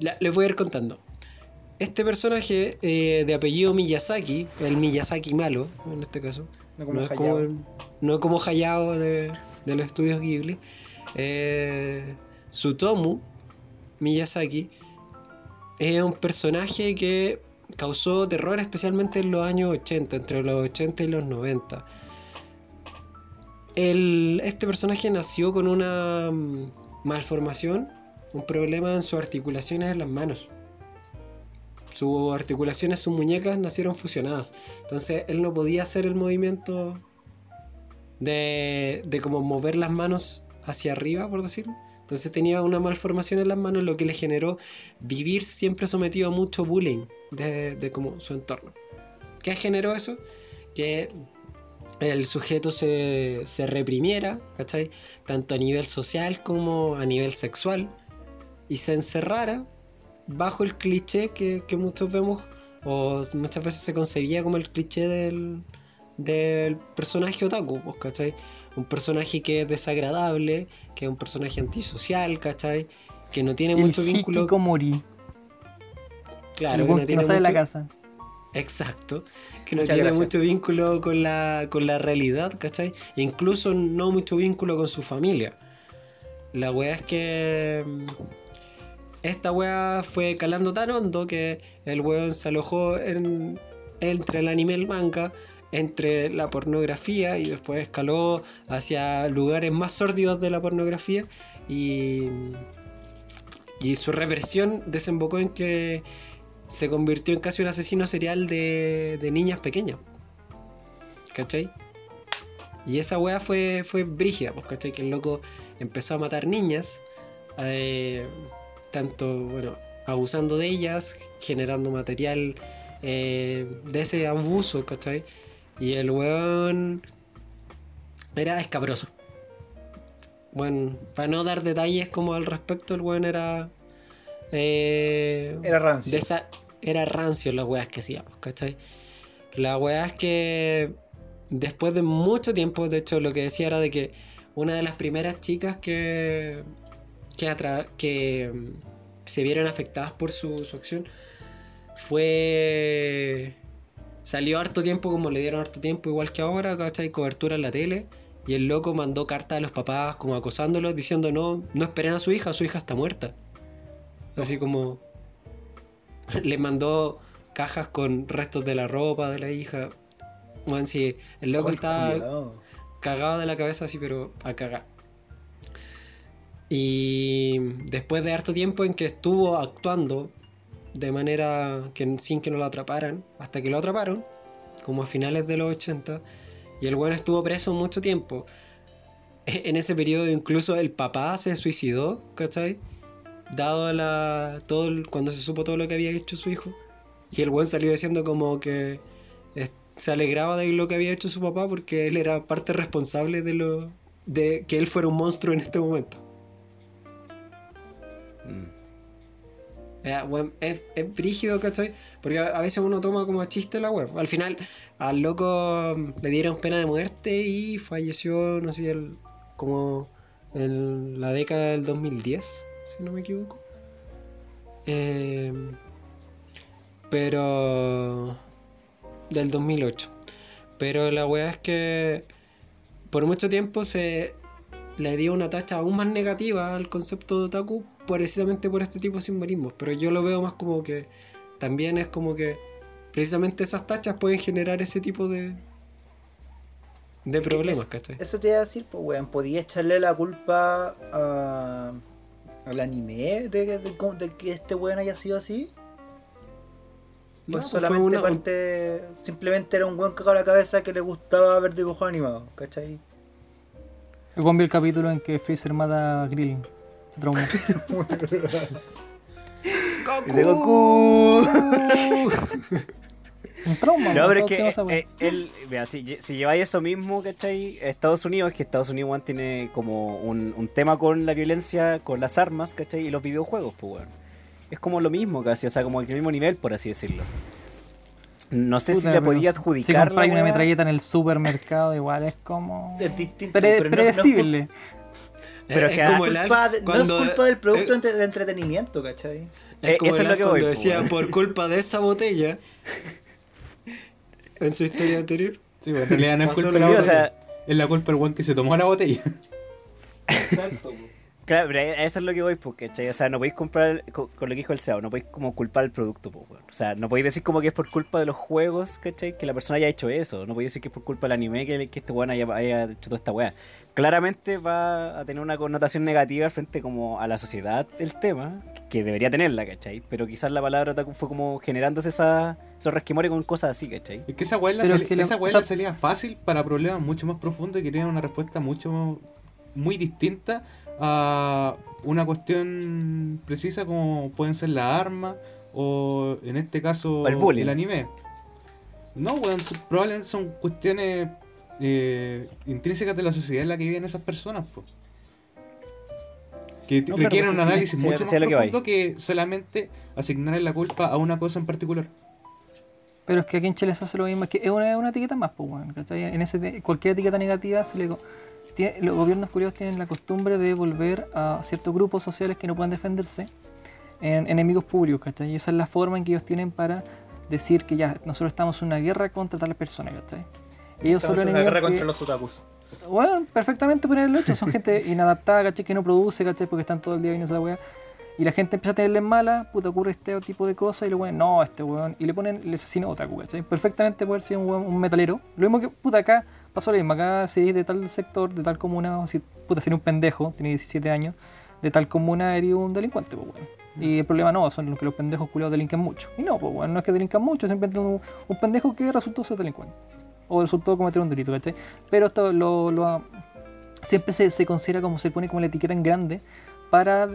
La- les voy a ir contando. Este personaje eh, de apellido Miyazaki, el Miyazaki malo, en este caso, No como no es Hayao. como, no como Hayao de, de los estudios Ghibli. Eh, Tsutomu Miyazaki es un personaje que causó terror especialmente en los años 80, entre los 80 y los 90. El- este personaje nació con una mm, malformación, un problema en sus articulaciones en las manos. Sus articulaciones, sus muñecas nacieron fusionadas. Entonces él no podía hacer el movimiento de, de como mover las manos hacia arriba, por decirlo. Entonces tenía una malformación en las manos, lo que le generó vivir siempre sometido a mucho bullying de, de como su entorno. ¿Qué generó eso? Que el sujeto se, se reprimiera, ¿cachai? Tanto a nivel social como a nivel sexual. Y se encerrara bajo el cliché que, que muchos vemos, o muchas veces se concebía como el cliché del, del personaje otaku, pues, ¿cachai? Un personaje que es desagradable, que es un personaje antisocial, ¿cachai? Que no tiene El mucho vínculo. Hikikomori. Claro, que no que tiene no sale de la mucho- casa. Exacto. Que no Muchas tiene gracias. mucho vínculo con la, con la realidad, ¿cachai? E incluso no mucho vínculo con su familia. La wea es que. mm, Esta wea fue calando tan hondo que el weón se alojó en, entre el anime y el manga, entre la pornografía y después escaló hacia lugares más sórdidos de la pornografía y. Y su represión desembocó en que se convirtió en casi un asesino serial de, de niñas pequeñas. ¿Cachai? Y esa weá fue, fue brígida, pues, ¿cachai? Que el loco empezó a matar niñas, eh, tanto, bueno, abusando de ellas, generando material eh, de ese abuso, ¿cachai? Y el weón era escabroso. Bueno, para no dar detalles como al respecto, el weón era... eh, Era rancio. de esa, era rancio las weas que hacíamos, ¿cachai? La wea es que después de mucho tiempo, de hecho lo que decía era de que una de las primeras chicas que, que, atra- que mm, se vieron afectadas por su, su acción fue... Salió harto tiempo como le dieron harto tiempo, igual que ahora, ¿cachai? Cobertura en la tele. Y el loco mandó cartas a los papás como acosándolos, diciendo no, no esperen a su hija, su hija está muerta. Así como le mandó cajas con restos de la ropa de la hija. Bueno, sí, el loco estaba cuidado. cagado de la cabeza así, pero a cagar. Y después de harto tiempo en que estuvo actuando de manera que sin que no lo atraparan, hasta que lo atraparon, como a finales de los 80, y el bueno estuvo preso mucho tiempo. E- En ese periodo incluso el papá se suicidó, ¿cachai? Dado la, todo cuando se supo todo lo que había hecho su hijo. Y el buen salió diciendo como que se alegraba de lo que había hecho su papá porque él era parte responsable de lo de que él fuera un monstruo en este momento. Ya, weón, es, es brígido, ¿cachai? Porque a, a veces uno toma como chiste la web. Al final, al loco mm, le dieron pena de muerte y falleció, no sé, el- como en la década del 2010, si no me equivoco. Eh, pero. del 2008. Pero la weá es que por mucho tiempo se le dio una tacha aún más negativa al concepto de otaku precisamente por este tipo de simbolismos. Pero yo lo veo más como que también es como que precisamente esas tachas pueden generar ese tipo de de problemas, es- ¿cachai? Eso te iba a decir, pues, weón, podía echarle la culpa a, al anime de, que- de cómo- de que este weón haya sido así. No, Pues fue solamente una- parte, simplemente era un weón cagado a la cabeza que le gustaba ver dibujos animados, ¿cachai? Yo vi el capítulo en que Freezer mata a Krillin. Se traumó. [LAUGHS] [LAUGHS] Dice Goku. [LAUGHS] Un trauma, No, pero es que weá. eh, él, vea, si, si lleváis eso mismo, ¿cachai? Estados Unidos, que Estados Unidos weón, tiene como un, un tema con la violencia, con las armas, ¿cachai? Y los videojuegos, pues, weón. Es como lo mismo casi, o sea, como el mismo nivel, por así decirlo. No sé si Puta, le pero podía Si adjudicar la una metralleta en el supermercado, igual es como. [LAUGHS] Es distinto, Pre- pero no- no- predecible. Pero es que como ah, el culpa Alf de- no cuando es culpa del producto eh, de entretenimiento, ¿cachai? Es Eh, como eso el es lo que voy, cuando pues, decía por culpa de esa botella en su historia anterior. Sí, bueno, en realidad no es [LAUGHS] culpa de la botella. sea, Es la culpa del weón que se tomó la botella. Exacto. Claro, pero a eso es lo que voy, pues, ¿cachai? O sea, no podéis comprar, co- con, lo que dijo el SEO, no podéis como culpar el producto, pues, weón. O sea, no podéis decir como que es por culpa de los juegos, ¿cachai? Que la persona haya hecho eso. No podéis decir que es por culpa del anime que, que este weón haya, haya hecho toda esta weá. Claramente va a tener una connotación negativa frente como a la sociedad el tema, que debería tenerla, ¿cachai? Pero quizás la palabra fue como generándose esa, esos resquemores con cosas así, ¿cachai? Es que esa weá esa o sea- salida fácil para problemas mucho más profundos y que tienen una respuesta mucho muy distinta a una cuestión precisa como pueden ser las armas o en este caso el anime. No, weón, probablemente son cuestiones eh, intrínsecas de la sociedad en la que viven esas personas, po. Que No, requieren pues un análisis sí, mucho sí, más lo profundo que solamente asignarle la culpa a una cosa en particular. Pero es que aquí en Chile se hace lo mismo, es que es una, es una etiqueta más, pues, weón, ¿cachai? En ese, cualquier etiqueta negativa, se le, los gobiernos curiosos tienen la costumbre de volver a ciertos grupos sociales que no pueden defenderse en enemigos públicos, ¿cachai? Y esa es la forma en que ellos tienen para decir que ya, nosotros estamos en una guerra contra tales personas, ¿cachai? Y ellos son Estamos en una guerra que- contra los otakus. bueno, perfectamente por el hecho. Son gente [LAUGHS] inadaptada, ¿cachai? Que no produce, ¿cachai? Porque están todo el día viendo esa weá. Y la gente empieza a tenerle mala, puta, ocurre este tipo de cosas y le ponen, no, este weón. Y le ponen el asesino otaku, ¿cachai? Perfectamente puede ser un, weón- un metalero. Lo mismo que, puta, acá pasó lo mismo. Acá si es de tal sector, de tal comuna, si, puta, sería un pendejo, tiene 17 años, de tal comuna eres un delincuente, pues weón. Y el problema no, son los que los pendejos culiados delinquen mucho. Y no, pues weón, no es que delincan mucho, simplemente un, un pendejo que resultó ser delincuente. O resultó cometer un delito, ¿cachai? Pero esto lo, lo, siempre se considera como se pone como la etiqueta en grande para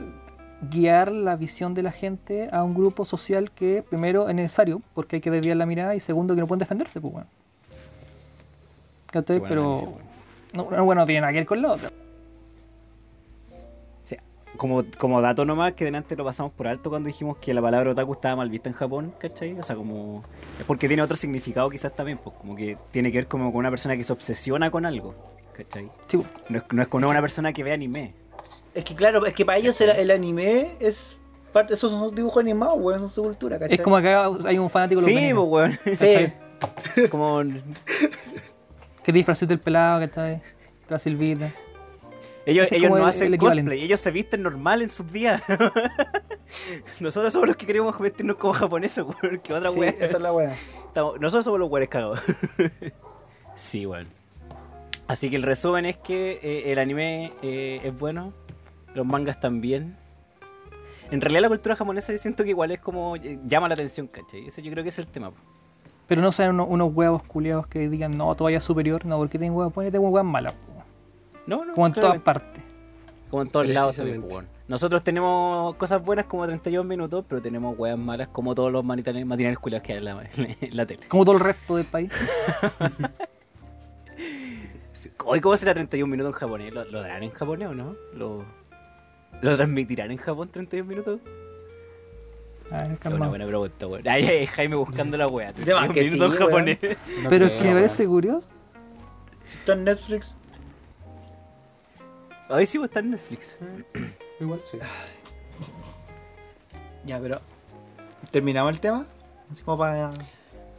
guiar la visión de la gente a un grupo social que primero es necesario porque hay que desviar la mirada y segundo que no pueden defenderse pues bueno buen pero análisis, no, bueno no tiene nada que ver con la otra O sea, como, como dato nomás, que delante lo pasamos por alto cuando dijimos que la palabra otaku estaba mal vista en Japón, ¿cachai? O sea, como... Es porque tiene otro significado quizás también, pues como que tiene que ver como con una persona que se obsesiona con algo, ¿cachai? Sí. No es, no es con una persona que ve anime. Es que claro, es que para ellos el, el anime es parte, esos son dibujos animados, weón, son su cultura, ¿cachai? es como acá hay un fanático Sí, pues weón. Sí. como... que disfraces del pelado ¿cachai? la silvita Ellos, ellos no el- hacen el cosplay, ellos se visten normal en sus días. [LAUGHS] Nosotros somos los que queremos vestirnos como japoneses, weón. Que otra Sí, esa es la weá. Estamos- nosotros somos los weones cagados. [LAUGHS] sí, weón. Así que el resumen es que eh, el anime eh, es bueno, los mangas también. En realidad la cultura japonesa yo siento que igual es como eh, llama la atención, ¿cachai? Ese yo creo que es el tema. po. pero no sean unos, unos huevos culiados que digan no, todavía es superior no, porque tienen huevos tienen huevos malas. No, no, como en todas partes Como en todos lados también. Nosotros tenemos cosas buenas como 31 minutos, pero tenemos weas malas como todos los matinales, culiados que hay en la, [LAUGHS] en la tele. como todo el resto del país. [LAUGHS] Hoy, ¿cómo será 31 minutos en japonés? ¿Lo, lo darán en japonés o no? ¿Lo, ¿Lo transmitirán en Japón 31 minutos? A ver, Es una buena pregunta, weón. Ay, Jaime buscando la 31 que minutos sí, japonés. No Pero es que parece curioso. Está en Netflix. Hoy sí va a estar en Netflix. [CLEARS THROAT] Igual sí. Ya, pero. ¿Terminamos el tema? Así como para.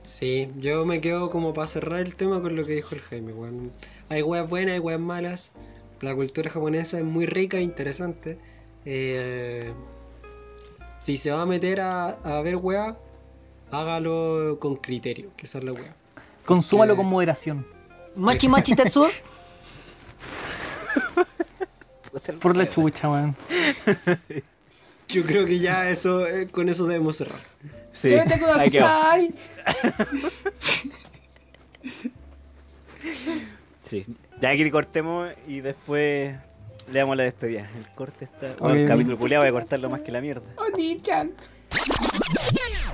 Sí, yo me quedo como para cerrar el tema con lo que dijo el Jaime, weón. Hay weas buenas, hay weas malas. La cultura japonesa es muy rica e interesante. Eh, si se va a meter a, a ver weas, hágalo con criterio, que es la wea. Consúmalo Porque- con moderación. Machi Machi Tetsuo. Por la chucha, weón. [LAUGHS] Yo creo que ya eso, eh, con eso debemos cerrar. Sí, ahí quedó. [LAUGHS] Sí, ya aquí cortemos y después le damos la despedida. El corte está. Bueno, el capítulo culiado voy a cortarlo más que la mierda.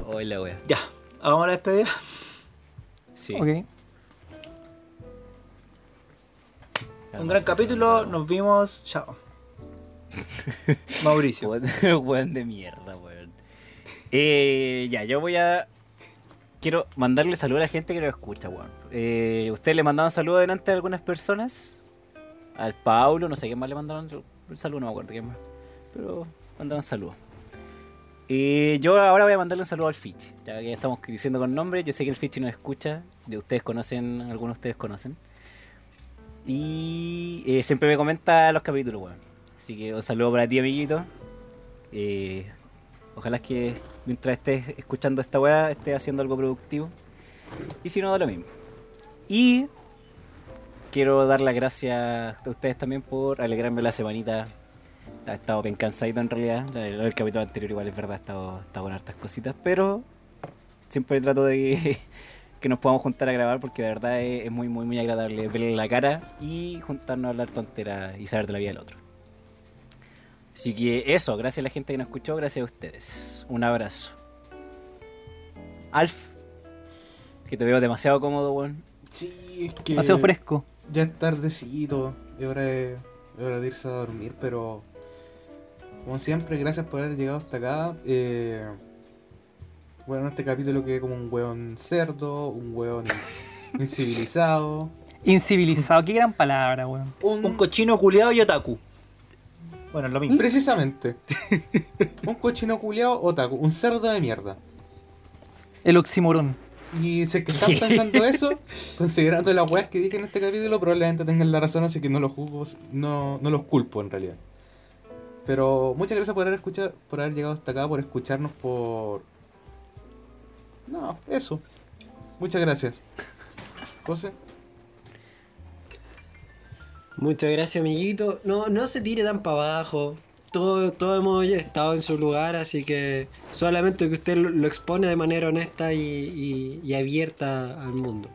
Hoy la wea. Ya, hagamos la despedida. Sí. Ok. Un gran capítulo, nos vimos. Chao. [LAUGHS] Mauricio. [LAUGHS] Weón de mierda, weón. Eh, ya, yo voy a. Quiero mandarle saludos a la gente que lo escucha, weón. Eh, ¿Ustedes le mandaron saludos adelante a algunas personas? Al Paulo, no sé quién más le mandaron un saludo, no me acuerdo quién más. Pero mandaron saludos. Y yo ahora voy a mandarle un saludo al Fitch. Ya que estamos diciendo con nombre, yo sé que el Fitch nos escucha. De ustedes conocen, algunos de ustedes conocen. Y eh, siempre me comenta los capítulos. Así que un saludo para ti, amiguito. Eh, ojalá que mientras estés escuchando esta weá, estés haciendo algo productivo. Y si no, da lo mismo. Y quiero dar las gracias a ustedes también por alegrarme la semanita. Ha estado bien cansadito en realidad. Lo del capítulo anterior igual es verdad, ha estado, estado con hartas cositas. Pero siempre trato de [LAUGHS] que, nos podamos juntar a grabar porque de verdad es, es muy, muy, muy agradable verle la cara y juntarnos a hablar tonteras y saber de la vida del otro. Así que eso, gracias a la gente que nos escuchó, gracias a ustedes. Un abrazo. Alf, que te veo demasiado cómodo, weón. Sí, es que. Demasiado fresco. Ya es tardecito, es hora de, es hora de irse a dormir, pero. Como siempre, gracias por haber llegado hasta acá. Eh, bueno, este capítulo quedé como un hueón cerdo, un hueón [LAUGHS] incivilizado. Incivilizado, qué gran palabra, weón. Un cochino culiado y otaku. Bueno, lo mismo. Precisamente. [LAUGHS] un cochino culiao otaku, un cerdo de mierda. El oximorón. Y si es que están pensando [LAUGHS] eso, considerando las weas que dije en este capítulo, probablemente tengan la razón, así que no los juzgo, no, no los culpo en realidad. Pero muchas gracias por haber escuchado, por haber llegado hasta acá, por escucharnos, por. No, eso. Muchas gracias. José. Muchas gracias, amiguito. No, no se tire tan para abajo. Todo, todo hemos estado en su lugar, así que solamente que usted lo, expone de manera honesta y, y- y abierta al mundo.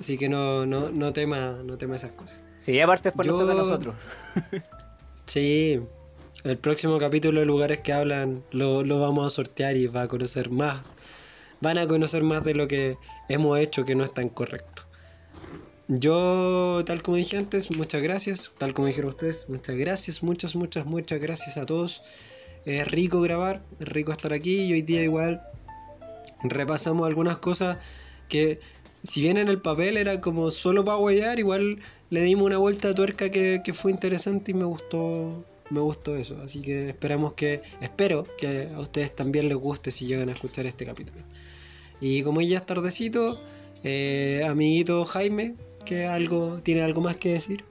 Así que no, no, no tema, no tema esas cosas. Sí, aparte después nos Yo- toca a nosotros. [LAUGHS] Sí, el próximo capítulo de lugares que hablan lo, lo vamos a sortear y va a conocer más. Van a conocer más de lo que hemos hecho que no es tan correcto. Yo, tal como dije antes, muchas gracias. Tal como dijeron ustedes, muchas gracias. Muchas, muchas, muchas gracias a todos. Es rico grabar, es rico estar aquí y hoy día igual repasamos algunas cosas que si bien en el papel era como solo para huellar, igual le dimos una vuelta de tuerca que, fue interesante y me gustó me gustó eso. Así que esperamos que, espero que a ustedes también les guste si llegan a escuchar este capítulo. Y como ya es tardecito, eh, amiguito Jaime, que algo, tiene algo más que decir.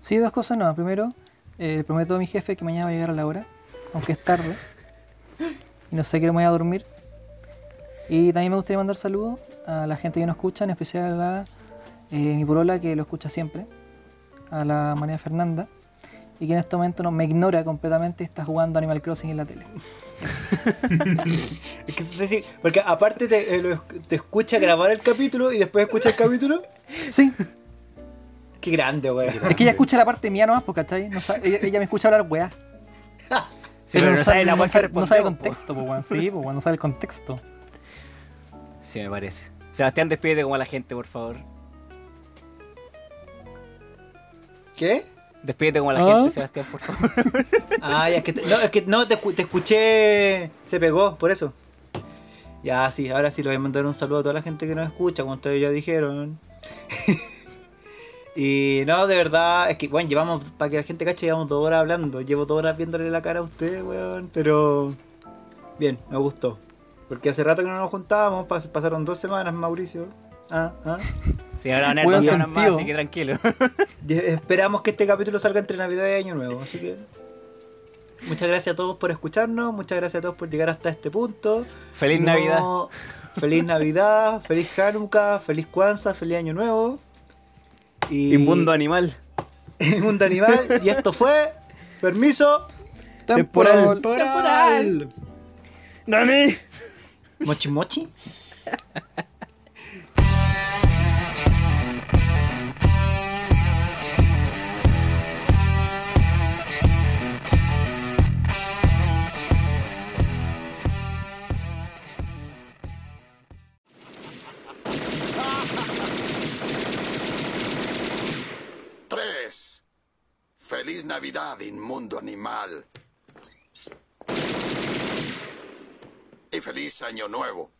Sí, dos cosas no. Primero, eh, prometo a mi jefe que mañana va a llegar a la hora, aunque es tarde. Y no sé qué me voy a dormir. Y también me gustaría mandar saludos a la gente que nos escucha, en especial a eh, mi polola que lo escucha siempre, a la María Fernanda, y que en este momento no, me ignora completamente y está jugando Animal Crossing en la tele. [LAUGHS] Es que es decir, porque aparte te, eh, lo- te escucha grabar el capítulo y después escucha el capítulo. Sí, Qué grande, weón. es que ella escucha la parte mía nomás, pues, ¿cachai? No sabe- ella, ella me escucha hablar weá. [LAUGHS] Sí, pero no sabe la sabe, no sabe el contexto, pues, weón. Sí, pues, weón, no sabe el contexto. Sí, me parece. Sebastián, despídete como a la gente, por favor. ¿Qué? Despídete como la ¿Ah? gente, Sebastián, por favor. [LAUGHS] Ya, es que te, no, es que no te, te escuché, se pegó, por eso. Ya, sí, ahora sí le voy a mandar un saludo a toda la gente que nos escucha, como ustedes ya dijeron. [LAUGHS] y no, de verdad, es que, bueno, llevamos, para que la gente cache, llevamos dos horas hablando. Llevo dos horas viéndole la cara a ustedes, weón, pero bien, me gustó. Porque hace rato que no nos juntábamos, pas- pasaron dos semanas, Mauricio. Ah, ah. Sí, ahora van a dos semanas más, así que tranquilo. [LAUGHS] Esperamos que este capítulo salga entre Navidad y Año Nuevo, así que muchas gracias a todos por escucharnos, muchas gracias a todos por llegar hasta este punto. Feliz No- Navidad. Feliz Navidad, feliz Hanukkah, feliz Kwanzaa, feliz Año Nuevo. Y Inmundo animal. [LAUGHS] Inmundo animal. Y esto fue, permiso, Temporal. ¡Temporal! ¡Nani! mochi mochi. [LAUGHS] Feliz Navidad, inmundo animal. Y feliz Año Nuevo.